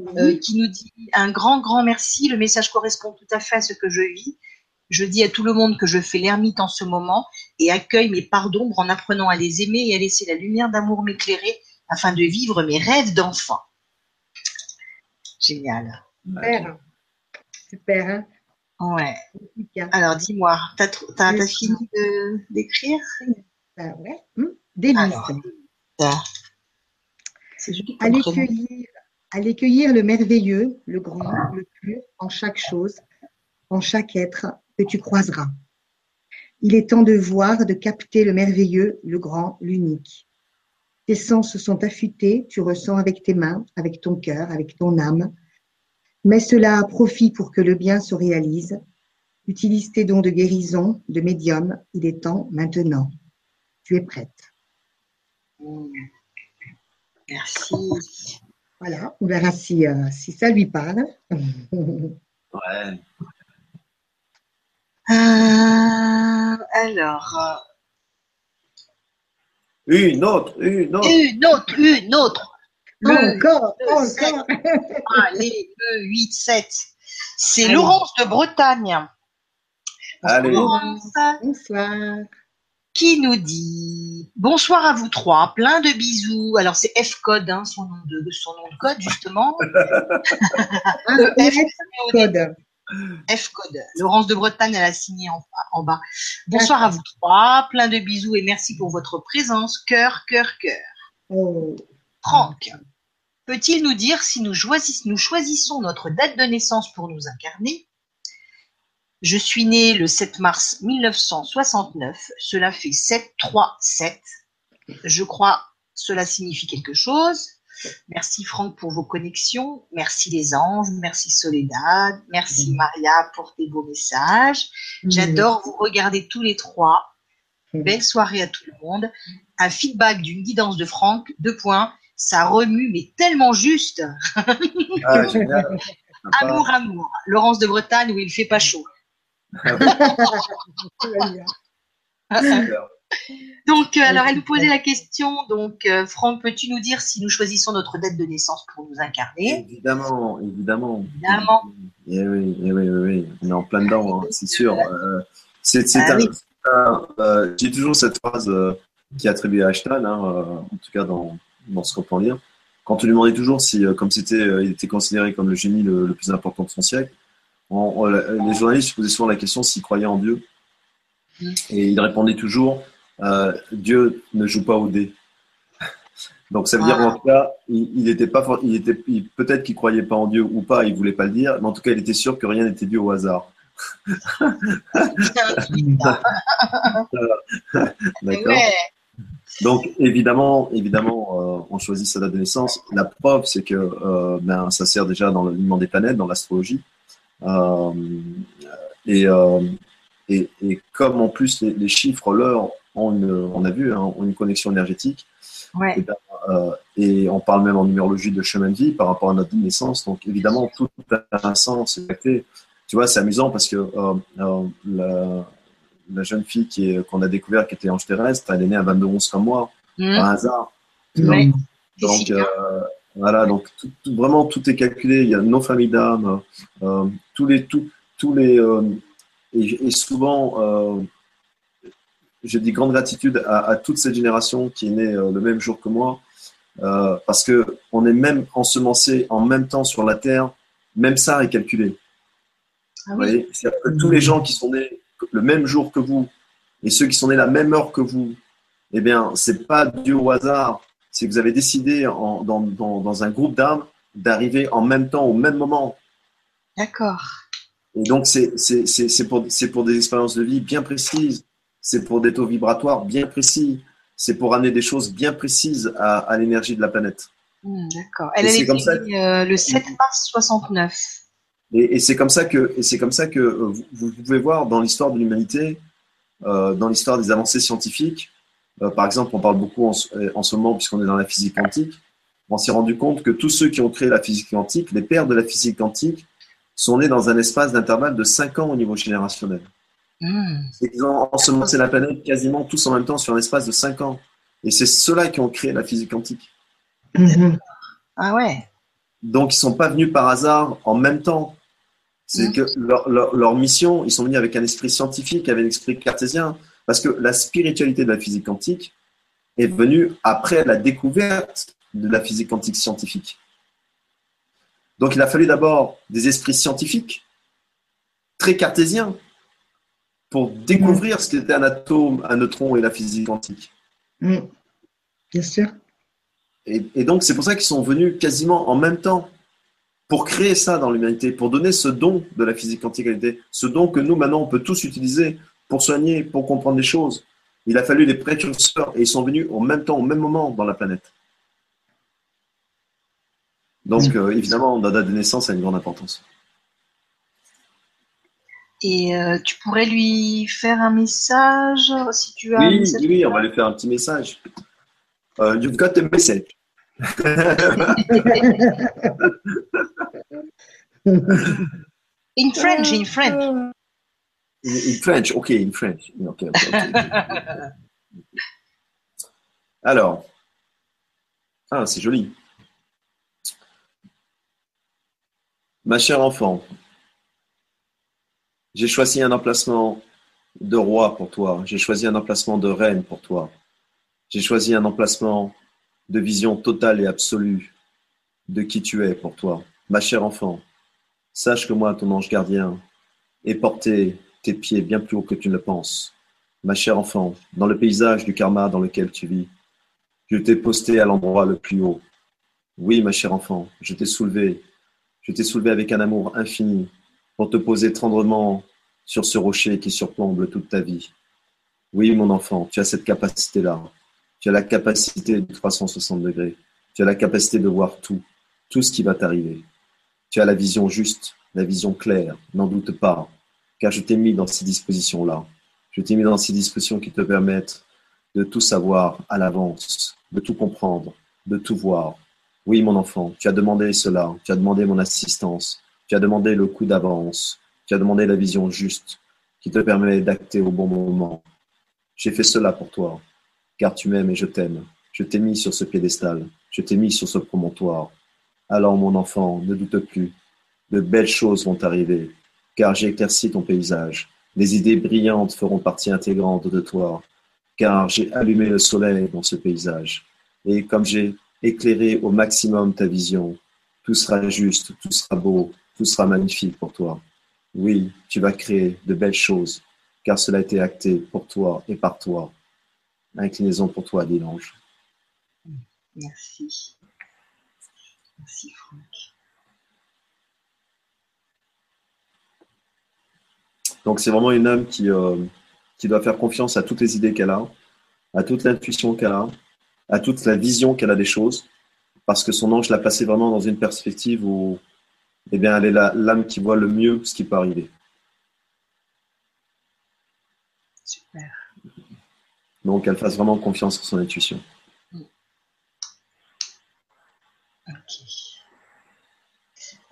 euh, qui nous dit un grand, grand merci. Le message correspond tout à fait à ce que je vis. Je dis à tout le monde que je fais l'ermite en ce moment et accueille mes parts d'ombre en apprenant à les aimer et à laisser la lumière d'amour m'éclairer afin de vivre mes rêves d'enfant. Génial. Super. Super. Hein ouais. Alors, dis-moi, t'as as, fini d'écrire? Bah, Ouais. Hum. Allez cueillir, allez cueillir le merveilleux, le grand, le pur en chaque chose, en chaque être que tu croiseras. Il est temps de voir, de capter le merveilleux, le grand, l'unique. Tes sens sont affûtés, tu ressens avec tes mains, avec ton cœur, avec ton âme. Mets cela à profit pour que le bien se réalise. Utilise tes dons de guérison, de médium. Il est temps maintenant. Tu es prête. Merci. Voilà, on verra si, euh, si ça lui parle. ouais. Euh, alors. Une autre, une autre. Une autre, une autre. Encore, encore. Allez, le 8, 7. C'est Laurence de Bretagne. Allez. Bonsoir. Qui nous dit Bonsoir à vous trois, plein de bisous. Alors c'est F-Code, hein, son, nom de, son nom de code justement. F-Code. F-Code. Laurence de Bretagne, elle a signé en, bas. Bonsoir à vous trois, plein de bisous et merci pour votre présence. Cœur, cœur, cœur. Oh. Franck, peut-il nous dire si nous, choisissons notre date de naissance pour nous incarner? Je suis né le 7 mars 1969. Cela fait 7, 3, 7. Je crois cela signifie quelque chose. Merci Franck pour vos connexions. Merci les anges. Merci Soledad. Merci Maria pour tes beaux messages. J'adore vous regarder tous les trois. Belle soirée à tout le monde. Un feedback d'une guidance de Franck. Deux points. Ça remue, mais tellement juste. Ah, amour, amour. Laurence de Bretagne où il fait pas chaud. Donc, euh, alors, elle nous posait la question. Donc, euh, Franck, peux-tu nous dire si nous choisissons notre date de naissance pour nous incarner? Évidemment, évidemment. Évidemment. Eh oui, eh oui, oui, on est en plein dedans, hein, c'est sûr. Euh, c'est ah J'ai toujours cette phrase qui est attribuée à Ashton, hein, en tout cas dans, dans ce qu'on lire. Quand on lui demandait toujours si, comme c'était, il était considéré comme le génie le, plus important de son siècle, les journalistes se posaient souvent la question s'il croyait en Dieu. Et il répondait toujours euh, Dieu ne joue pas au dé. Donc ça veut dire ah. en tout cas, il, était pas, il était peut-être qu'il croyait pas en Dieu ou pas, il voulait pas le dire, mais en tout cas, il était sûr que rien n'était dû au hasard. D'accord. Donc évidemment, évidemment, euh, on choisit sa date de naissance. La preuve, c'est que euh, ben, ça sert déjà dans l'alignement des planètes, dans l'astrologie. et, et, et, comme en plus les, les chiffres, l'heure, on a vu, hein, ont une connexion énergétique. Ouais. Et, ben, euh, et, on parle même en numérologie de chemin de vie par rapport à notre naissance. Donc évidemment, tout a un sens. Tu vois, c'est amusant parce que euh, euh, la, la, jeune fille qui qu'on a découvert qui était ange terrestre, elle est née à 22 11 comme moi, mmh. par hasard. Ouais. Donc, euh, voilà, donc tout, tout, vraiment tout est calculé. Il y a nos familles d'âmes, euh, tous les, tous, tous les, et, et, souvent j'ai dit grande gratitude à, toute cette génération qui est née euh, le même jour que moi, euh, parce que on est même ensemencé en même temps sur la terre, même ça est calculé. Ah Vous voyez, c'est-à-dire que tous les gens qui sont nés le même jour que vous et ceux qui sont nés la même heure que vous, eh bien, c'est pas dû au hasard. C'est que vous avez décidé en, dans, dans, dans un groupe d'âmes d'arriver en même temps, au même moment. D'accord. Et donc, c'est pour, pour des expériences de vie bien précises c'est pour des taux vibratoires bien précis, c'est pour amener des choses bien précises à, l'énergie de la planète. Hmm, d'accord. Elle est comme ça, euh, le 7 mars 69. Et, c'est comme ça que, et c'est comme ça que euh, vous, pouvez voir dans l'histoire de l'humanité, euh, dans l'histoire des avancées scientifiques. par exemple, on parle beaucoup en, en ce moment puisqu'on est dans la physique quantique. On s'est rendu compte que tous ceux qui ont créé la physique quantique, les pères de la physique quantique, sont nés dans un espace d'intervalle de 5 ans au niveau générationnel. Mmh. Ils ont ensemencé la planète quasiment tous en même temps sur un espace de 5 ans. Et c'est ceux-là qui ont créé la physique quantique. Mmh. Ah ouais. Donc ils ne sont pas venus par hasard en même temps. C'est que leur, leur, mission, ils sont venus avec un esprit scientifique, avec un esprit cartésien, parce que la spiritualité de la physique quantique est venue après la découverte de la physique quantique scientifique. Donc il a fallu d'abord des esprits scientifiques, très cartésiens, pour découvrir ce qu'était un atome, un neutron et la physique quantique. Mm. Bien sûr. Et, et donc c'est pour ça qu'ils sont venus quasiment en même temps pour créer ça dans l'humanité, pour donner ce don de la physique quantique ce don que nous, maintenant, on peut tous utiliser pour soigner, pour comprendre les choses. Il a fallu des précurseurs et ils sont venus en même temps, au même moment dans la planète. Donc, euh, évidemment, la date de naissance a une grande importance. Et euh, tu pourrais lui faire un message si tu as. Oui, oui, on va lui faire un petit message. Uh, you've got a message. in French, in French. In, French, ok, in French. Okay. Alors, ah, c'est joli. Ma chère enfant, j'ai choisi un emplacement de roi pour toi. J'ai choisi un emplacement de reine pour toi. J'ai choisi un emplacement de vision totale et absolue de qui tu es pour toi. Ma chère enfant, sache que moi, ton ange gardien, ai porté tes pieds bien plus haut que tu ne le penses. Ma chère enfant, dans le paysage du karma dans lequel tu vis, je t'ai posté à l'endroit le plus haut. Oui, ma chère enfant, je t'ai soulevé. Je t'ai soulevé avec un amour infini pour te poser tendrement sur ce rocher qui surplombe toute ta vie. Oui, mon enfant, tu as cette capacité-là. Tu as la capacité de 360 degrés. Tu as la capacité de voir tout, tout ce qui va t'arriver. Tu as la vision juste, la vision claire, n'en doute pas, car je t'ai mis dans ces dispositions-là. Je t'ai mis dans ces dispositions qui te permettent de tout savoir à l'avance, de tout comprendre, de tout voir. Oui, mon enfant, tu as demandé cela, tu as demandé mon assistance, tu as demandé le coup d'avance, tu as demandé la vision juste qui te permet d'acter au bon moment. J'ai fait cela pour toi car tu m'aimes et je t'aime. Je t'ai mis sur ce piédestal, je t'ai mis sur ce promontoire. Alors, mon enfant, ne doute plus, de belles choses vont arriver, car j'ai éclairci ton paysage. Des idées brillantes feront partie intégrante de toi, car j'ai allumé le soleil dans ce paysage. Et comme j'ai éclairé au maximum ta vision, tout sera juste, tout sera beau, tout sera magnifique pour toi. Oui, tu vas créer de belles choses, car cela a été acté pour toi et par toi. Inclinaison pour toi, dit l'ange. Merci. Merci, Franck. Donc, c'est vraiment une âme qui, euh, qui doit faire confiance à toutes les idées qu'elle a, à toute l'intuition qu'elle a, à toute la vision qu'elle a des choses, parce que son ange l'a placée vraiment dans une perspective où eh bien, elle est l'âme qui voit le mieux ce qui peut arriver. Super. Donc, elle fasse vraiment confiance en son intuition. Ok.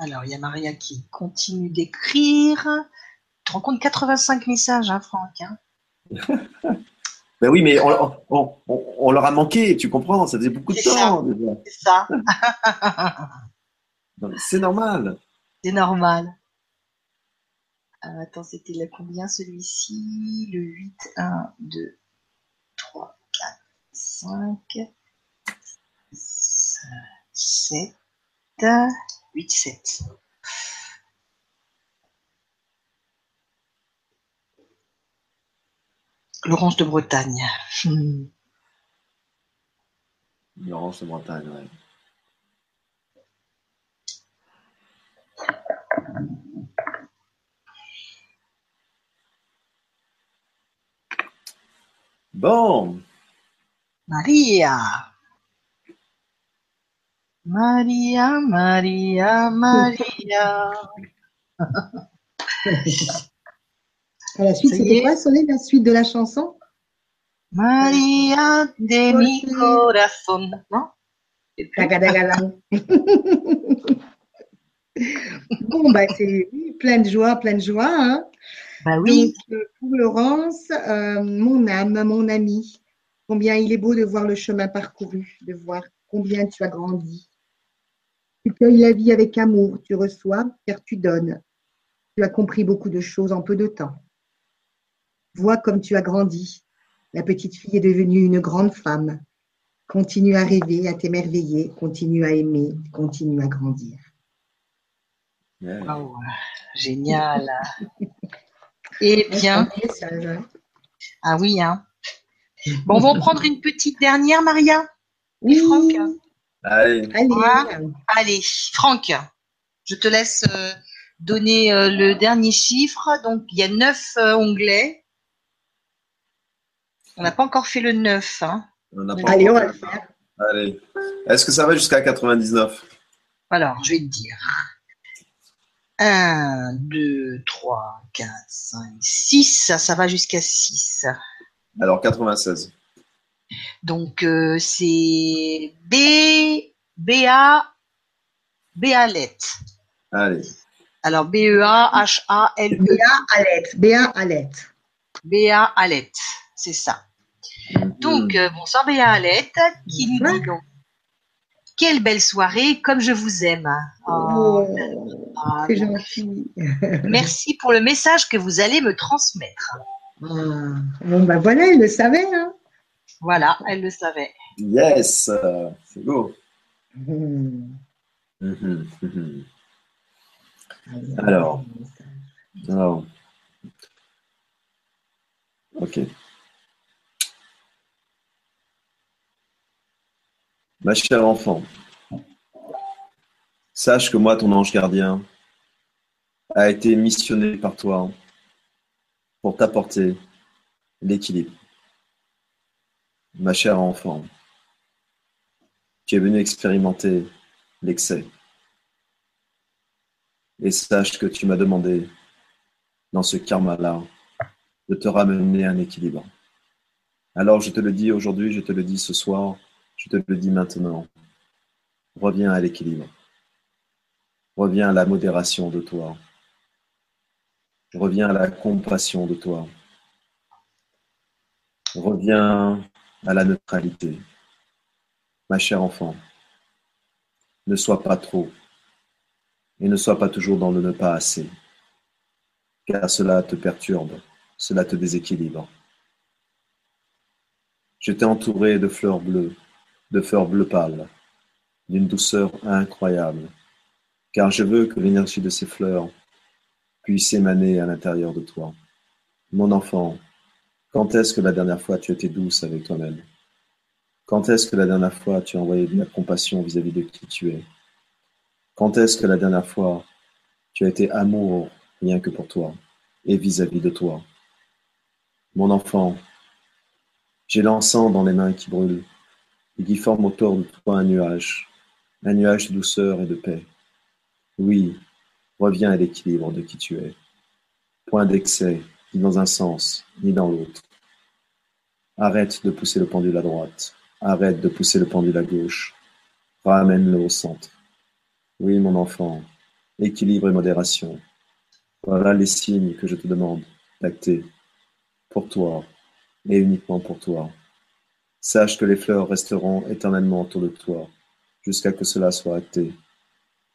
Alors, il y a Maria qui continue d'écrire. Tu te rends compte 85 messages, hein, Franck hein Ben oui, mais on, leur a manqué, tu comprends, ça faisait beaucoup de temps. C'est ça. C'est normal. C'est normal. Euh, attends, c'était le combien celui-ci? Le 8, 1, 2, 3, 4, 5, 7, 8, 7. Laurence de Bretagne. Hmm. Laurence de Bretagne, oui. Bon. Maria. Maria, Maria, Maria. À la suite, c'était quoi, sonner la suite de la chanson? Maria de mi corazón, non Bon, bah, c'est plein de joie, plein de joie. Hein bah oui. Donc, euh, pour Laurence, euh, mon âme, mon ami, combien il est beau de voir le chemin parcouru, de voir combien tu as grandi. Tu cueilles la vie avec amour, tu reçois car tu donnes. Tu as compris beaucoup de choses en peu de temps. Vois comme tu as grandi. La petite fille est devenue une grande femme. Continue à rêver, à t'émerveiller, continue à aimer, continue à grandir. Wow, génial. Eh bien. Ah oui, hein. Bon, on va prendre une petite dernière, Maria? Oui, Franck? Allez. Allez. Allez, Franck, je te laisse euh, donner euh, le dernier chiffre. Donc, il y a neuf euh, onglets. On n'a pas encore fait le 9. Hein. On n'a pas Allez, on encore- va le faire. Allez. Est-ce que ça va jusqu'à 99 Alors, je vais te dire. 1, 2, 3, 4, 5, 6. Ça, ça va jusqu'à 6. Alors 96. Donc, euh, c'est B, BA, Béalette. Allez. Alors, B-E-A-H-A-L-E. Béa Alette. Béa Alette. Béa Alette. C'est ça. Donc, euh, bonsoir Béa Alette, qui nous dit donc Quelle belle soirée, comme je vous aime. Oh, Oh, ah, c'est donc, gentil. merci pour le message que vous allez me transmettre. Ah, Bon, ben voilà, elle le savait. Hein. Voilà, elle le savait. Yes, c'est beau. Mhm, mhm. Allez, Alors. message. Alors. Ok. Ma chère enfant, sache que moi, ton ange gardien, a été missionné par toi pour t'apporter l'équilibre. Ma chère enfant, tu es venu expérimenter l'excès. Et sache que tu m'as demandé, dans ce karma-là, de te ramener un équilibre. Alors je te le dis aujourd'hui, je te le dis ce soir, je te le dis maintenant. Reviens à l'équilibre. Reviens à la modération de toi. Reviens à la compassion de toi. Reviens à la neutralité. Ma chère enfant, ne sois pas trop et ne sois pas toujours dans le ne pas assez, car cela te perturbe, cela te déséquilibre. Je t'ai entouré de fleurs bleues, de fleurs bleu pâle, d'une douceur incroyable, car je veux que l'énergie de ces fleurs puisse émaner à l'intérieur de toi. Mon enfant, quand est-ce que la dernière fois tu étais douce avec toi-même? Quand est-ce que la dernière fois tu as envoyé de la compassion vis-à-vis de qui tu es? Quand est-ce que la dernière fois tu as été amour rien que pour toi et vis-à-vis de toi? Mon enfant, j'ai l'encens dans les mains qui brûle et qui forme autour de toi un nuage, un nuage de douceur et de paix. Oui, reviens à l'équilibre de qui tu es. Point d'excès, ni dans un sens, ni dans l'autre. Arrête de pousser le pendule à droite. Arrête de pousser le pendule à gauche. Ramène-le au centre. Oui, mon enfant, équilibre et modération. Voilà les signes que je te demande d'acter pour toi et uniquement pour toi. Sache que les fleurs resteront éternellement autour de toi jusqu'à que cela soit acté.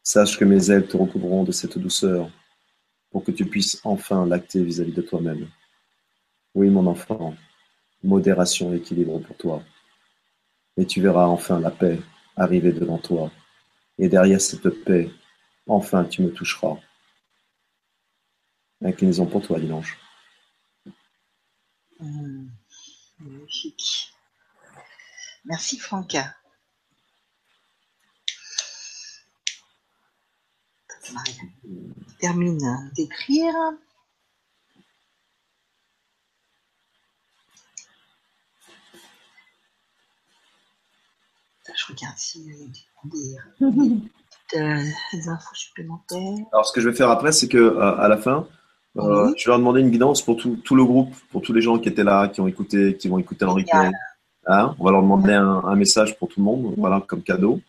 Sache que mes ailes te recouvriront de cette douceur pour que tu puisses enfin l'acter vis-à-vis de toi-même. Oui, mon enfant, modération et équilibre pour toi. Et tu verras enfin la paix arriver devant toi. Et derrière cette paix, enfin tu me toucheras. Inclinaison pour toi, magnifique. Merci Franck. Maria termine d'écrire. Je regarde s'il y a des, des, euh, des infos supplémentaires. Alors, ce que je vais faire après, c'est que euh, à la fin, euh, je vais leur demander une guidance pour tout, tout le groupe, pour tous les gens qui étaient là, qui ont écouté, qui vont écouter en replay. Hein on va leur demander un, message pour tout le monde, voilà, comme cadeau.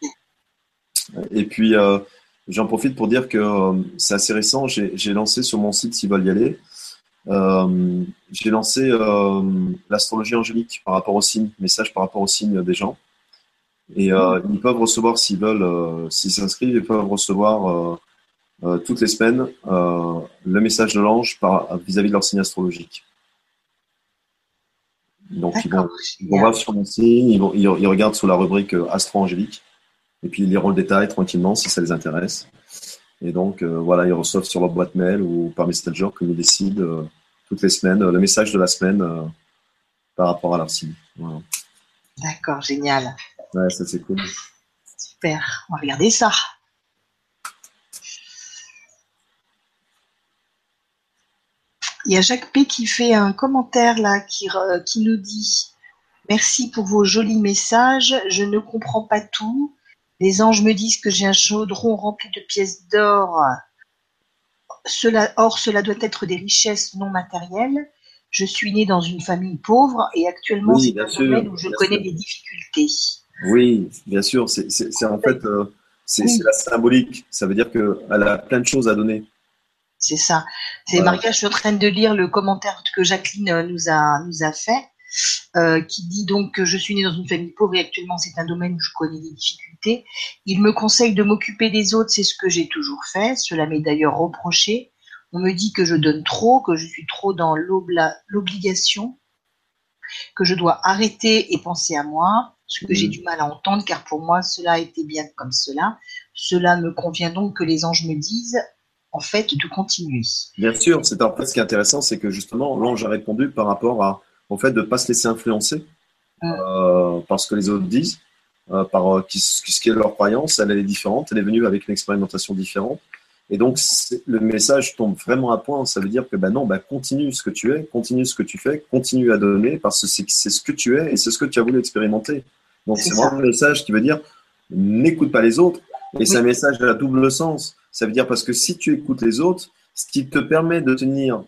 Et puis, euh, j'en profite pour dire que euh, c'est assez récent. J'ai lancé sur mon site, s'ils veulent y aller, euh, j'ai lancé l'astrologie angélique par rapport aux signes, message par rapport aux signes des gens. Et ils peuvent recevoir, s'ils veulent, s'ils s'inscrivent, ils peuvent recevoir toutes les semaines le message de l'ange vis-à-vis de leur signe astrologique. Donc ils vont, voir sur mon signe, ils, vont, ils, regardent sous la rubrique astro-angélique, et puis ils liront le détail tranquillement si ça les intéresse. Et donc voilà, ils reçoivent sur leur boîte mail ou par Messenger, comme ils décident, toutes les semaines, le message de la semaine par rapport à leur signe. D'accord, génial. Ouais, ça c'est cool. Super, on va regarder ça. Il y a Jacques P qui fait un commentaire là qui, qui nous dit Merci pour vos jolis messages. Je ne comprends pas tout. Les anges me disent que j'ai un chaudron rempli de pièces d'or. Cela, or, cela doit être des richesses non matérielles. Je suis né dans une famille pauvre et actuellement c'est un domaine où je connais des difficultés. Oui, bien sûr. C'est en fait euh, c'est la symbolique. Ça veut dire qu'elle a plein de choses à donner. C'est ça. C'est Maria, je suis en train de lire le commentaire que Jacqueline euh, nous a, nous a fait, euh, qui dit donc que je suis née dans une famille pauvre et actuellement c'est un domaine où je connais des difficultés. Il me conseille de m'occuper des autres, c'est ce que j'ai toujours fait. Cela m'est d'ailleurs reproché. On me dit que je donne trop, que je suis trop dans l'obligation, que je dois arrêter et penser à moi, ce que j'ai mm. du mal à entendre car pour moi cela a été bien comme cela. Cela me convient donc que les anges me disent en fait de continuer. Bien sûr, c'est en fait ce qui est intéressant, c'est que justement l'ange a répondu par rapport à en fait de pas se laisser influencer mm. euh, par ce que les autres disent, euh, par euh, ce qui est leur croyance. Elle, elle est différente, elle est venue avec une expérimentation différente. Et donc, le message tombe vraiment à point. Ça veut dire que ben non, ben continue ce que tu es, continue ce que tu fais, continue à donner parce que c'est ce que tu es et c'est ce que tu as voulu expérimenter. Donc, c'est vraiment un message qui veut dire n'écoute pas les autres. Et c'est un message à double sens. Ça veut dire parce que si tu écoutes les autres, ce qui te permet de tenir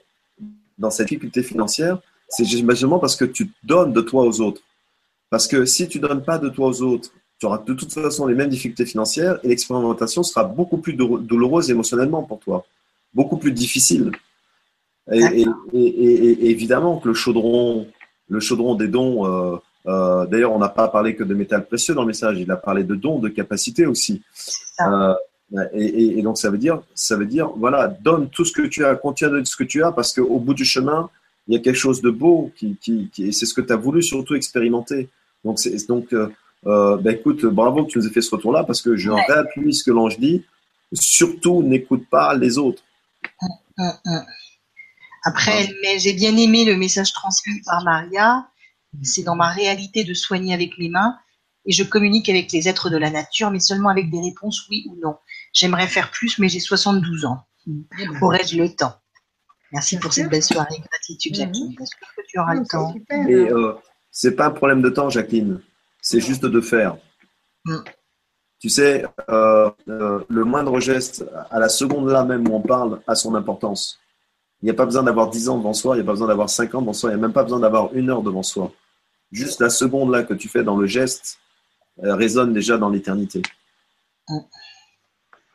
dans cette difficulté financière, c'est justement parce que tu donnes de toi aux autres. Parce que si tu donnes pas de toi aux autres, tu auras de toute façon les mêmes difficultés financières et l'expérimentation sera beaucoup plus douloureuse émotionnellement pour toi, beaucoup plus difficile. Et, évidemment que le chaudron, le chaudron des dons, euh, euh, d'ailleurs, on n'a pas parlé que de métal précieux dans le message, il a parlé de dons, de capacités aussi. Euh, et, donc ça veut dire, ça veut dire, voilà, donne tout ce que tu as, continue de ce que tu as, parce qu'au bout du chemin, il y a quelque chose de beau qui, qui, et c'est ce que tu as voulu surtout expérimenter. Donc, c'est donc euh, ben écoute, bravo que tu nous aies fait ce retour-là parce que je réappuie ce que l'ange dit. Surtout, n'écoute pas les autres. Hum, hum, hum. Après, mais j'ai bien aimé le message transmis par Maria. C'est dans ma réalité de soigner avec mes mains et je communique avec les êtres de la nature, mais seulement avec des réponses oui ou non. J'aimerais faire plus, mais j'ai 72 ans. Aurais-je le temps Merci pour cette belle soirée. Gratitude, Jacqueline. Est-ce que tu auras le temps Et euh, c'est pas un problème de temps, Jacqueline c'est juste de faire. Mm. Tu sais, euh, euh, le moindre geste, à la seconde là même où on parle, a son importance. Il n'y a pas besoin d'avoir 10 ans devant soi, il n'y a pas besoin d'avoir 5 ans devant soi, il n'y a même pas besoin d'avoir une heure devant soi. Juste la seconde là que tu fais dans le geste résonne déjà dans l'éternité. Mm.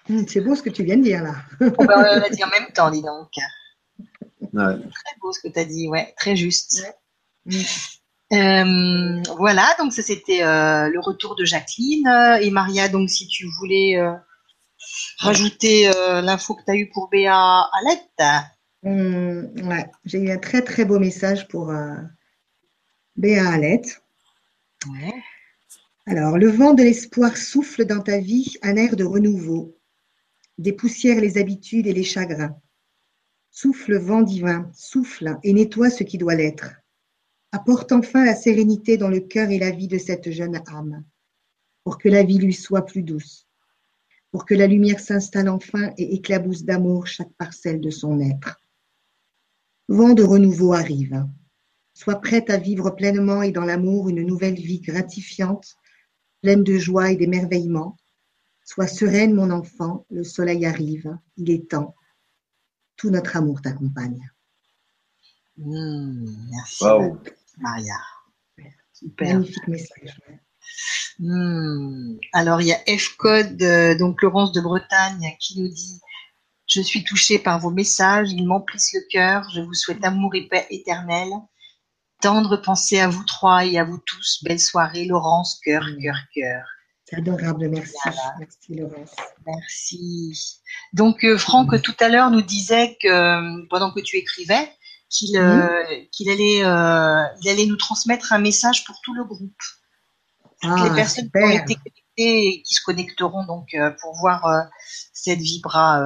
Mm, c'est beau ce que tu viens de dire là. on va le dire en même temps, dis donc. Très beau ce que tu as dit, ouais, très juste. Euh, voilà, donc ça c'était euh, le retour de Jacqueline. Et Maria, donc si tu voulais euh, rajouter l'info que tu as eu pour Béa Alette. Mmh, ouais, j'ai eu un très très beau message pour Béa Alette. Ouais. Alors, le vent de l'espoir souffle dans ta vie un air de renouveau, dépoussière les habitudes et les chagrins. Souffle, vent divin, souffle et nettoie ce qui doit l'être. Apporte enfin la sérénité dans le cœur et la vie de cette jeune âme, pour que la vie lui soit plus douce, pour que la lumière s'installe enfin et éclabousse d'amour chaque parcelle de son être. Vent de renouveau arrive. Sois prête à vivre pleinement et dans l'amour une nouvelle vie gratifiante, pleine de joie et d'émerveillement. Sois sereine, mon enfant, le soleil arrive, il est temps. Tout notre amour t'accompagne. Mmh, merci, Maria. Super. Magnifique message. Mmh. Alors, il y a F-Code, euh, donc Laurence de Bretagne, qui nous dit Je suis touchée par vos messages, ils m'emplissent le cœur. Je vous souhaite amour et paix éternelle. Tendre pensée à vous trois et à vous tous. Belle soirée, Laurence, cœur, cœur, cœur. C'est adorable, merci. Merci Laurence. Merci. Donc euh, Franck tout à l'heure nous disait que euh, pendant que tu écrivais, qu'il euh, qu'il allait il allait nous transmettre un message pour tout le groupe. Toutes les ah, personnes qui ont été connectées et qui se connecteront donc pour voir cette vibra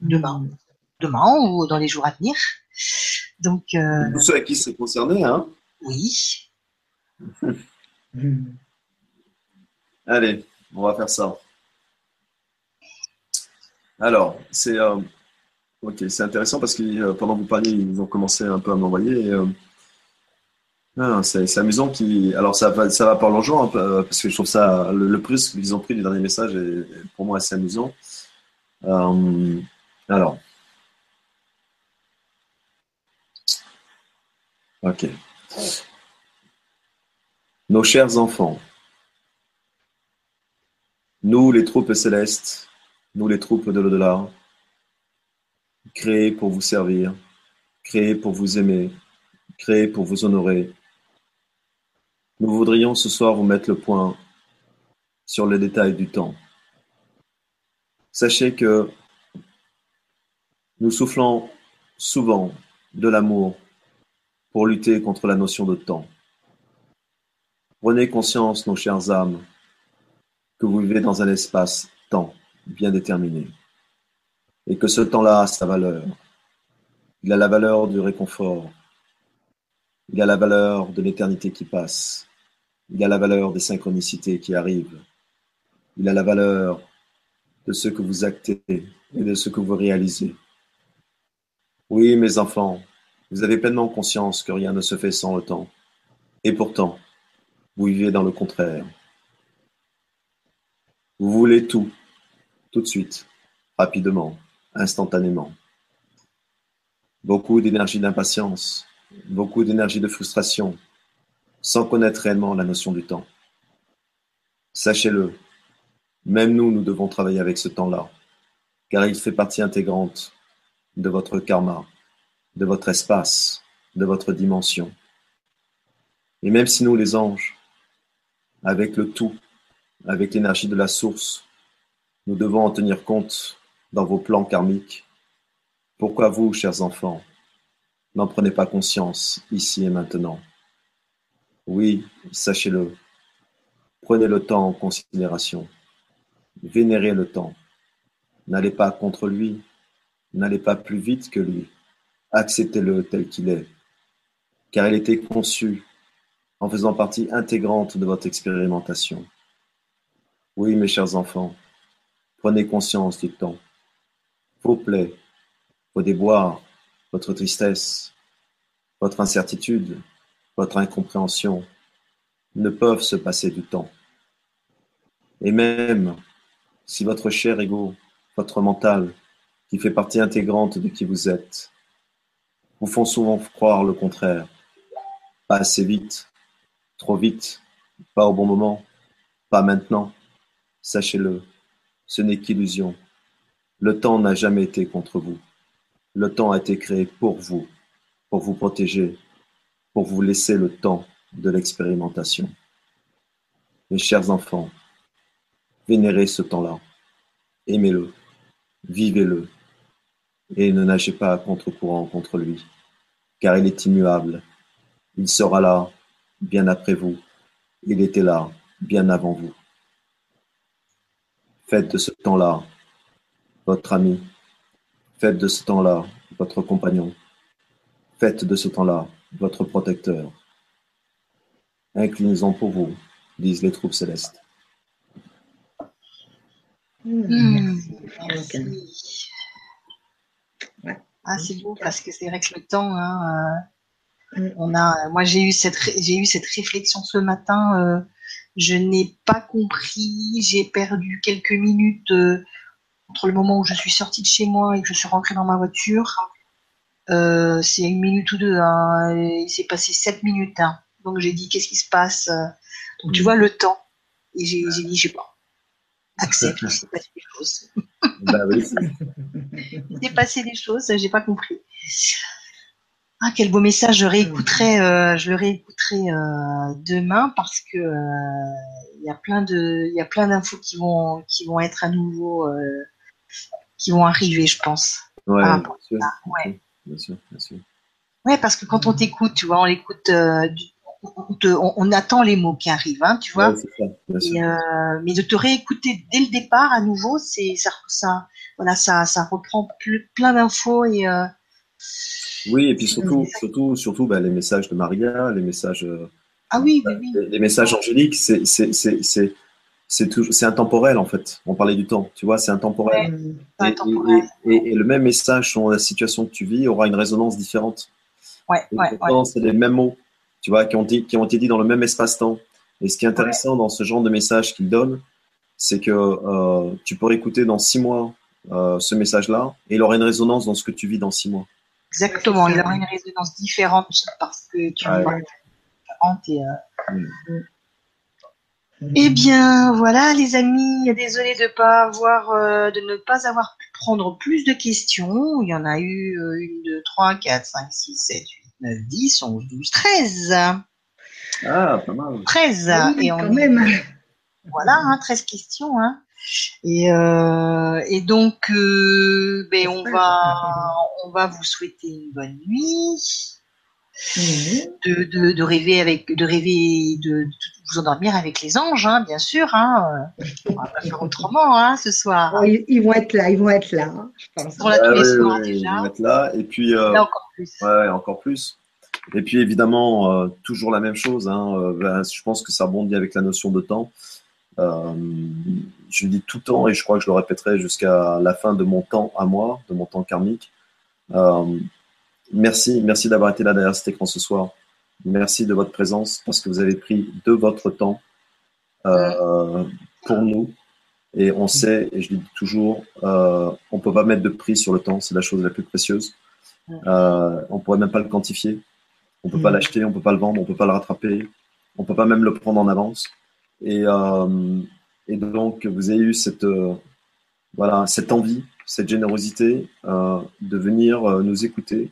demain, mm. demain ou dans les jours à venir. Donc ceux à qui c'est concerné, hein Oui. Allez, on va faire ça. Alors, c'est euh, intéressant parce que euh, pendant que vous parliez, ils ont commencé un peu à m'envoyer. Euh, ah, c'est amusant qui. Alors ça va, ça va par l'argent parce que je trouve ça le, le plus qu'ils ont pris du dernier message est, pour moi assez amusant. alors. Ok. Nos chers enfants. Nous, les troupes célestes, nous, les troupes de l'au-delà, créés pour vous servir, créés pour vous aimer, créés pour vous honorer, nous voudrions ce soir vous mettre le point sur les détails du temps. Sachez que nous soufflons souvent de l'amour pour lutter contre la notion de temps. Prenez conscience, nos chères âmes, que vous vivez dans un espace-temps bien déterminé, et que ce temps-là a sa valeur. Il a la valeur du réconfort, il a la valeur de l'éternité qui passe, il a la valeur des synchronicités qui arrivent, il a la valeur de ce que vous actez et de ce que vous réalisez. Oui, mes enfants, vous avez pleinement conscience que rien ne se fait sans le temps. Et pourtant, vous vivez dans le contraire. Vous voulez tout, tout de suite, rapidement, instantanément. Beaucoup d'énergie d'impatience, beaucoup d'énergie de frustration, sans connaître réellement la notion du temps. Sachez-le, même nous, nous devons travailler avec ce temps-là, car il fait partie intégrante de votre karma, de votre espace, de votre dimension. Et même si nous, les anges, avec le tout, avec l'énergie de la source. Nous devons en tenir compte dans vos plans karmiques. Pourquoi vous, chers enfants, n'en prenez pas conscience ici et maintenant? Oui, sachez-le, prenez le temps en considération. Vénérez le temps. N'allez pas contre lui, n'allez pas plus vite que lui. Acceptez-le tel qu'il est, car il était conçu en faisant partie intégrante de votre expérimentation. Oui, mes chers enfants, prenez conscience du temps. Vos plaies, vos déboires, votre tristesse, votre incertitude, votre incompréhension ne peuvent se passer du temps. Et même si votre cher ego, votre mental, qui fait partie intégrante de qui vous êtes, vous font souvent croire le contraire, pas assez vite, trop vite, pas au bon moment, pas maintenant, Sachez-le, ce n'est qu'illusion. Le temps n'a jamais été contre vous. Le temps a été créé pour vous, pour vous protéger, pour vous laisser le temps de l'expérimentation. Mes chers enfants, vénérez ce temps-là, aimez-le, vivez-le, et ne nagez pas à contre-courant contre lui, car il est immuable. Il sera là bien après vous. Il était là bien avant vous. Faites de ce temps-là votre ami. Faites de ce temps-là votre compagnon. Faites de ce temps-là votre protecteur. Inclinez-en pour vous, disent les troupes célestes. Hmm. Ah, c'est beau parce que c'est vrai que le temps, hein, euh, on a, moi j'ai eu cette, j'ai eu cette réflexion ce matin. Euh, je n'ai pas compris. J'ai perdu quelques minutes euh, entre le moment où je suis sortie de chez moi et que je suis rentrée dans ma voiture. Euh, c'est une minute ou deux. Hein, il s'est passé sept minutes. Hein. Donc j'ai dit qu'est-ce qui se passe. Donc tu mm. vois le temps. Et j'ai dit je sais pas. Accepte, il s'est passé des choses. bah oui. il s'est passé des choses, j'ai pas compris. Ah, quel beau message, je réécouterai, euh, je le réécouterai euh, demain parce que euh, il y a plein de, il y a plein d'infos qui vont, qui vont être à nouveau, qui vont arriver, je pense. Ouais, Ah, bien sûr, ouais. bien sûr, bien sûr. Ouais, parce que quand on t'écoute, tu vois, on l'écoute, on, te- on- on attend les mots qui arrivent, hein, tu vois. Ouais, ça. Et, mais de te réécouter dès le départ à nouveau, c'est ça, ça, voilà, ça, ça reprend plus- plein d'infos et Oui, et puis surtout, surtout, surtout, bah, les messages de Maria, les messages, ah oui, oui, oui. les les messages angéliques, c'est, intemporel en fait. On parlait du temps, tu vois, c'est intemporel. Et, intemporel. et- et- et le même message selon la situation que tu vis aura une résonance différente. Ouais, ouais, c'est les mêmes mots, tu vois, qui ont, été- qui ont été dits dans le même espace-temps. Et ce qui est intéressant dans ce genre de message qu'il donne, c'est que euh, tu pourrais écouter dans six mois euh, ce message-là, et il aura une résonance dans ce que tu vis dans six mois. Exactement. Il ça. aura une résonance différente parce que tu Ouais. vois et, euh, Mm. Eh bien, voilà, les amis. Désolée de pas avoir, euh, de ne pas avoir pu prendre plus de questions. Il y en a eu euh, une, deux, trois, quatre, cinq, six, sept, huit, neuf, dix, onze, douze, treize. Ah, pas mal. 13. Ah oui, et on même. Voilà, hein, 13 questions. Hein. Et, euh, et donc, euh, ben, on, va, on va vous souhaiter une bonne nuit, de, de, de rêver avec, de rêver, de, de vous endormir avec les anges, hein, bien sûr. Hein. On va pas faire autrement hein, ce soir. Oh, ils, ils vont être là, ils vont être là, hein, je pense. Ils sont là tous Ah, les oui, soirs oui, déjà. ils vont être là. Et puis, euh, Là encore plus. ouais, encore plus. Et puis, évidemment, euh, toujours la même chose. Hein, euh, ben, je pense que ça rebondit avec la notion de temps. Euh, je le dis tout le temps et je crois que je le répéterai jusqu'à la fin de mon temps à moi, de mon temps karmique. Euh, merci, merci d'avoir été là derrière cet écran ce soir. Merci de votre présence parce que vous avez pris de votre temps euh, pour nous. Et on sait, et je le dis toujours, euh, on peut pas mettre de prix sur le temps, c'est la chose la plus précieuse. Euh, on pourrait même pas le quantifier. On peut pas Mm. l'acheter, on peut pas le vendre, on peut pas le rattraper, on peut pas même le prendre en avance. Et, euh, et donc vous avez eu cette euh, voilà cette envie, cette générosité euh, de venir euh, nous écouter,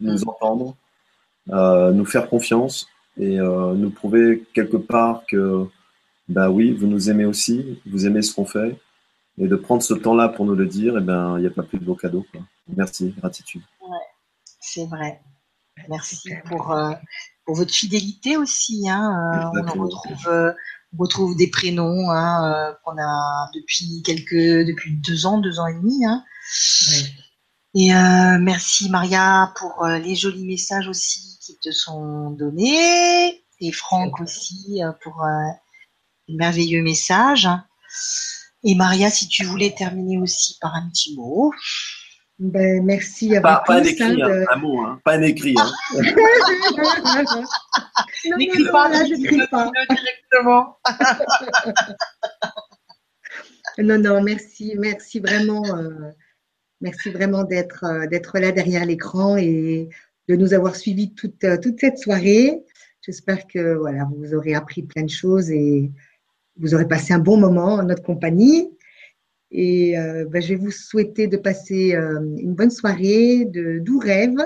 nous entendre, euh, nous faire confiance et euh, nous prouver quelque part que ben oui, vous nous aimez aussi, vous aimez ce qu'on fait, et de prendre ce temps-là pour nous le dire, et ben il n'y a pas plus de beau cadeau. Quoi. Merci, gratitude. C'est vrai. Merci pour, euh, pour votre fidélité aussi. Hein. Euh, on retrouve, euh, retrouve des prénoms hein, euh, qu'on a depuis quelques, depuis deux ans, deux ans et demi. Hein. Et euh, merci Maria pour euh, les jolis messages aussi qui te sont donnés et Franck aussi euh, pour les merveilleux messages. Et Maria, si tu voulais terminer aussi par un petit mot. Ben, merci à Pas, vous pas un écrit, hein, hein, de- un mot, hein, pas un écrit. Hein. non, N'écris non, pas, non, là, dis-le, j'écris pas. dis-le directement. Non, non, merci, merci vraiment, euh, merci vraiment d'être euh, d'être là derrière l'écran et de nous avoir suivis toute, euh, toute cette soirée. J'espère que voilà, vous aurez appris plein de choses et vous aurez passé un bon moment en notre compagnie. Et euh, ben, je vais vous souhaiter de passer euh, une bonne soirée, de doux rêves.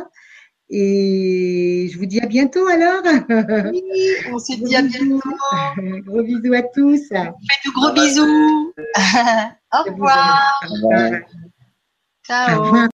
Et je vous dis à bientôt alors. Oui, on se dit à bientôt. Gros bisous à tous. Fais de gros bisous. Au revoir. Au revoir. Ciao. Au revoir.